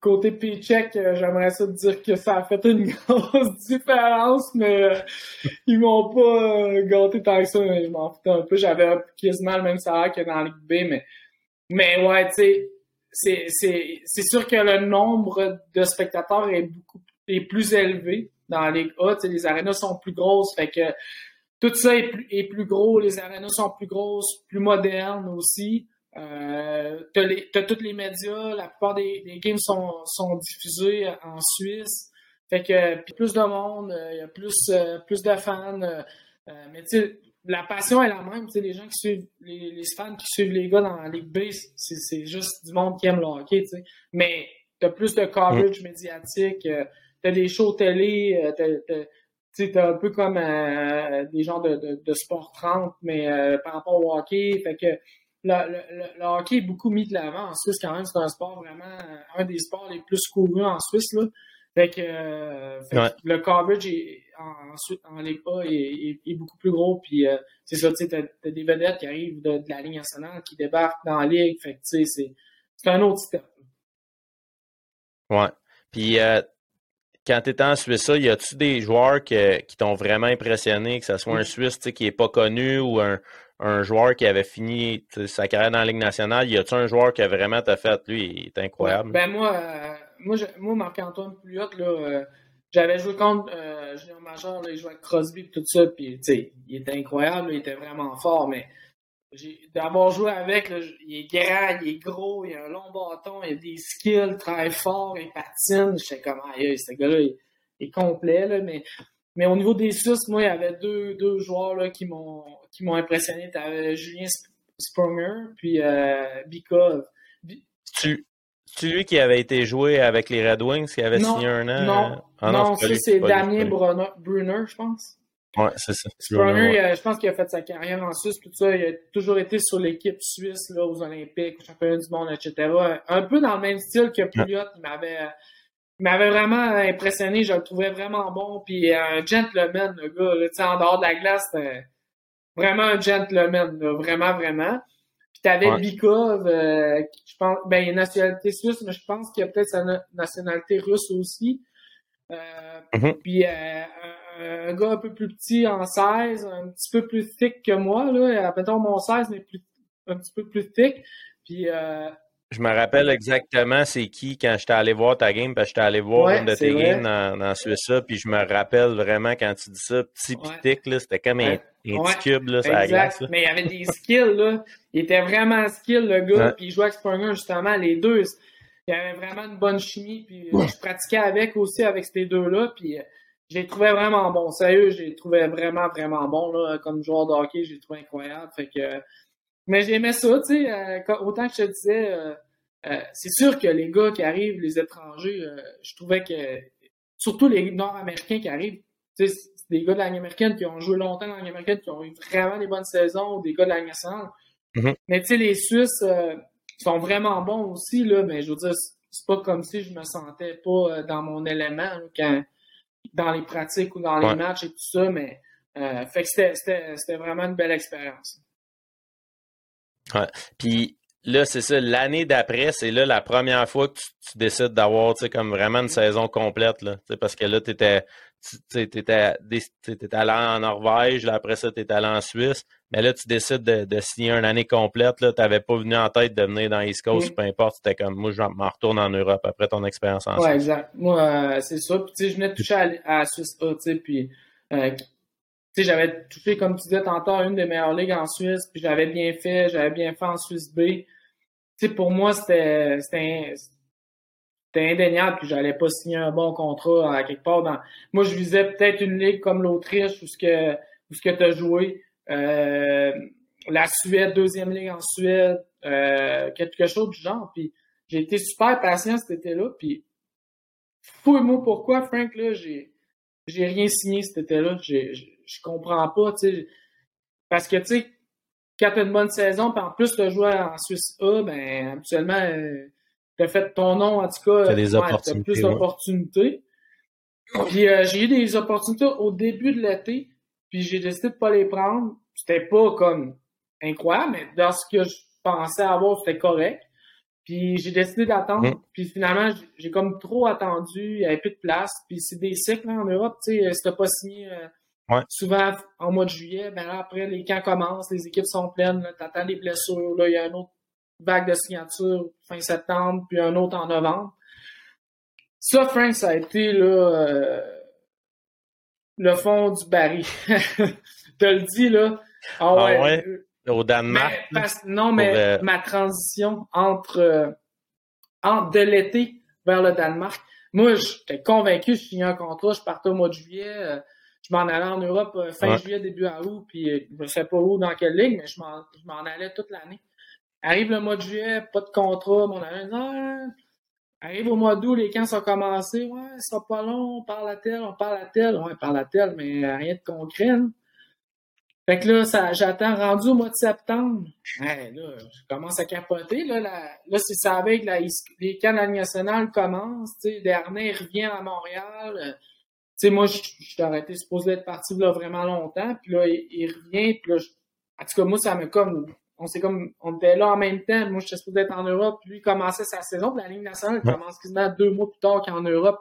côté paycheck, euh, j'aimerais ça dire que ça a fait une grosse différence, mais euh, ils m'ont pas euh, gâté tant que ça, mais je m'en foutais un peu. J'avais quasiment le même salaire que dans Ligue B, mais, mais ouais, tu sais, c'est, sûr que le nombre de spectateurs est beaucoup est plus élevé dans la Ligue A. les arénas sont plus grosses, fait que tout ça est plus, est plus gros, les arénas sont plus grosses, plus modernes aussi. Euh, t'as, les, tous les médias, la plupart des, games sont, sont diffusés en Suisse. Fait que plus de monde, euh, il y a plus, euh, de fans. Euh, mais tu la passion est la même. Tu sais, les gens qui suivent, les, les, fans qui suivent les gars dans la Ligue B, c'est, juste du monde qui aime le hockey, tu sais. Mais t'as plus de coverage mm. médiatique, t'as des shows télé, t'as, t'as, t'as un peu comme des gens de, de, de, sport 30, mais par rapport au hockey. Fait que le, le, hockey est beaucoup mis de l'avant en Suisse quand même. C'est un sport vraiment, un des sports les plus courus en Suisse. Là. Fait que, euh, le coverage est, en, en Ligue A est, est, beaucoup plus gros. Puis euh, c'est ça, tu sais, t'as, des vedettes qui arrivent de, la Ligue nationale qui débarquent dans la Ligue. Fait que tu sais, c'est, c'est un autre step. Ouais. Puis euh, quand tu étais en Suisse, y a-tu des joueurs qui t'ont vraiment impressionné, que ce soit un. Suisse qui n'est pas connu ou un, un joueur qui avait fini sa carrière dans la Ligue nationale, y a-tu un joueur qui a vraiment t'a fait, lui, il est incroyable? Ben moi, moi, moi Marc-Antoine Pouliot, là, euh, j'avais joué contre euh, Junior Major, là, il jouait avec Crosby et tout ça, puis il était incroyable, il était vraiment fort, mais d'avoir joué avec, il est grand, il est gros, il a un long bâton, il a des skills, très fort, il patine. Je sais comment, ce gars-là, il, est complet, là, mais mais au niveau des Suisses, moi, il y avait deux, deux joueurs là, qui m'ont impressionné. Julien Sprunger, puis euh, Bikov. Tu lui qui avait été joué avec les Red Wings, qui avait signé un an? Non, ah, non, c'est Damien Brunner, je pense. Ouais, c'est ça. Sprunger, je pense qu'il a fait sa carrière en Suisse, tout ça. Il a toujours été sur l'équipe suisse, là, aux Olympiques, aux championnats du monde, etc. Un peu dans le même style que Pouliot, il m'avait il m'avait vraiment impressionné, je le trouvais vraiment bon. Puis un gentleman, le gars, là, en dehors de la glace, c'était vraiment un gentleman, vraiment, vraiment. T'avais Bikov, euh, je pense, ben, il a nationalité suisse, mais je pense qu'il a peut-être sa nationalité russe aussi. Euh, mm-hmm. Puis euh, un, gars un peu plus petit en 16, un petit peu plus thick que moi, là. Mettons mon 16, mais plus, un petit peu plus thick. Puis euh, je me rappelle exactement c'est qui quand j'étais allé voir ta game, parce que j'étais allé voir une de tes games dans, dans Suisse, puis je me rappelle vraiment quand tu dis ça, petit pitique, là, c'était comme un, petit cube, là, glace. Mais il y avait des skills, là. Il était vraiment skill, le gars, puis il jouait avec Sprunger, justement, les deux. Il y avait vraiment une bonne chimie, puis je pratiquais avec aussi, avec ces deux-là, puis euh, je les trouvais vraiment bons. Sérieux, je les trouvais vraiment, vraiment bons, là, comme joueur de hockey, je les trouvais incroyables. Fait que mais j'aimais ça, tu sais, euh, autant que je te disais, euh, euh, c'est sûr que les gars qui arrivent, les étrangers, je trouvais que, surtout les Nord-Américains qui arrivent, tu sais, c'est des gars de la américaine qui ont joué longtemps dans la américaine, qui ont eu vraiment des bonnes saisons, ou des gars de la nationale. Mm-hmm. Mais tu sais, les Suisses sont vraiment bons aussi, là, mais je veux dire, c'est pas comme si je me sentais pas dans mon élément quand, dans les pratiques ou dans les matchs et tout ça, mais fait que c'était vraiment une belle expérience. Ouais. Puis là, c'est ça, l'année d'après, c'est là la première fois que tu, décides d'avoir, comme vraiment une saison complète, là. parce que là, tu étais, allé en Norvège, là, après ça, tu étais allé en Suisse. Mais là, tu décides de, signer une année complète. Tu n'avais pas venu en tête de venir dans East Coast, mm. peu importe. C'était comme, moi, je m'en retourne en Europe après ton expérience en Suisse. Ouais, exact. Moi, euh, c'est ça. Puis, tu sais, je venais de toucher à, à Suisse A, tu sais, puis euh, sais, j'avais touché, comme tu disais tantôt, une des meilleures ligues en Suisse, puis j'avais bien fait, j'avais bien fait en Suisse B. Tu sais, pour moi, c'était, indéniable que j'allais pas signer un bon contrat à quelque part dans. Moi, je visais peut-être une ligue comme l'Autriche où ce que, où ce que tu as joué. Euh, la Suède, deuxième ligue en Suède, euh, quelque chose du genre. Puis j'ai été super patient cet été-là. Puis fouille-moi pourquoi, Frank, là, j'ai j'ai rien signé cet été-là. Je comprends pas, tu sais. Parce que, tu sais, quand t'as une bonne saison, puis en plus de jouer en Suisse A, ben, habituellement, euh, t'as fait ton nom, en tout cas, t'as des opportunités, plus d'opportunités. Puis euh, j'ai eu des opportunités au début de l'été, puis j'ai décidé de pas les prendre. C'était pas comme incroyable, mais dans ce que je pensais avoir, c'était correct. Puis j'ai décidé d'attendre. Mm. Puis finalement, j'ai comme trop attendu. Il n'y avait plus de place. Puis c'est des cycles en Europe. Tu sais, si t'as pas signé souvent en mois de juillet, ben là, après, les camps commencent, les équipes sont pleines. T'attends des blessures. Là, il y a une autre vague de signature fin septembre, puis un autre en novembre. Ça, Frank, ça a été là, euh, le fond du baril. Te le dis, là. Ah, ah ouais. Au Danemark. non, mais euh, ma transition entre, euh, entre de l'été vers le Danemark. Moi, j'étais convaincu, je signais un contrat, je partais au mois de juillet. Je m'en allais en Europe fin juillet, début août, puis je ne sais pas où, dans quelle ligne, mais je m'en allais toute l'année. Arrive le mois de juillet, pas de contrat, mon ami dit Arrive au mois d'août, les camps sont commencés. Ouais, ça sera pas long, on parle à tel, on parle à tel. Ouais, on parle à tel, mais rien de concret. Fait que là, ça, j'attends rendu au mois de septembre. Ouais, là, je commence à capoter. Là, là c'est ça avec que les camps de la nationale commencent. Dernier revient à Montréal. Sais, moi, je, suis arrêté supposé être parti là vraiment longtemps. Puis là, il, revient. Puis là, en tout cas, moi, ça me comme on s'est comme on était là en même temps. Moi, j'étais supposé être en Europe. Lui, il commençait sa saison. Puis la Ligue nationale elle commence quasiment deux mois plus tard qu'en Europe.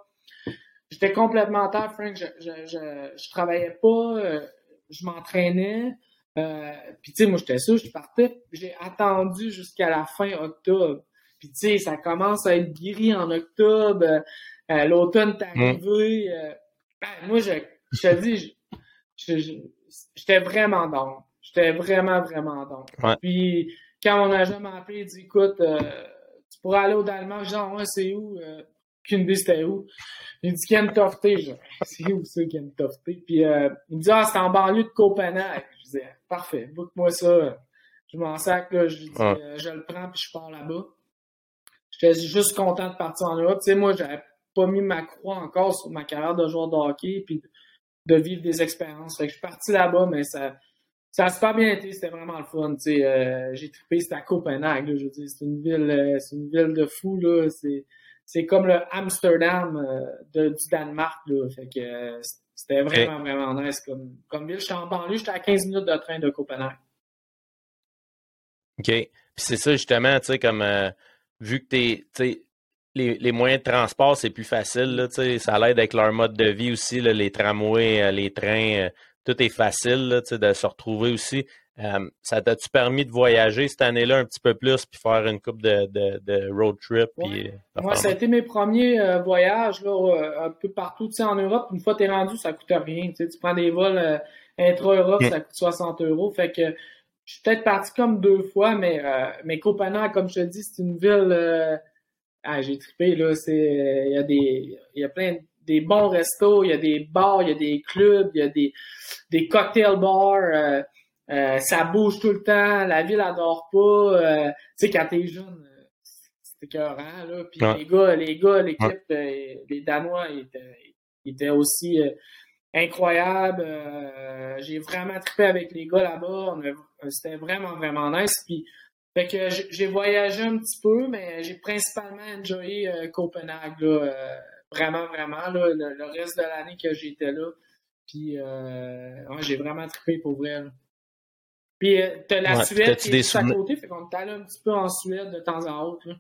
J'étais complètement terre, Frank. Je, je, je, travaillais pas. Euh, je m'entraînais. Euh, puis tu sais, moi, j'étais sûr, je partais. J'ai attendu jusqu'à la fin octobre. Puis tu sais, ça commence à être guéri en octobre. Euh, L'automne est arrivé. Ben, moi, je, je te dis, j'étais vraiment dans J'étais vraiment, vraiment donc. Puis quand mon agent m'a appelé, il dit écoute, euh, tu pourrais aller au Danemark, genre ouais, c'est où? Euh, idée c'était où. Il dit Kentofte, genre. C'est où ça, Kentofte? Puis euh, il me dit Ah, c'est en banlieue de Copenhague. Je disais Parfait, book-moi ça. Je m'en sac, là, je, dis, euh, je le prends puis je pars là-bas. J'étais juste content de partir en Europe. Tu sais, moi, j'avais pas mis ma croix encore sur ma carrière de joueur de hockey puis de vivre des expériences. Fait que je suis parti là-bas, mais ça ça a super bien été, c'était vraiment le fun. Euh, j'ai trippé, c'était à Copenhague. je veux dire, c'est une ville, euh, c'est une ville de fou là. C'est, c'est comme le Amsterdam euh, de, du Danemark là. Fait que euh, c'était vraiment vraiment nice comme comme ville. J'étais en banlieue, j'étais à 15 minutes de train de Copenhague. Ok. Puis c'est ça justement, tu sais comme vu que t'es, tu les, les, moyens de transport, c'est plus facile. Là, ça l'aide avec leur mode de vie aussi, là, les tramways, les trains tout est facile là, de se retrouver aussi. Euh, ça t'a-tu permis de voyager cette année-là un petit peu plus puis faire une coupe de, de, de, road trip? Puis, Moi, euh, ça a été mes premiers euh, voyages là, un peu partout en Europe. Une fois que tu es rendu, ça coûte rien. Tu prends des vols intra-Europe, ça coûte 60 euros. Fait que je suis peut-être parti comme deux fois, mais, mais Copenhague, comme je te dis, c'est une ville. Ah, j'ai trippé, là. Il y a des. Il y a plein de des bons restos, il y a des bars, il y a des clubs, il y a des, des cocktail bars. Euh, euh, ça bouge tout le temps, la ville adore pas. Euh, tu sais, quand t'es jeune, c'était écœurant, là. Puis les gars, les gars, l'équipe, les Danois, ils étaient, ils étaient aussi incroyables. j'ai vraiment trippé avec les gars là-bas. C'était vraiment, vraiment nice. Puis, fait que j'ai voyagé un petit peu, mais j'ai principalement enjoyé Copenhague, là Vraiment, vraiment, là, le, reste de l'année que j'étais là. Puis, euh, j'ai vraiment trippé pour vrai. Puis, euh, t'as la Suède qui est à côté, fait qu'on allé un petit peu en Suède de temps en autre. Là.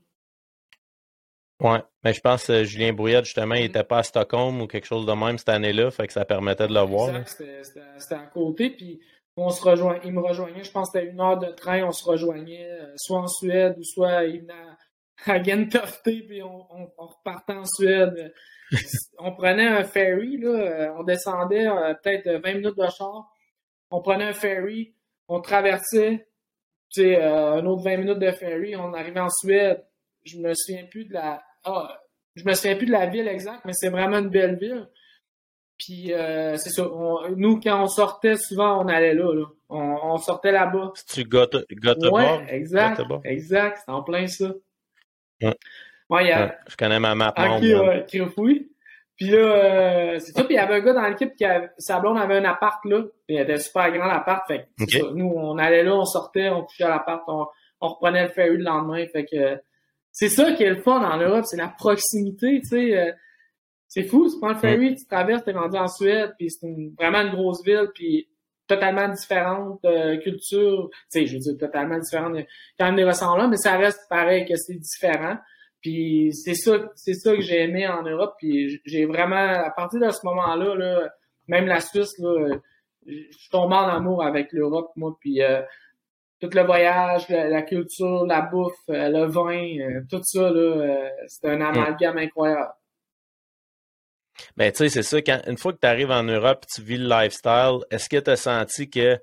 Ouais, mais je pense que Julien Brouillette, justement, il n'était pas à Stockholm ou quelque chose de même cette année-là, fait que ça permettait de le voir. C'était à côté, puis on se rejoint, il me rejoignait, je pense que c'était une heure de train, on se rejoignait euh, soit en Suède ou soit il venait à Gentofte, puis on, repartait en Suède. on prenait un ferry, là, euh, on descendait euh, peut-être 20 minutes de char. On prenait un ferry, on traversait, tu sais, euh, un autre 20 minutes de ferry, on arrivait en Suède. Je me souviens plus de la. Ah, je me souviens plus de la ville exacte, mais c'est vraiment une belle ville. Puis c'est ça. nous, quand on sortait, souvent on allait là. là. On, sortait là-bas. C'est-tu Göteborg? Ouais, exact. Exact, c'est en plein ça. Ouais. y a... je connais ma map. Ok, ouais, Puis là, euh, c'est ça. Puis il y avait un gars dans l'équipe qui avait, sa blonde avait un appart là. Puis il était super grand l'appart. Fait que ça. Nous, on allait là, on sortait, on couchait à l'appart, on, on reprenait le ferry le lendemain. Fait que c'est ça qui est le fun en Europe, c'est la proximité, tu sais. Euh, c'est fou, tu prends le ferry, tu traverses, t'es rendu en Suède, puis c'est vraiment une grosse ville, puis totalement différentes euh, cultures. Tu sais, je veux dire totalement différentes. Quand même des ressemblances, mais ça reste pareil que c'est différent. Puis c'est ça, c'est ça que j'ai aimé en Europe. Puis j'ai vraiment, à partir de ce moment-là, là, même la Suisse, là, je suis tombé en amour avec l'Europe, moi. Puis euh, tout le voyage, la, culture, la bouffe, euh, le vin, tout ça, là, c'est un amalgame incroyable. Ben, tu sais, c'est ça. Quand, une fois que tu arrives en Europe et tu vis le lifestyle, est-ce que tu as senti que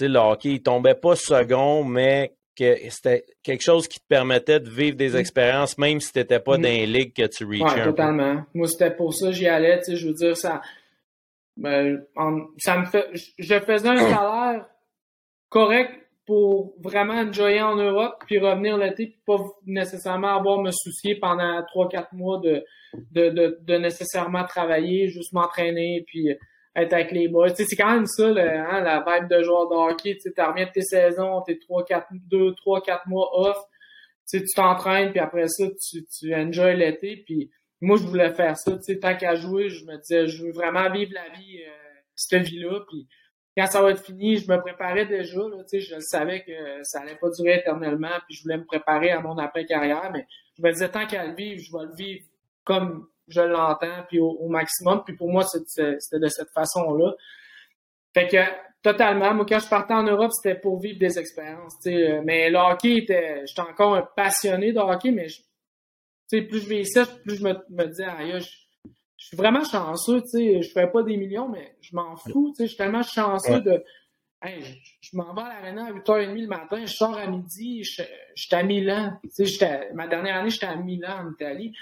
le hockey, il tombait pas second, mais que c'était quelque chose qui te permettait de vivre des expériences, même si tu n'étais pas dans les ligues que tu reachais? Oui, totalement. Moi, c'était pour ça que j'y allais. Tu sais, je veux dire, ça, ben, ça me fait. Je faisais un salaire correct pour vraiment enjoyer en Europe, puis revenir l'été, puis pas nécessairement avoir me soucier pendant 3-4 mois de, de, de, nécessairement travailler, juste m'entraîner, puis être avec les boys. c'est quand même ça, hein, la vibe de joueur de hockey. Tu reviens de tes saisons, t'es 3, 4, 2, 3, 4 mois off. tu t'entraînes, puis après ça, tu, tu enjoy l'été. Puis moi, je voulais faire ça. Tant qu'à jouer, je me disais, je veux vraiment vivre la vie, euh, cette vie-là. Puis quand ça va être fini, je me préparais déjà. Là, je savais que ça allait pas durer éternellement, puis je voulais me préparer à mon après-carrière, mais je me disais tant qu'à le vivre, je vais le vivre comme je l'entends, puis au, maximum. Puis pour moi, c'était de cette façon-là. Fait que totalement, moi quand je partais en Europe, c'était pour vivre des expériences. sais Mais le hockey était. J'étais encore un passionné de hockey, mais je, plus je vieillissais, plus je me, me disais, aïe, je, je suis vraiment chanceux, tu sais, je fais pas des millions, mais je m'en fous, tu sais, je suis tellement chanceux de, hey, je, m'en vais à l'aréna à 8h30 le matin, je sors à midi, je, suis à Milan, tu sais, ma dernière année, j'étais à Milan, en Italie.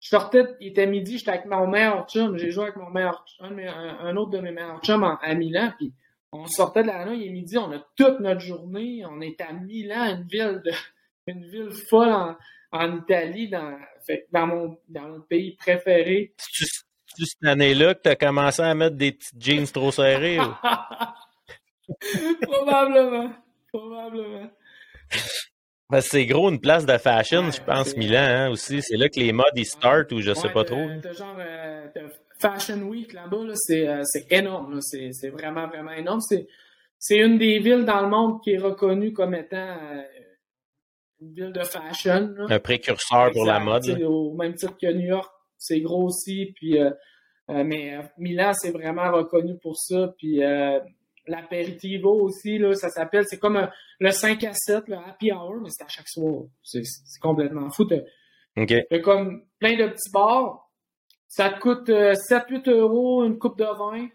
Je sortais, il était midi, j'étais avec mon meilleur chum, j'ai joué avec mon meilleur chum, un, autre de mes meilleurs chums à Milan, puis on sortait de l'aréna, il est midi, on a toute notre journée, on est à Milan, une ville de, une ville folle en, en Italie, dans, dans, mon, dans mon pays préféré. C'est cette année-là que tu as commencé à mettre des petites jeans trop serrées? probablement. Probablement. c'est gros une place de fashion, je pense, Milan hein, aussi. C'est là que les modes ils startent ou je sais pas trop. T'as genre euh, Fashion Week là-bas, euh, c'est énorme. C'est vraiment, vraiment énorme. C'est une des villes dans le monde qui est reconnue comme étant euh, une ville de fashion. Un précurseur pour la mode. Au même titre que New York, c'est gros aussi. Puis, euh, euh, mais euh, Milan, c'est vraiment reconnu pour ça. Puis l'apéritivo aussi, là, ça s'appelle, c'est comme le 5 à 7, le happy hour, mais c'est à chaque soir. C'est complètement fou. T'as comme plein de petits bars. Ça te coûte 7-8 euros une coupe de vin.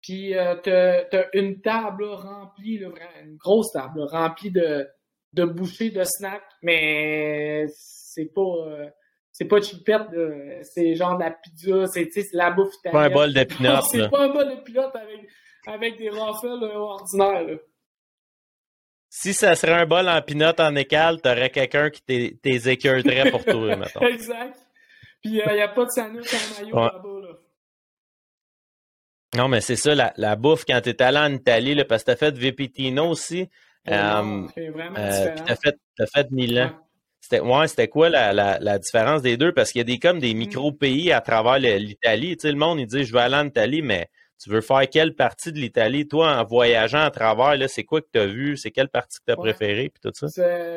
Puis t'as as une table remplie, là, une grosse table remplie de de boucher de snack, mais c'est pas euh, c'est pas chipette, c'est genre de la pizza, c'est la bouffe italienne. Pas un bol de pilote. c'est pas un bol de pilote avec, avec des waffles euh, ordinaires. Si ça serait un bol en pinotte en écale, t'aurais quelqu'un qui t'écœurerait pour toi, mettons. exact. Puis il euh, n'y a pas de sandwich en maillot là-bas. Là. Non, mais c'est ça, la, la bouffe, quand t'es allé en Italie, là, parce que t'as fait Vipitino aussi, euh, c'est vraiment euh, fait, as fait Milan. C'était ouais, c'était quoi la, la, la, différence des deux? Parce qu'il y a des comme des mm. micro-pays à travers l'Italie. Tu sais, le monde, il dit je veux aller en Italie, mais tu veux faire quelle partie de l'Italie? Toi, en voyageant à travers, là, c'est quoi que tu as vu? C'est quelle partie que tu as préférée? Puis tout ça?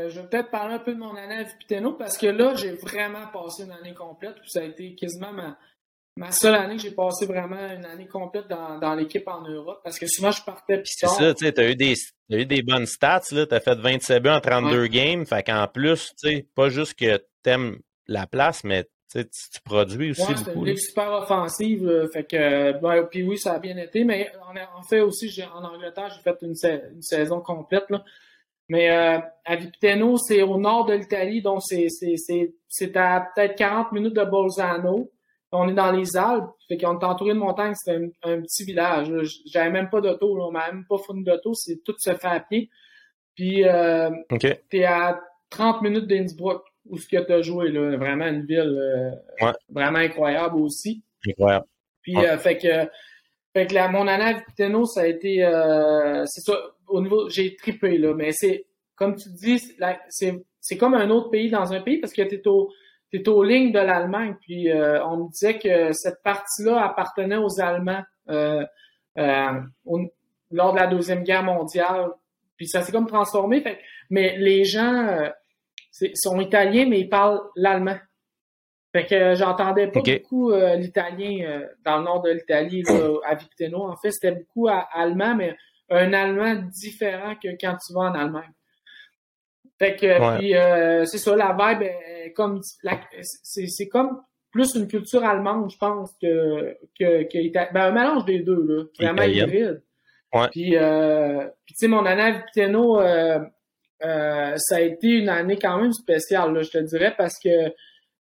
Je vais peut-être parler un peu de mon année à Vipiteno parce que là, j'ai vraiment passé une année complète. Puis ça a été quasiment ma, ma seule année que j'ai passé vraiment une année complète dans, dans l'équipe en Europe parce que souvent je partais puis C'est ça, tu sais, t'as eu des eu des bonnes stats, là, t'as fait 27 buts en 32 games, fait qu'en plus, tu sais, pas juste que t'aimes la place, mais tu, tu produis aussi ouais, beaucoup. C'est une ligue super offensive, fait que, ben, puis oui, ça a bien été, mais en, fait aussi, en Angleterre, j'ai fait une, une, saison complète, là. Mais euh, à Vipiteno, c'est au nord de l'Italie, donc c'est à peut-être 40 minutes de Bolzano on est dans les Alpes, fait qu'on est entouré de montagnes, c'est un, petit village. J'avais même pas d'auto, on m'a même pas fourni d'auto, c'est tout se fait à pied. Puis euh, t'es à 30 minutes d'Innsbruck, où ce que t'as joué, là, vraiment une ville euh, vraiment incroyable aussi. Incroyable. Puis euh, fait que fait que la, mon année à Viteno, ça a été euh, c'est ça, au niveau j'ai trippé là, mais c'est comme tu dis, c'est c'est comme un autre pays dans un pays parce que t'es au tu aux lignes de l'Allemagne. Puis euh, on me disait que cette partie-là appartenait aux Allemands. Euh, euh, lors de la Deuxième Guerre mondiale. Puis ça s'est comme transformé. Fait, mais les gens sont italiens, mais ils parlent l'allemand. Fait que j'entendais pas beaucoup l'italien dans le nord de l'Italie, à Victeno. En fait, c'était beaucoup allemand, mais un allemand différent que quand tu vas en Allemagne. Fait que puis c'est ça, la vibe comme c'est comme plus une culture allemande, je pense, que, que, que ben, un mélange des deux, là. Vraiment hybride. Ouais. Puis, euh, puis tu sais, mon année à Vipiteno, euh, euh, ça a été une année quand même spéciale, là, je te dirais, parce que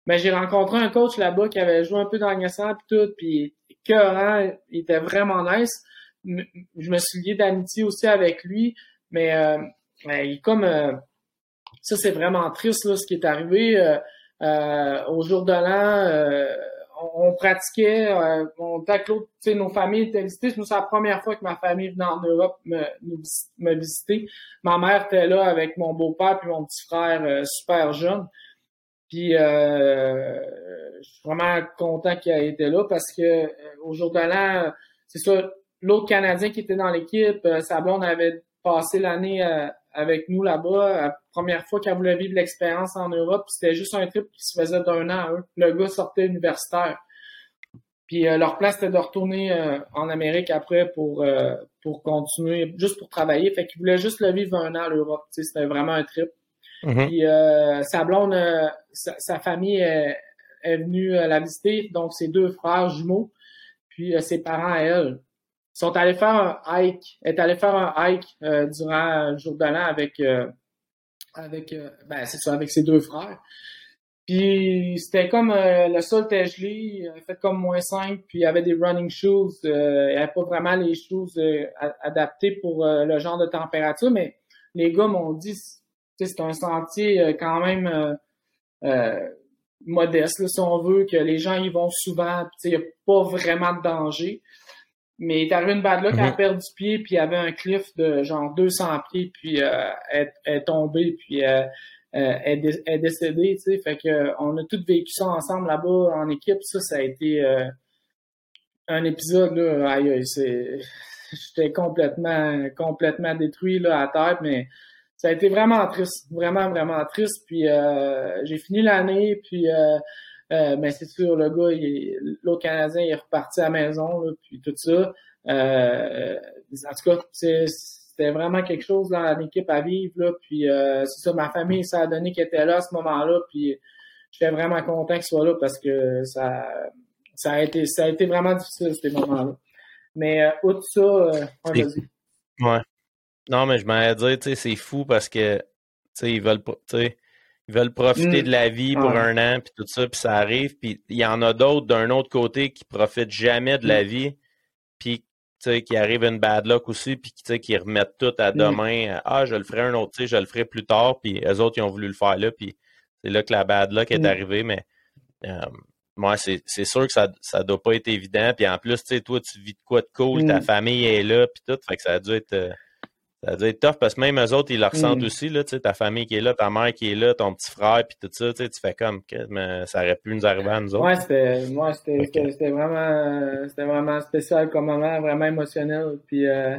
ben, j'ai rencontré un coach là-bas qui avait joué un peu dans le puis tout, puis cœurant, il était vraiment nice. Je me suis lié d'amitié aussi avec lui, mais euh, ben, il comme euh, ça, c'est vraiment triste là, ce qui est arrivé. Euh, euh, au jour de l'an, euh, on, pratiquait, euh, on l'autre, nos familles étaient visitées. C'est la première fois que ma famille venait en Europe me, me visiter. Ma mère était là avec mon beau-père puis mon petit frère super jeune. Puis je suis vraiment content qu'il ait été là parce que au jour de l'an, c'est ça, l'autre Canadien qui était dans l'équipe, sa blonde avait passé l'année avec nous là-bas. La première fois qu'elle voulait vivre l'expérience en Europe, c'était juste un trip qui se faisait d'un an à eux. Le gars sortait universitaire. Puis euh, leur plan, c'était de retourner euh, en Amérique après pour euh, pour continuer, juste pour travailler. Fait qu'ils voulaient juste le vivre un an à l'Europe. C'était vraiment un trip. Mm-hmm. Puis sa blonde, sa, famille est, est venue la visiter, donc ses deux frères jumeaux, puis ses parents à elle sont allés faire un hike, est allé faire un hike euh, durant le jour de l'an avec euh, avec euh, ben c'est ça avec ses deux frères. Puis c'était comme le sol était gelé, fait comme moins 5, puis il y avait des running shoes, il n'y avait pas vraiment les shoes adaptés pour le genre de température, mais les gars m'ont dit c'est un sentier quand même modeste si on veut que les gens y vont souvent, il n'y a pas vraiment de danger. Mais il est arrivé une bad luck, elle a mhm. perdu pied, puis il y avait un cliff de genre 200 pieds, puis euh, elle, est tombée, puis euh, euh, elle, est décédée, tu sais. Fait que on a tous vécu ça ensemble là-bas en équipe. Ça, ça a été un épisode, là, aïe, c'est... J'étais complètement, complètement détruit là, à terre, mais ça a été vraiment triste, vraiment, vraiment triste. Puis j'ai fini l'année, puis euh, mais c'est sûr, le gars, l'autre Canadien, il est reparti à la maison, là, puis tout ça. Euh, en tout cas, c'était vraiment quelque chose dans l'équipe à vivre. Là, puis euh, c'est ça, ma famille, ça a donné qu'il était là à ce moment-là. Puis j'étais vraiment content qu'il soit là parce que ça, ça, a, été, ça a été vraiment difficile, ces moments-là. Mais outre ça, vas-y. Ouais. Non, mais je m'allais dire, tu sais, c'est fou parce que, tu sais, ils veulent pas, tu sais, ils veulent profiter mm. de la vie pour un an, puis tout ça, puis ça arrive. Puis il y en a d'autres d'un autre côté qui profitent jamais de la mm. vie, puis qui arrivent une bad luck aussi, puis qui remettent tout à mm. demain. Ah, je le ferai un autre, je le ferai plus tard, puis eux autres, ils ont voulu le faire là, puis c'est là que la bad luck est arrivée, mais euh, moi, c'est sûr que ça ne doit pas être évident. Puis en plus, tu sais, toi, tu vis de quoi de cool, ta famille est là, puis tout, fait que ça a dû être... Euh, ça doit être tough parce que même eux autres, ils le ressentent mm. aussi, là, ta famille qui est là, ta mère qui est là, ton petit frère, puis tout ça, tu fais comme que ça aurait pu nous arriver à nous autres. Ouais, c'était moi, c'était vraiment c'était vraiment spécial comme moment, vraiment émotionnel, puis euh,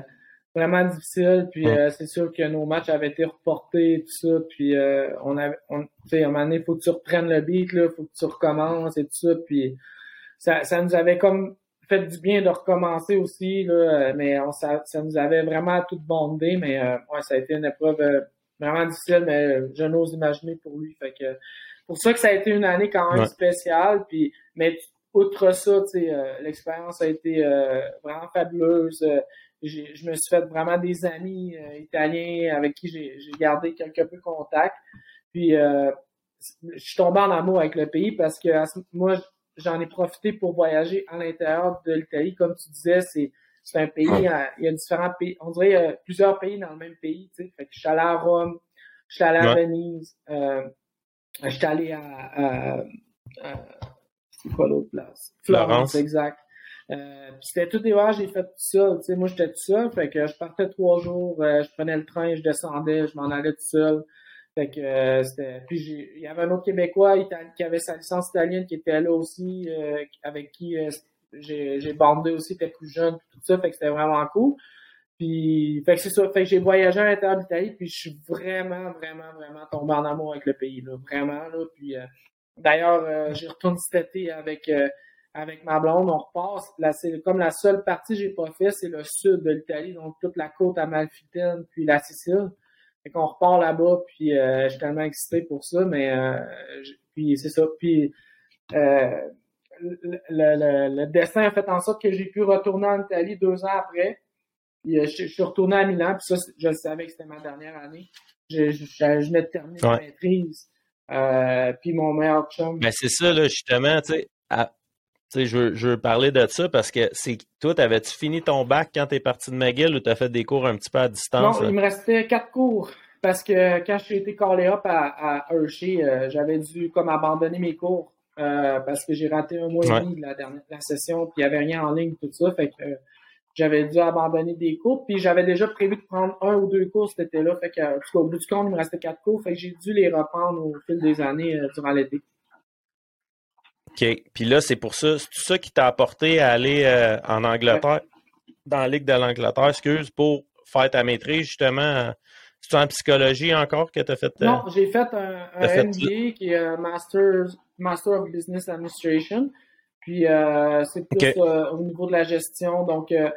vraiment difficile, puis euh, c'est sûr que nos matchs avaient été reportés et tout ça, puis euh, on avait on, tu sais, à un moment donné, faut que tu reprennes le beat, là, faut que tu recommences et tout ça, puis ça, ça nous avait comme fait du bien de recommencer aussi, là, euh, mais on, ça, ça nous avait vraiment tout bondé, mais euh, ouais, ça a été une épreuve euh, vraiment difficile, mais je n'ose imaginer pour lui. Fait que pour ça que ça a été une année quand même spéciale. Puis, mais outre ça, l'expérience a été vraiment fabuleuse. je me suis fait vraiment des amis italiens avec qui j'ai gardé quelque peu contact. Puis je suis tombé en amour avec le pays parce que moi, j'en ai profité pour voyager à l'intérieur de l'Italie. Comme tu disais, c'est c'est un pays, euh, il y a différents pays, on dirait il y a plusieurs pays dans le même pays, tu sais. Fait que je suis allé à Rome, je suis allé à Venise, euh, je suis allé à, c'est quoi l'autre place? Florence, exact. Euh, c'était tout des voyages j'ai fait tout seul. Tu sais, moi, j'étais tout seul. Fait que je partais trois jours, euh, je prenais le train, je descendais, je m'en allais tout seul. Fait que euh, c'était. Puis il y avait un autre Québécois qui avait sa licence italienne qui était là aussi, euh, avec qui euh, j'ai bandé aussi, était plus jeune, tout ça, fait que c'était vraiment cool. Puis, fait que c'est ça. Fait que j'ai voyagé à l'intérieur d'Italie, puis je suis vraiment, vraiment, vraiment tombé en amour avec le pays, là. Vraiment, là. Puis, euh, d'ailleurs, euh, j'ai retourné cet été avec, avec ma blonde. On repart. Là, c'est comme la seule partie que j'ai pas fait, c'est le sud de l'Italie, donc toute la côte amalfitaine, puis la Sicile. Fait qu'on repart là-bas, puis je suis tellement excité pour ça, mais puis c'est ça. Puis le, le, le, destin a fait en sorte que j'ai pu retourner en Italie deux ans après. Euh, je, suis retourné à Milan, puis ça, je savais que c'était ma dernière année. Je, je, je venais de terminer ma maîtrise. Euh, puis mon meilleur chum. Ben c'est ça, là, justement, tu sais. Je, veux, je veux parler de ça parce que c'est toi, avais-tu fini ton bac quand tu es parti de McGill ou tu as fait des cours un petit peu à distance? Non, il me restait quatre cours parce que quand j'ai été callé up à, à Hershey, euh, j'avais dû comme abandonner mes cours parce que j'ai raté un mois et demi de la dernière la session, puis il n'y avait rien en ligne, tout ça. Fait que j'avais dû abandonner des cours, puis j'avais déjà prévu de prendre un ou deux cours cet été-là. Fait que, en tout cas, au bout du compte, il me restait quatre cours, fait que j'ai dû les reprendre au fil des années euh, durant l'été. OK. Puis là, c'est pour ça, c'est tout ça qui t'a apporté à aller euh, en Angleterre, dans la Ligue de l'Angleterre, excuse, pour faire ta maîtrise, justement. C'est en psychologie encore que tu as fait? Euh, non, j'ai fait un, un MBA qui est un Master, Master of Business Administration. Puis euh, c'est plus euh, au niveau de la gestion. Donc, euh,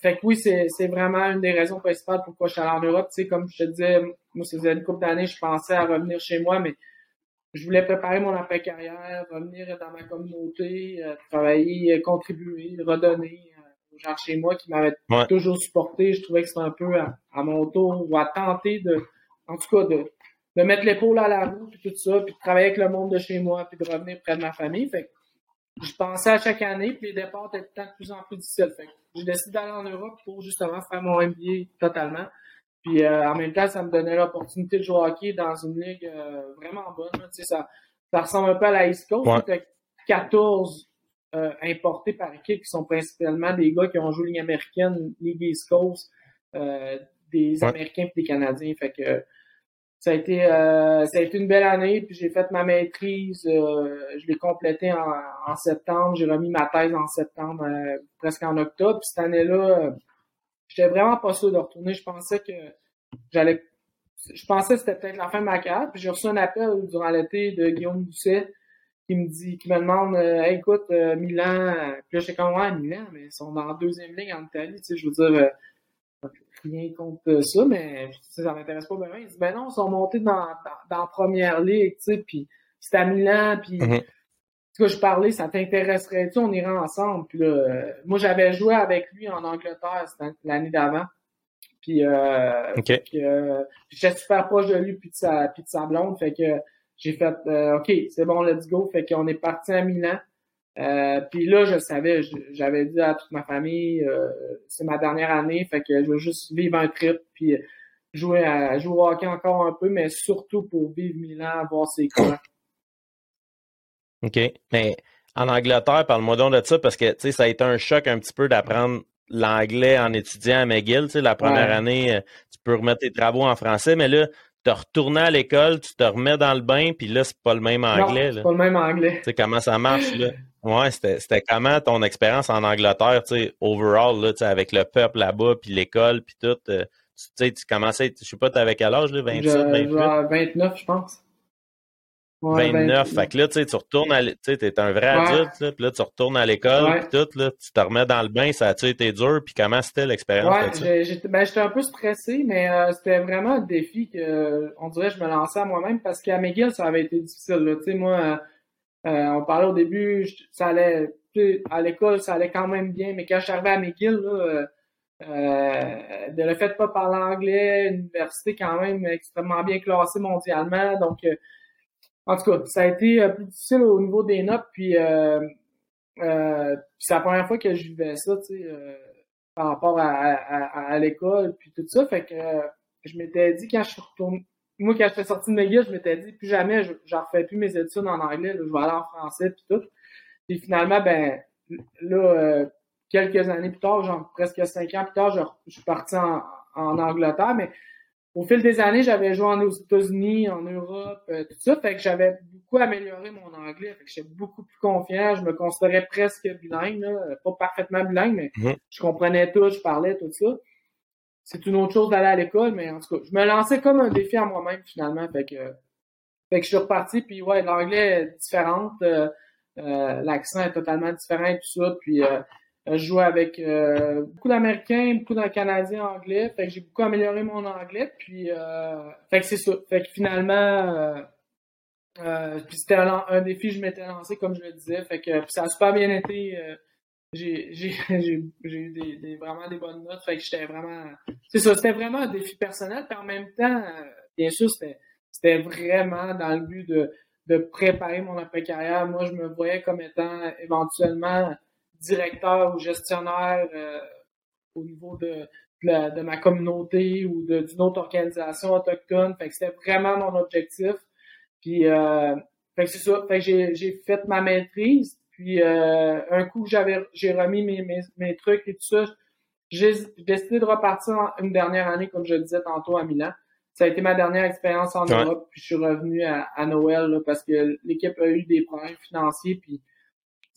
fait que oui, c'est vraiment une des raisons principales pourquoi je suis allé en Europe. Tu sais, comme je te disais, moi, ça faisait une couple d'années, je pensais à revenir chez moi, mais je voulais préparer mon après-carrière, revenir dans ma communauté, travailler, contribuer, redonner aux gens chez moi qui m'avaient toujours supporté. Je trouvais que c'était un peu à, à, mon tour ou à tenter de, en tout cas, de, de mettre l'épaule à la roue, puis tout ça, puis de travailler avec le monde de chez moi, puis de revenir près de ma famille. Fait je pensais à chaque année, puis les départs étaient de plus en plus difficiles. Fait j'ai décidé d'aller en Europe pour justement faire mon MBA totalement. Puis euh, en même temps, ça me donnait l'opportunité de jouer au hockey dans une ligue euh, vraiment bonne. Tu sais, ça, ça ressemble un peu à la East Coast. Ouais. 14 euh, importés par équipe qui sont principalement des gars qui ont joué Ligue américaine, Ligue East Coast, des Américains et des Canadiens. Fait que ça a été euh, ça a été une belle année puis j'ai fait ma maîtrise euh, je l'ai complétée en, en, septembre j'ai remis ma thèse en septembre euh, presque en octobre puis cette année-là j'étais vraiment pas sûr de retourner je pensais que j'allais je pensais que c'était peut-être la fin de ma carrière puis j'ai reçu un appel durant l'été de Guillaume Doucet qui me dit qui me demande écoute Milan puis là j'étais comme ouais Milan mais ils sont dans la deuxième ligne en Italie tu sais je veux dire rien contre ça, mais ça m'intéresse pas bien. Il dit, ben non, ils sont montés dans, dans, la première ligue, tu sais, puis c'est à Milan, puis -hmm. Je parlais, ça t'intéresserait-tu, on irait ensemble? Puis là, moi, j'avais joué avec lui en Angleterre l'année d'avant. Puis, euh, euh, j'étais super proche de lui puis de sa, puis de sa blonde, fait que j'ai fait, euh, OK, c'est bon, let's go. Fait qu'on est parti à Milan. Euh, puis là, je savais, j'avais dit à toute ma famille, euh, c'est ma dernière année, fait que je veux juste vivre un trip, puis jouer, à, jouer au hockey encore un peu, mais surtout pour vivre Milan, voir ses coins. OK. Mais en Angleterre, parle-moi donc de ça, parce que tu sais, ça a été un choc un petit peu d'apprendre l'anglais en étudiant à McGill. Tu sais, la première année, euh, tu peux remettre tes travaux en français, mais là, tu retourné à l'école, tu te remets dans le bain, puis là, c'est pas le même anglais. c'est pas le même anglais. Tu sais, comment ça marche, là? Ouais, c'était comment ton expérience en Angleterre, tu sais, overall, là, tu sais, avec le peuple là-bas, puis l'école, puis tout. Euh, tu sais, tu commençais, je sais pas, t'avais quel âge, là, 27, 28? 29, je pense. 29. Fait que là, tu sais, tu retournes à tu sais, t'es un vrai adulte, là, puis là, tu retournes à l'école, puis tout, là, tu te remets dans le bain, ça a-tu été dur, puis comment c'était l'expérience? Ouais, j'étais ben, un peu stressé, mais euh, c'était vraiment un défi que, on dirait, je me lançais à moi-même, parce qu'à McGill, ça avait été difficile, tu sais, moi, euh, on parlait au début, ça allait, à l'école, ça allait quand même bien, mais quand je suis arrivé à McGill, là, euh, euh, de le fait de pas parler anglais, université quand même extrêmement bien classée mondialement, donc en tout cas, ça a été plus difficile au niveau des notes, puis, c'est la première fois que je vivais ça, tu sais, par rapport à, l'école, puis tout ça, fait que je m'étais dit quand je suis retourné, moi, quand j'étais sorti de McGill, je m'étais dit, plus jamais, je ne refais plus mes études en anglais, je vais aller en français, puis tout. Puis finalement, ben, là, euh, quelques années plus tard, genre presque cinq ans plus tard, je, suis parti en, en, Angleterre, mais au fil des années, j'avais joué aux États-Unis, en Europe, tout ça. Fait que j'avais beaucoup amélioré mon anglais. Fait que j'étais beaucoup plus confiant. Je me considérais presque bilingue, pas parfaitement bilingue, mais mm-hmm. je comprenais tout, je parlais, tout ça. C'est une autre chose d'aller à l'école, mais en tout cas, je me lançais comme un défi à moi-même finalement. Fait que, fait que je suis reparti, puis ouais, l'anglais est différent. L'accent est totalement différent et tout ça. Puis euh, je jouais avec euh, beaucoup d'Américains, beaucoup de Canadiens anglais. Fait que j'ai beaucoup amélioré mon anglais. Puis, euh, fait que c'est ça. Fait que finalement, puis c'était un, défi que je m'étais lancé, comme je le disais. Fait que ça a super bien été. j'ai eu des, des, vraiment des bonnes notes. Fait que j'étais vraiment. C'est ça, c'était vraiment un défi personnel. Puis en même temps, bien sûr, c'était vraiment dans le but de, de préparer mon après-carrière. Moi, je me voyais comme étant éventuellement directeur ou gestionnaire euh, au niveau de, de, ma communauté ou d'une autre organisation autochtone. Fait que c'était vraiment mon objectif. Puis euh, fait que c'est ça. Fait que j'ai fait ma maîtrise. Puis euh, un coup j'avais j'ai remis mes, mes, mes, trucs et tout ça, j'ai décidé de repartir une dernière année, comme je le disais tantôt, à Milan. Ça a été ma dernière expérience en Europe, puis je suis revenu à, à Noël parce que l'équipe a eu des problèmes financiers, puis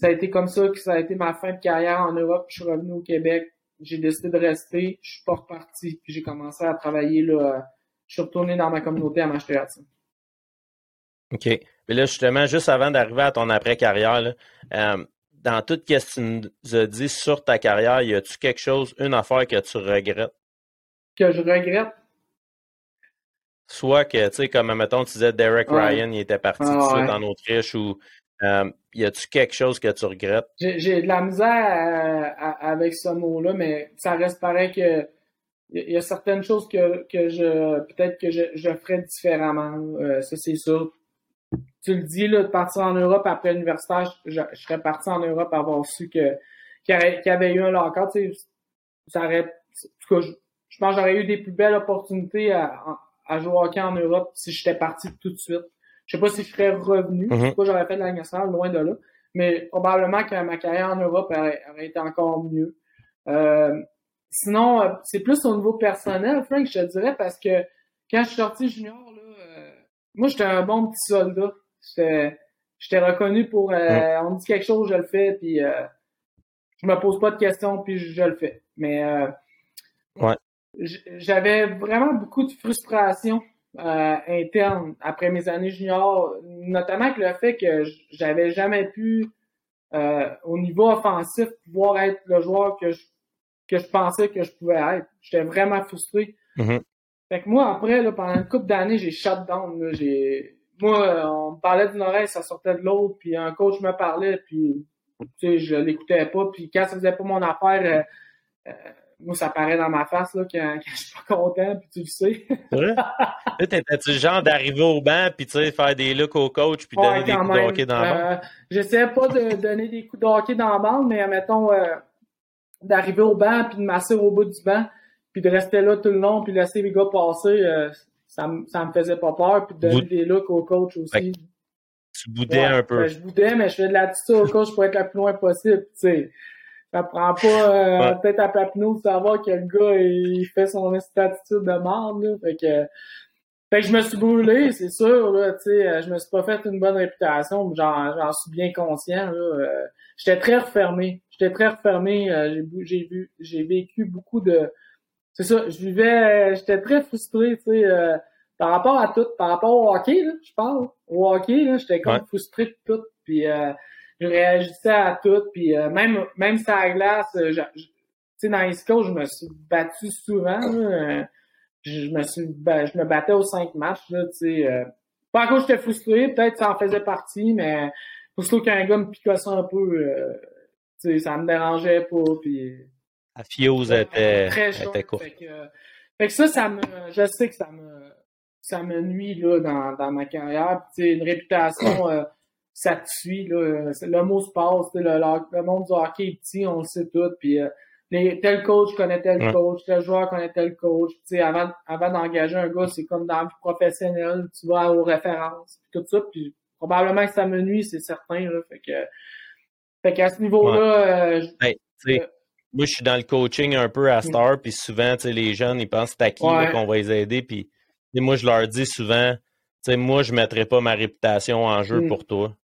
ça a été comme ça que ça a été ma fin de carrière en Europe. Je suis revenu au Québec. J'ai décidé de rester. Je suis pas reparti. Puis j'ai commencé à travailler là. Je suis retourné dans ma communauté à m'acheter à ça. OK. Mais là, justement, juste avant d'arriver à ton après-carrière, euh, dans tout ce que tu nous as dit sur ta carrière, y a-tu quelque chose, une affaire que tu regrettes? Que je regrette? Soit que, tu sais, comme, mettons, tu disais Derek Ryan, il était parti ah, en Autriche ou euh, y a-tu quelque chose que tu regrettes? J'ai de la misère avec ce mot-là, mais ça reste pareil que il y a certaines choses que, que je peut-être que je, ferais différemment. Euh, ça, c'est sûr. Tu le dis, là, de partir en Europe après l'université, je, serais parti en Europe avoir su que qu'il y, avait eu un lockout. Ça aurait. En tout je, je pense que j'aurais eu des plus belles opportunités à, à jouer au hockey en Europe si j'étais parti tout de suite. Je sais pas si je serais revenu. Je sais mhm. pas j'aurais fait de la nationale, loin de là. Mais probablement que ma carrière en Europe aurait, été encore mieux. Euh, sinon, euh, c'est plus au niveau personnel, Frank, je te dirais, parce que quand je suis sorti junior, là, euh, moi, j'étais un bon petit soldat. J'étais reconnu pour on me dit quelque chose, je le fais, puis je me pose pas de questions, puis je, le fais. Mais ouais. j'avais vraiment beaucoup de frustration euh, interne après mes années juniors, notamment avec le fait que j'avais jamais pu, euh, au niveau offensif, pouvoir être le joueur que je, que je pensais que je pouvais être. J'étais vraiment frustré. Mm-hmm. Fait que moi, après, là, pendant une couple d'années, j'ai shut down. J'ai... Moi, on me parlait d'une oreille, ça sortait de l'autre, puis un coach me parlait, puis tu sais, je l'écoutais pas. Puis quand ça faisait pas mon affaire, euh, moi, ça paraît dans ma face là, quand, quand je suis pas content, puis tu le sais. C'est vrai? t'étais-tu le genre d'arriver au banc, puis tu sais, faire des looks au coach, puis donner des coups de hockey dans la bande? Euh, J'essayais pas de donner des coups de hockey dans la bande, mais mettons, euh, d'arriver au banc, puis de masser au bout du banc, puis de rester là tout le long, puis laisser les gars passer, euh, ça, ça me faisait pas peur, puis de donner des looks au coach aussi. tu boudais un peu. Ben, je boudais, mais je fais de l'attitude au coach pour être le plus loin possible, tu sais ça prend pas euh, peut-être à Papineau de savoir que le gars il fait son attitude de merde là. Fait que, fait que je me suis brûlé, c'est sûr, là, tu sais, je me suis pas fait une bonne réputation, mais j'en suis bien conscient. Là. Euh, j'étais très refermé. J'étais très refermé. Euh, j'ai vu, j'ai vécu beaucoup de. C'est ça, je vivais. J'étais très frustré, tu sais, par rapport à tout, par rapport au hockey, là, je parle. Au hockey, là, j'étais comme frustré de tout. Puis je réagissais à tout. Puis euh, même, même sur la glace, euh, tu sais, dans schools, je me suis battu souvent. Euh, je, me suis je me battais aux cinq matchs. Là, tu sais, pas à cause j'étais frustré, peut-être ça en faisait partie, mais surtout qu'un gars me picossait un peu, tu sais, ça me dérangeait pas. Puis, la était, était courte. Fait que, fait que ça, ça me, je sais que ça me, ça me nuit là, dans, dans ma carrière. Tu sais, une réputation ça te suit. Là. Le mot se passe. Le, le, monde du hockey est petit, on le sait tout. Puis, euh, tel coach connaît tel coach, tel joueur connaît tel coach. sais avant, avant d'engager un gars, c'est comme dans le professionnel, tu vas aux références, tout ça. Puis probablement que ça me nuit, c'est certain. Là, fait que fait qu'à ce niveau-là, euh, euh, moi, je suis dans le coaching un peu à mm. Star, puis souvent, les jeunes, ils pensent à qui qu'on va les aider, puis moi, je leur dis souvent, moi, je ne mettrai pas ma réputation en jeu mm. pour toi.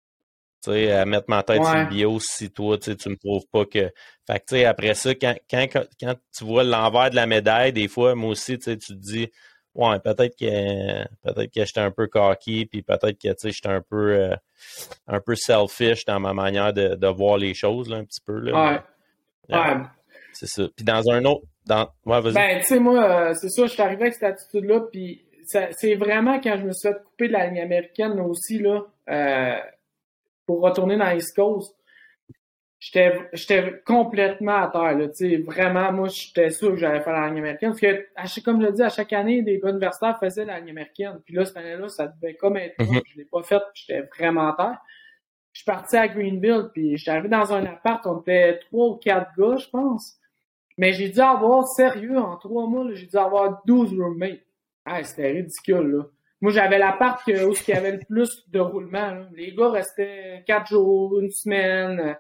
Sais, à mettre ma tête sur le bio si toi, tu me prouves pas que. Fait que, après ça, quand, quand, quand tu vois l'envers de la médaille, des fois, moi aussi, tu te dis, ouais, peut-être que peut-être que j'étais un peu cocky, puis peut-être que j'étais un peu euh, un peu selfish dans ma manière de, de voir les choses, là, un petit peu. Là, ouais. C'est ça. Puis dans un autre. Dans... Ouais, vas-y. Ben, tu sais, moi, euh, c'est ça, je suis arrivé avec cette attitude-là, puis c'est vraiment quand je me suis fait couper de la ligne américaine aussi, là, euh, pour retourner dans East Coast, j'étais complètement à terre. Là, vraiment, moi, j'étais sûr que j'allais faire la ligne américaine. Parce que, comme je le dis, à chaque année, des gars universitaires faisaient la ligne américaine. Puis là, cette année-là, ça devait comme être mm Je l'ai pas fait, j'étais vraiment à terre. Je suis parti à Greenville, puis j'étais arrivé dans un appart, on était trois ou quatre gars, je pense. Mais j'ai dû avoir, sérieux, en trois mois, j'ai dû avoir 12 roommates. Ah, c'était ridicule, là. Moi, j'avais l'appart où il y avait le plus de roulement. Les gars restaient quatre jours, une semaine.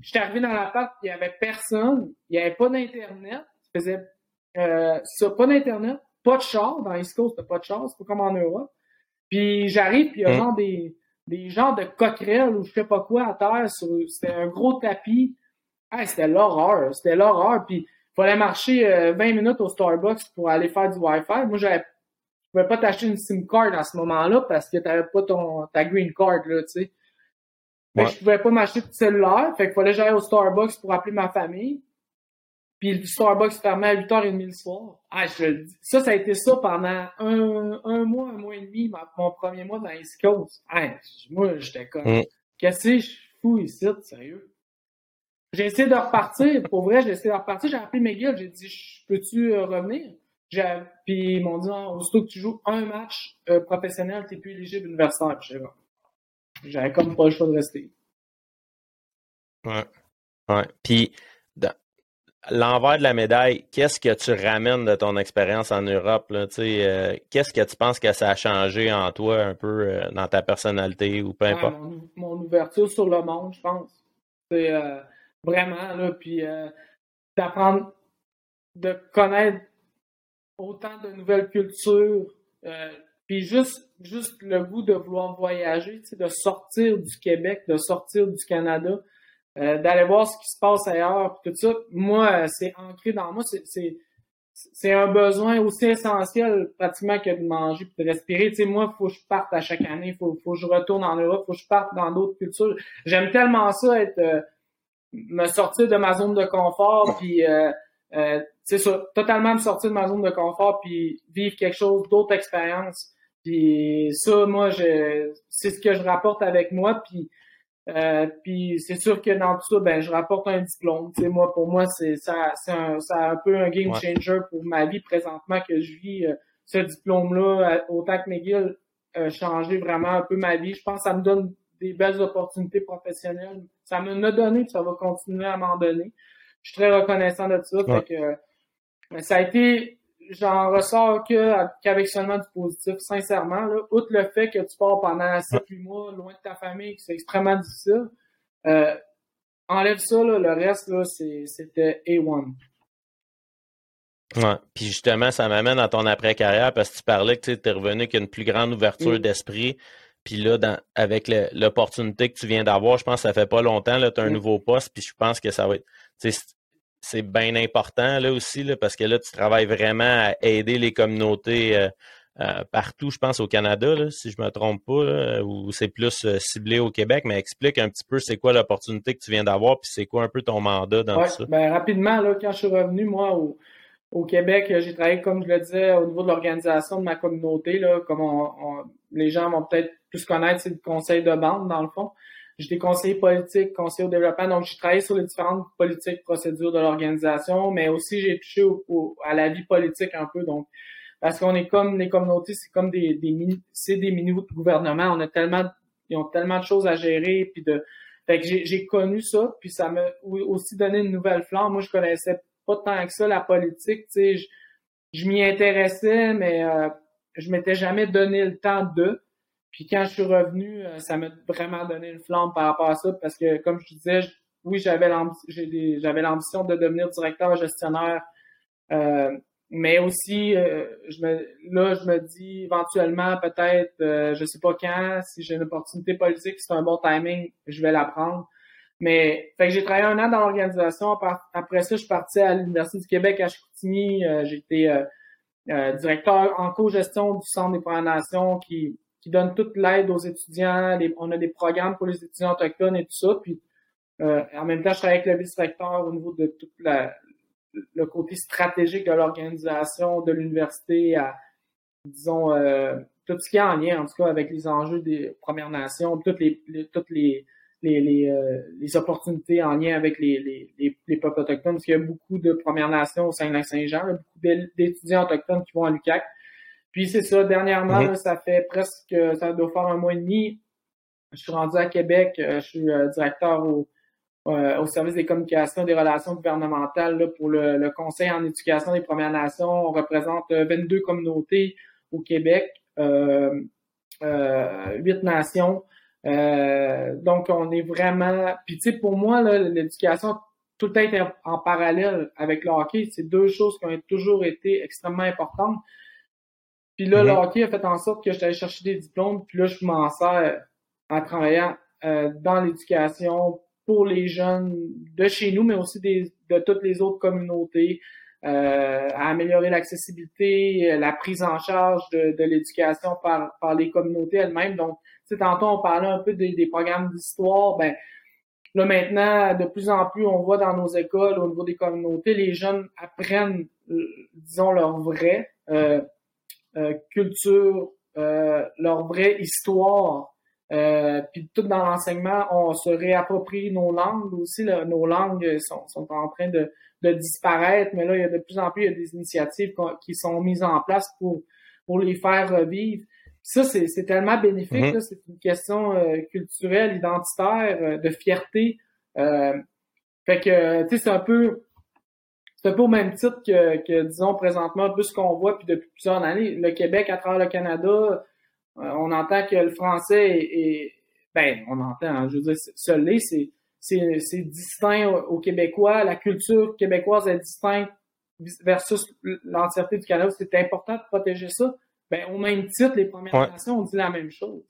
J'étais arrivé dans l'appart, il n'y avait personne. Il n'y avait pas d'Internet. Ça faisait euh, ça, pas d'Internet, pas de char. Dans East Coast, pas de char. C'est pas comme en Europe. Puis j'arrive, puis il y a mm. genre des, des genres de coquerelles ou je sais pas quoi à terre. C'était un gros tapis. C'était l'horreur. C'était l'horreur. Puis il fallait marcher 20 euh, minutes au Starbucks pour aller faire du Wi-Fi. Moi, j'avais pouvais pas t'acheter une SIM card à ce moment-là parce que t'avais pas ton ta green card là, tu sais. Fait que je pouvais pas m'acheter de cellulaire, fait qu'il fallait que j'aille au Starbucks pour appeler ma famille. Puis le Starbucks fermait à 8h30 le soir. Ah, je Ça, ça a été ça pendant un, un mois, un mois et demi, mon premier mois dans East Coast. Ah, moi, j'étais comme, mm. qu'est-ce que je fous ici, sérieux? J'ai essayé de repartir. Pour vrai, j'ai essayé de repartir. J'ai appelé McGill. J'ai dit, peux-tu euh, revenir? Puis ils m'ont dit, ah, aussitôt que tu joues un match euh, professionnel, tu n'es plus éligible universitaire. J'avais comme pas le choix de rester. Ouais. Ouais. Puis, l'envers de la médaille, qu'est-ce que tu ramènes de ton expérience en Europe? Euh, qu'est-ce que tu penses que ça a changé en toi un peu euh, dans ta personnalité ou peu importe? mon, ouverture sur le monde, je pense. C'est vraiment, là, puis d'apprendre de connaître autant de nouvelles cultures, euh, puis juste, juste le goût de vouloir voyager, de sortir du Québec, de sortir du Canada, euh, d'aller voir ce qui se passe ailleurs, tout ça, moi, c'est ancré dans moi, c'est c'est un besoin aussi essentiel pratiquement que de manger et de respirer. Tu sais, moi, faut que je parte à chaque année, faut, faut que je retourne en Europe, faut que je parte dans d'autres cultures. J'aime tellement ça, être euh, me sortir de ma zone de confort, puis euh, euh, c'est ça, totalement me sortir de ma zone de confort puis vivre quelque chose d'autre expérience. Puis ça, moi, je, c'est ce que je rapporte avec moi. Puis, euh, puis c'est sûr que dans tout ça, ben, je rapporte un diplôme. Tu sais, moi, pour moi, c'est ça, c'est un, un peu un game changer pour ma vie présentement que je vis. Euh, ce diplôme-là, autant que McGill, a changé vraiment un peu ma vie. Je pense que ça me donne des belles opportunités professionnelles. Ça me l'a donné, puis ça va continuer à m'en donner je suis très reconnaissant de ça. Fait que, ça a été, j'en ressors que, qu'avec seulement du positif, sincèrement. Là, outre le fait que tu pars pendant 7-8 mois loin de ta famille, que c'est extrêmement difficile, euh, enlève ça, là, le reste, là, c'était A1. Ouais. Puis justement, ça m'amène à ton après-carrière parce que tu parlais que tu es revenu avec une plus grande ouverture d'esprit. Puis là, dans, avec l'opportunité que tu viens d'avoir, je pense que ça fait pas longtemps, tu as un nouveau poste, puis je pense que ça va être c'est bien important là aussi, là, parce que là, tu travailles vraiment à aider les communautés euh, euh, partout, je pense, au Canada, là, si je me trompe pas, ou c'est plus euh, ciblé au Québec, mais explique un petit peu c'est quoi l'opportunité que tu viens d'avoir, puis c'est quoi un peu ton mandat dans ça. Ben, rapidement, là, quand je suis revenu, moi, au, au Québec, j'ai travaillé, comme je le disais, au niveau de l'organisation de ma communauté, là, comme les gens vont peut-être plus connaître, c'est le conseil de bande, dans le fond. J'étais conseiller politique, conseiller au développement, donc j'ai travaillé sur les différentes politiques, procédures de l'organisation, mais aussi j'ai touché à la vie politique un peu, donc parce qu'on est comme les communautés, c'est comme des, des mini, c'est des mini gouvernements. On a tellement, ils ont tellement de choses à gérer, puis de, fait que j'ai connu ça, puis ça m'a aussi donné une nouvelle flamme. Moi, je connaissais pas tant que ça la politique, tu sais, je, je m'y intéressais, mais euh, je m'étais jamais donné le temps de. Puis quand je suis revenu, euh, ça m'a vraiment donné une flamme par rapport à ça parce que, comme je disais, oui, j'avais l'ambition de devenir directeur gestionnaire, euh, mais aussi, euh, je me, là, je me dis éventuellement, peut-être, euh, je sais pas quand, si j'ai une opportunité politique, c'est un bon timing, je vais la prendre. Mais fait que j'ai travaillé un an dans l'organisation. Après ça, je suis parti à l'Université du Québec à Chicoutimi. j'ai été directeur en co-gestion du Centre des Premières Nations qui, qui donne toute l'aide aux étudiants. on a des programmes pour les étudiants autochtones et tout ça. Puis euh, en même temps, je travaille avec le vice-recteur au niveau de tout le côté stratégique de l'organisation de l'université à, disons, euh, tout ce qui est en lien, en tout cas, avec les enjeux des Premières Nations, toutes les, toutes les, les, les, euh, les, opportunités en lien avec les, les, les, peuples autochtones, parce qu'il y a beaucoup de Premières Nations au sein de Saint-Jean, beaucoup d'étudiants autochtones qui vont à l'UQAC. Puis c'est ça, dernièrement, mhm. ça fait presque, ça doit faire un mois et demi, je suis rendu à Québec, je suis directeur au, euh, au service des communications et des relations gouvernementales pour le, Conseil en éducation des Premières Nations. On représente 22 euh, communautés au Québec, euh, euh, 8 nations. donc, on est vraiment... Puis, tu sais, pour moi, l'éducation, tout est en parallèle avec le hockey. C'est deux choses qui ont toujours été extrêmement importantes. Puis là, le mm-hmm. hockey a fait en sorte que j'allais chercher des diplômes. Puis là, je m'en sers en travaillant dans l'éducation pour les jeunes de chez nous, mais aussi des, de toutes les autres communautés, euh, à améliorer l'accessibilité, la prise en charge de, de l'éducation par, par les communautés elles-mêmes. Donc, tantôt on parlait un peu des, des programmes d'histoire, ben là maintenant, de plus en plus, on voit dans nos écoles, au niveau des communautés, les jeunes apprennent, euh, disons, leur vraie euh, euh, culture, leur vraie histoire euh, puis tout dans l'enseignement, on se réapproprie nos langues aussi. nos langues sont, sont en train de, de, disparaître, mais là, il y a de plus en plus il y a des initiatives qui sont mises en place pour, pour les faire revivre. ça, c'est tellement bénéfique. Mm-hmm. C'est une question euh, culturelle, identitaire, euh, de fierté. Euh, fait que, tu sais, c'est un peu c'est un peu au même titre que, que disons, présentement, un peu ce qu'on voit puis depuis plusieurs années. Le Québec, à travers le Canada, euh, on entend que le français est, ben, on entend, hein, je veux dire, seul c'est, c'est, distinct aux Québécois. La culture québécoise est distincte versus l'entièreté du Canada. C'est important de protéger ça. Ben, au même titre, les Premières Nations, on dit la même chose.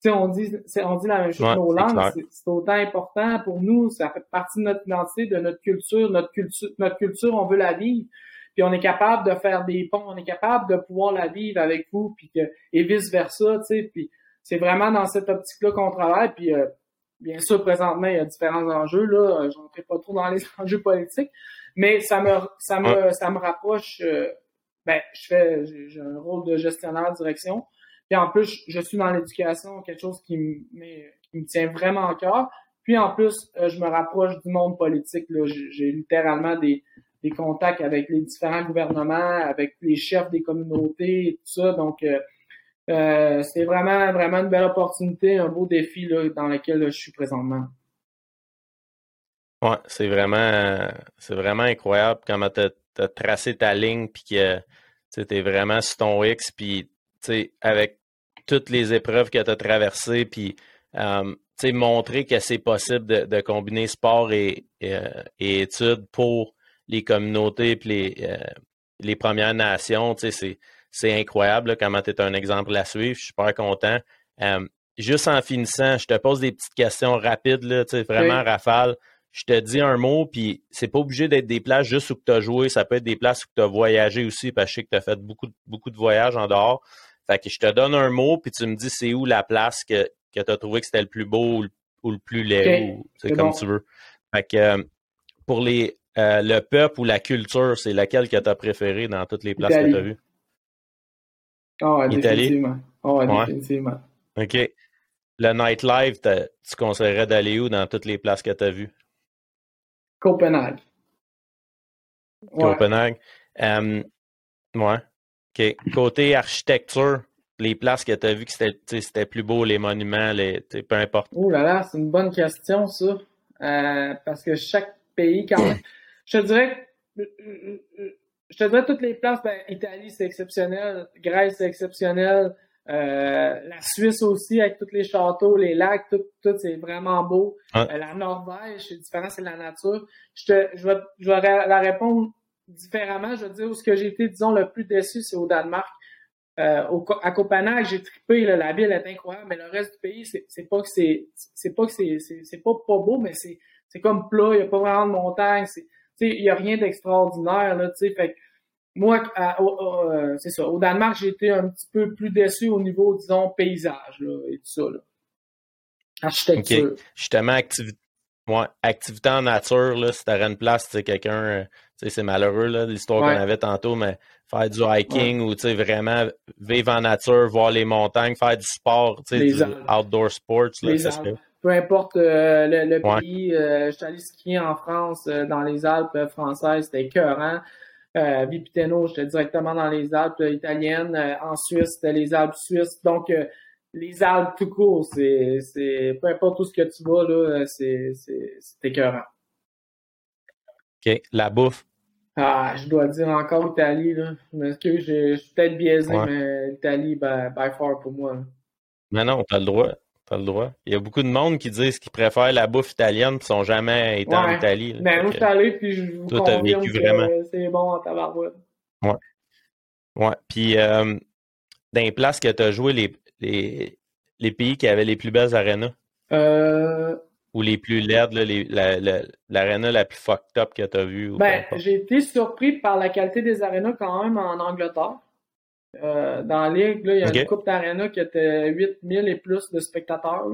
Sais, on dit, on dit la même chose. nos langues, c'est autant important pour nous. Ça fait partie de notre identité, de notre culture. Notre culture, notre culture, on veut la vivre puis on est capable de faire des ponts, on est capable de pouvoir la vivre avec vous, puis que, et vice-versa, tu sais, puis c'est vraiment dans cette optique-là qu'on travaille, puis euh, bien sûr, présentement, il y a différents enjeux, là, euh, je n'entrerai pas trop dans les enjeux politiques, mais ça me, ça me, ça me rapproche, euh, ben, je fais, j'ai un rôle de gestionnaire de direction, puis en plus, je suis dans l'éducation, quelque chose qui me, tient vraiment à cœur, puis en plus, je me rapproche du monde politique, j'ai littéralement des, des contacts avec les différents gouvernements, avec les chefs des communautés et tout ça. Donc, euh, euh c'est vraiment, vraiment une belle opportunité, un beau défi là, dans lequel je suis présentement. Ouais, c'est vraiment, c'est vraiment incroyable comment tu as, tracé ta ligne, puis que tu es vraiment sur ton X, puis avec toutes les épreuves que tu as traversées, puis euh, montrer que c'est possible de, combiner sport et, et, euh, et études pour les communautés et les, euh, les Premières Nations. C'est incroyable comment tu es un exemple à suivre. Je suis super content. Euh, juste en finissant, je te pose des petites questions rapides, là, vraiment rafale. Je te dis un mot, puis c'est pas obligé d'être des places juste où tu as joué, ça peut être des places où tu as voyagé aussi, parce que je sais que tu as fait beaucoup, beaucoup de voyages en dehors. Fait que je te donne un mot, puis tu me dis c'est où la place que, que tu as trouvé que c'était le plus beau ou le, plus laid, c'est comme tu veux. Fait que euh, pour les euh, le peuple ou la culture, c'est laquelle que tu as préféré dans toutes les places que tu as vues? Oh, définitivement. Oh, définitivement. OK. Le nightlife, tu conseillerais d'aller où dans toutes les places que tu as vues? Copenhague. Copenhague. ouais. OK. Côté architecture, les places que tu as vues que c'était plus beau, les monuments, les, peu importe. Oh là là, c'est une bonne question, ça. Euh, parce que chaque pays, quand même. Je te dirais, je te dirais toutes les places, ben, Italie, c'est exceptionnel. Grèce, c'est exceptionnel. la Suisse aussi, avec tous les châteaux, les lacs, tout, tout c'est vraiment beau. la Norvège, c'est différent, c'est la nature. Je, te, je, vais, je vais la répondre différemment. Je veux dire, où ce que j'ai été, disons, le plus déçu, c'est au Danemark. Euh, à Copenhague, j'ai trippé, la ville est incroyable, mais le reste du pays, c'est pas que c'est c'est pas que c'est pas pas beau, mais c'est c'est comme plat, il y a pas vraiment de montagne, il y a rien d'extraordinaire là, tu sais, fait moi euh, c'est ça, au Danemark, j'ai été un petit peu plus déçu au niveau disons paysage là, et tout ça là. Architecture. Justement activité Ouais, activité en nature, là, si t'aurais une place, tu sais, quelqu'un, euh, tu sais, c'est malheureux, là, l'histoire qu'on avait tantôt, mais faire du hiking ou, tu sais, vraiment vivre en nature, voir les montagnes, faire du sport, tu sais, du outdoor sports, là, ça Peu importe euh, le, pays, euh, je suis allé skier en France, dans les Alpes françaises, c'était écœurant. Euh, Vipiteno, j'étais directement dans les Alpes italiennes. en Suisse, c'était les Alpes suisses. Donc, les Alpes tout court, c'est, c'est, peu importe où ce que tu vas, là, c'est, c'est, c'est écœurant. OK. La bouffe? Ah, je dois dire encore Italie, là. Je je, suis peut-être biaisé, mais l'Italie, by, by, far pour moi. Mais non, t'as le droit. T'as le droit. Il y a beaucoup de monde qui disent qu'ils préfèrent la bouffe italienne et sont jamais été en Italie. Mais ben, moi, je suis allé puis je vous toi, confirme vécu vraiment. c'est bon en tabarouette. Ouais. Ouais. Puis, euh, dans les places que tu as joué, les, les, les pays qui avaient les plus belles arénas? Euh... Ou les plus laides, l'aréna la, plus fucked up que tu as vue? Ben, j'ai été surpris par la qualité des arénas quand même en Angleterre. Euh, dans la ligue, il y a une coupe d'aréna qui était 8000 et plus de spectateurs.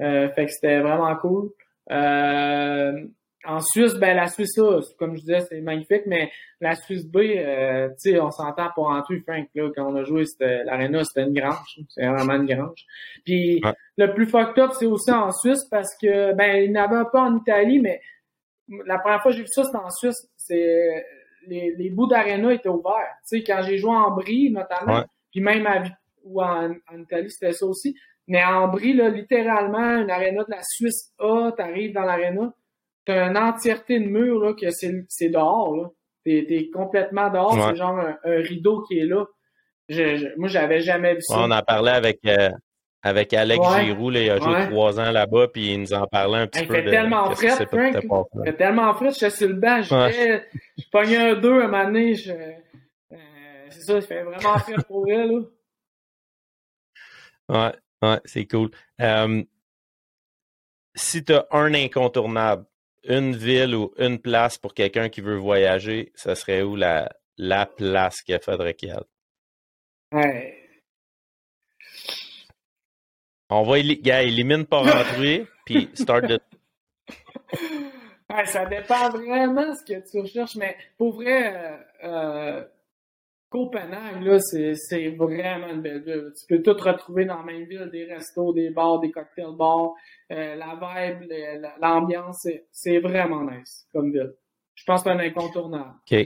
Euh, fait que c'était vraiment cool. Euh, en Suisse, ben la Suisse A, comme je disais, c'est magnifique, mais la Suisse B, euh, tu sais, on s'entend pour tout, Frank, là, quand on a joué, c'était l'aréna, c'était une grange. C'est vraiment une grange. Puis le plus fucked up, c'est aussi en Suisse parce que ben, il n'y avait pas en Italie, mais la première fois que j'ai vu ça, c'était en Suisse. C'est les, les bouts d'aréna étaient ouverts. Tu sais, quand j'ai joué en Brie, notamment, puis même à, ou en, en Italie, c'était ça aussi. Mais en Brie, là, littéralement, une aréna de la Suisse A, t'arrives dans l'aréna, t'as une entièreté de mur là, que c'est dehors. Là. T'es es complètement dehors. C'est genre un, rideau qui est là. Je, moi, j'avais jamais vu ça. on en parlait avec, euh, avec Alex Giroux. Là, il a joué trois ans là-bas, puis il nous en parlait un petit il peu. Fait de, tellement frais, Frank. Il fait tellement frais. J'étais sur le banc. Je pognais un deux un moment donné. Euh, c'est ça, il fait vraiment frais pour elle. Là. Ouais, ouais, c'est cool. Euh, si tu as un incontournable une ville ou une place pour quelqu'un qui veut voyager, ce serait où la, la place qu'il faudrait qu'il aille? Ouais. On va gars, élimine pas rentrer, puis start de. Ouais, ça dépend vraiment ce que tu recherches, mais pour vrai, euh, euh Copenhague, c'est vraiment une belle ville. Tu peux tout retrouver dans la même ville, des restos, des bars, des cocktails bars. Euh, la vibe, l'ambiance, c'est vraiment nice comme ville. Je pense que c'est un incontournable. OK.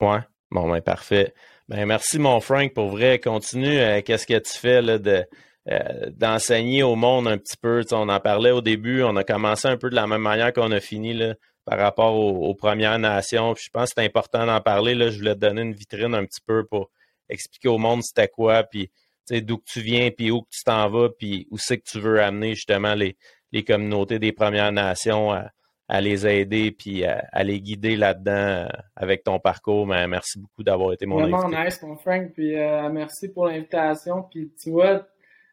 Ouais. Bon, ben parfait. Ben merci, mon Frank, pour vrai. Continue. Euh, qu'est-ce que tu fais là, de, euh, d'enseigner au monde un petit peu? on en parlait au début. On a commencé un peu de la même manière qu'on a fini. Là par rapport aux, Premières Nations. je pense que c'est important d'en parler. Là. Je voulais te donner une vitrine un petit peu pour expliquer au monde c'était quoi, puis d'où que tu viens, puis où que tu t'en vas, puis où c'est que tu veux amener justement les, les communautés des Premières Nations à, les aider, puis à, les guider là-dedans euh, avec ton parcours. Mais merci beaucoup d'avoir été mon Vraiment nice, mon Frank, puis euh, merci pour l'invitation. Puis tu vois,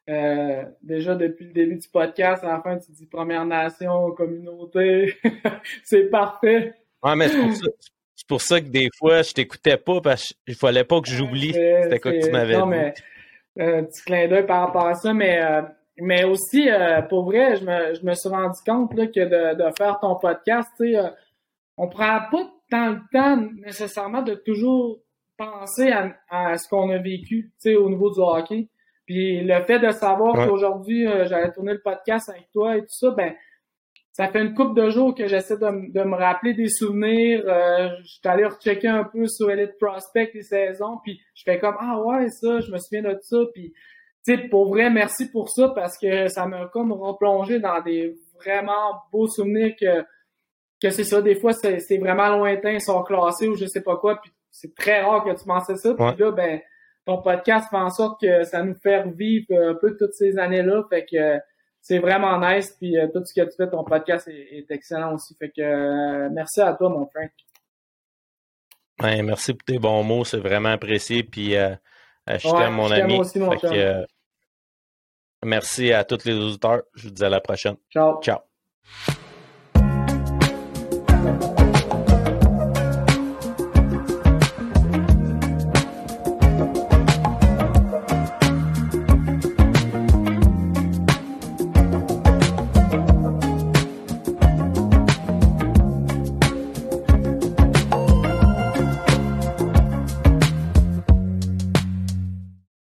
euh, déjà depuis le début du podcast, à la fin, tu dis Première Nation, communauté. c'est parfait. Ouais, mais c'est pour, ça, que des fois, je t'écoutais pas parce qu'il fallait pas que j'oublie c'était quoi que tu m'avais dit. Mais euh, petit clin d'œil par rapport à ça, mais, euh, mais aussi, euh, pour vrai, je me, je me suis rendu compte là, que de, de faire ton podcast, tu sais, on prend pas tant le temps nécessairement de toujours penser à, à ce qu'on a vécu, tu sais, au niveau du hockey. Puis le fait de savoir qu'aujourd'hui, euh, j'allais tourner le podcast avec toi et tout ça, ben ça fait une couple de jours que j'essaie de, de, me rappeler des souvenirs. Euh, je suis allé rechecker un peu sur Elite Prospect les saisons, puis je fais comme Ah ouais, ça, je me souviens de ça. Puis tu sais, pour vrai, merci pour ça parce que ça m'a comme replongé dans des vraiment beaux souvenirs que que c'est ça, des fois c'est vraiment lointain, ils sont classés ou je sais pas quoi, puis c'est très rare que tu penses ça. Puis là, ben ton podcast fait en sorte que ça nous fait revivre un peu toutes ces années-là. Fait que c'est vraiment nice. Puis tout ce que tu fais, ton podcast est, excellent aussi. Fait que merci à toi, mon Frank. Merci pour tes bons mots, c'est vraiment apprécié. Puis je t'aime, mon ami. Aussi, mon merci à tous les auditeurs. Je vous dis à la prochaine. Ciao. Ciao.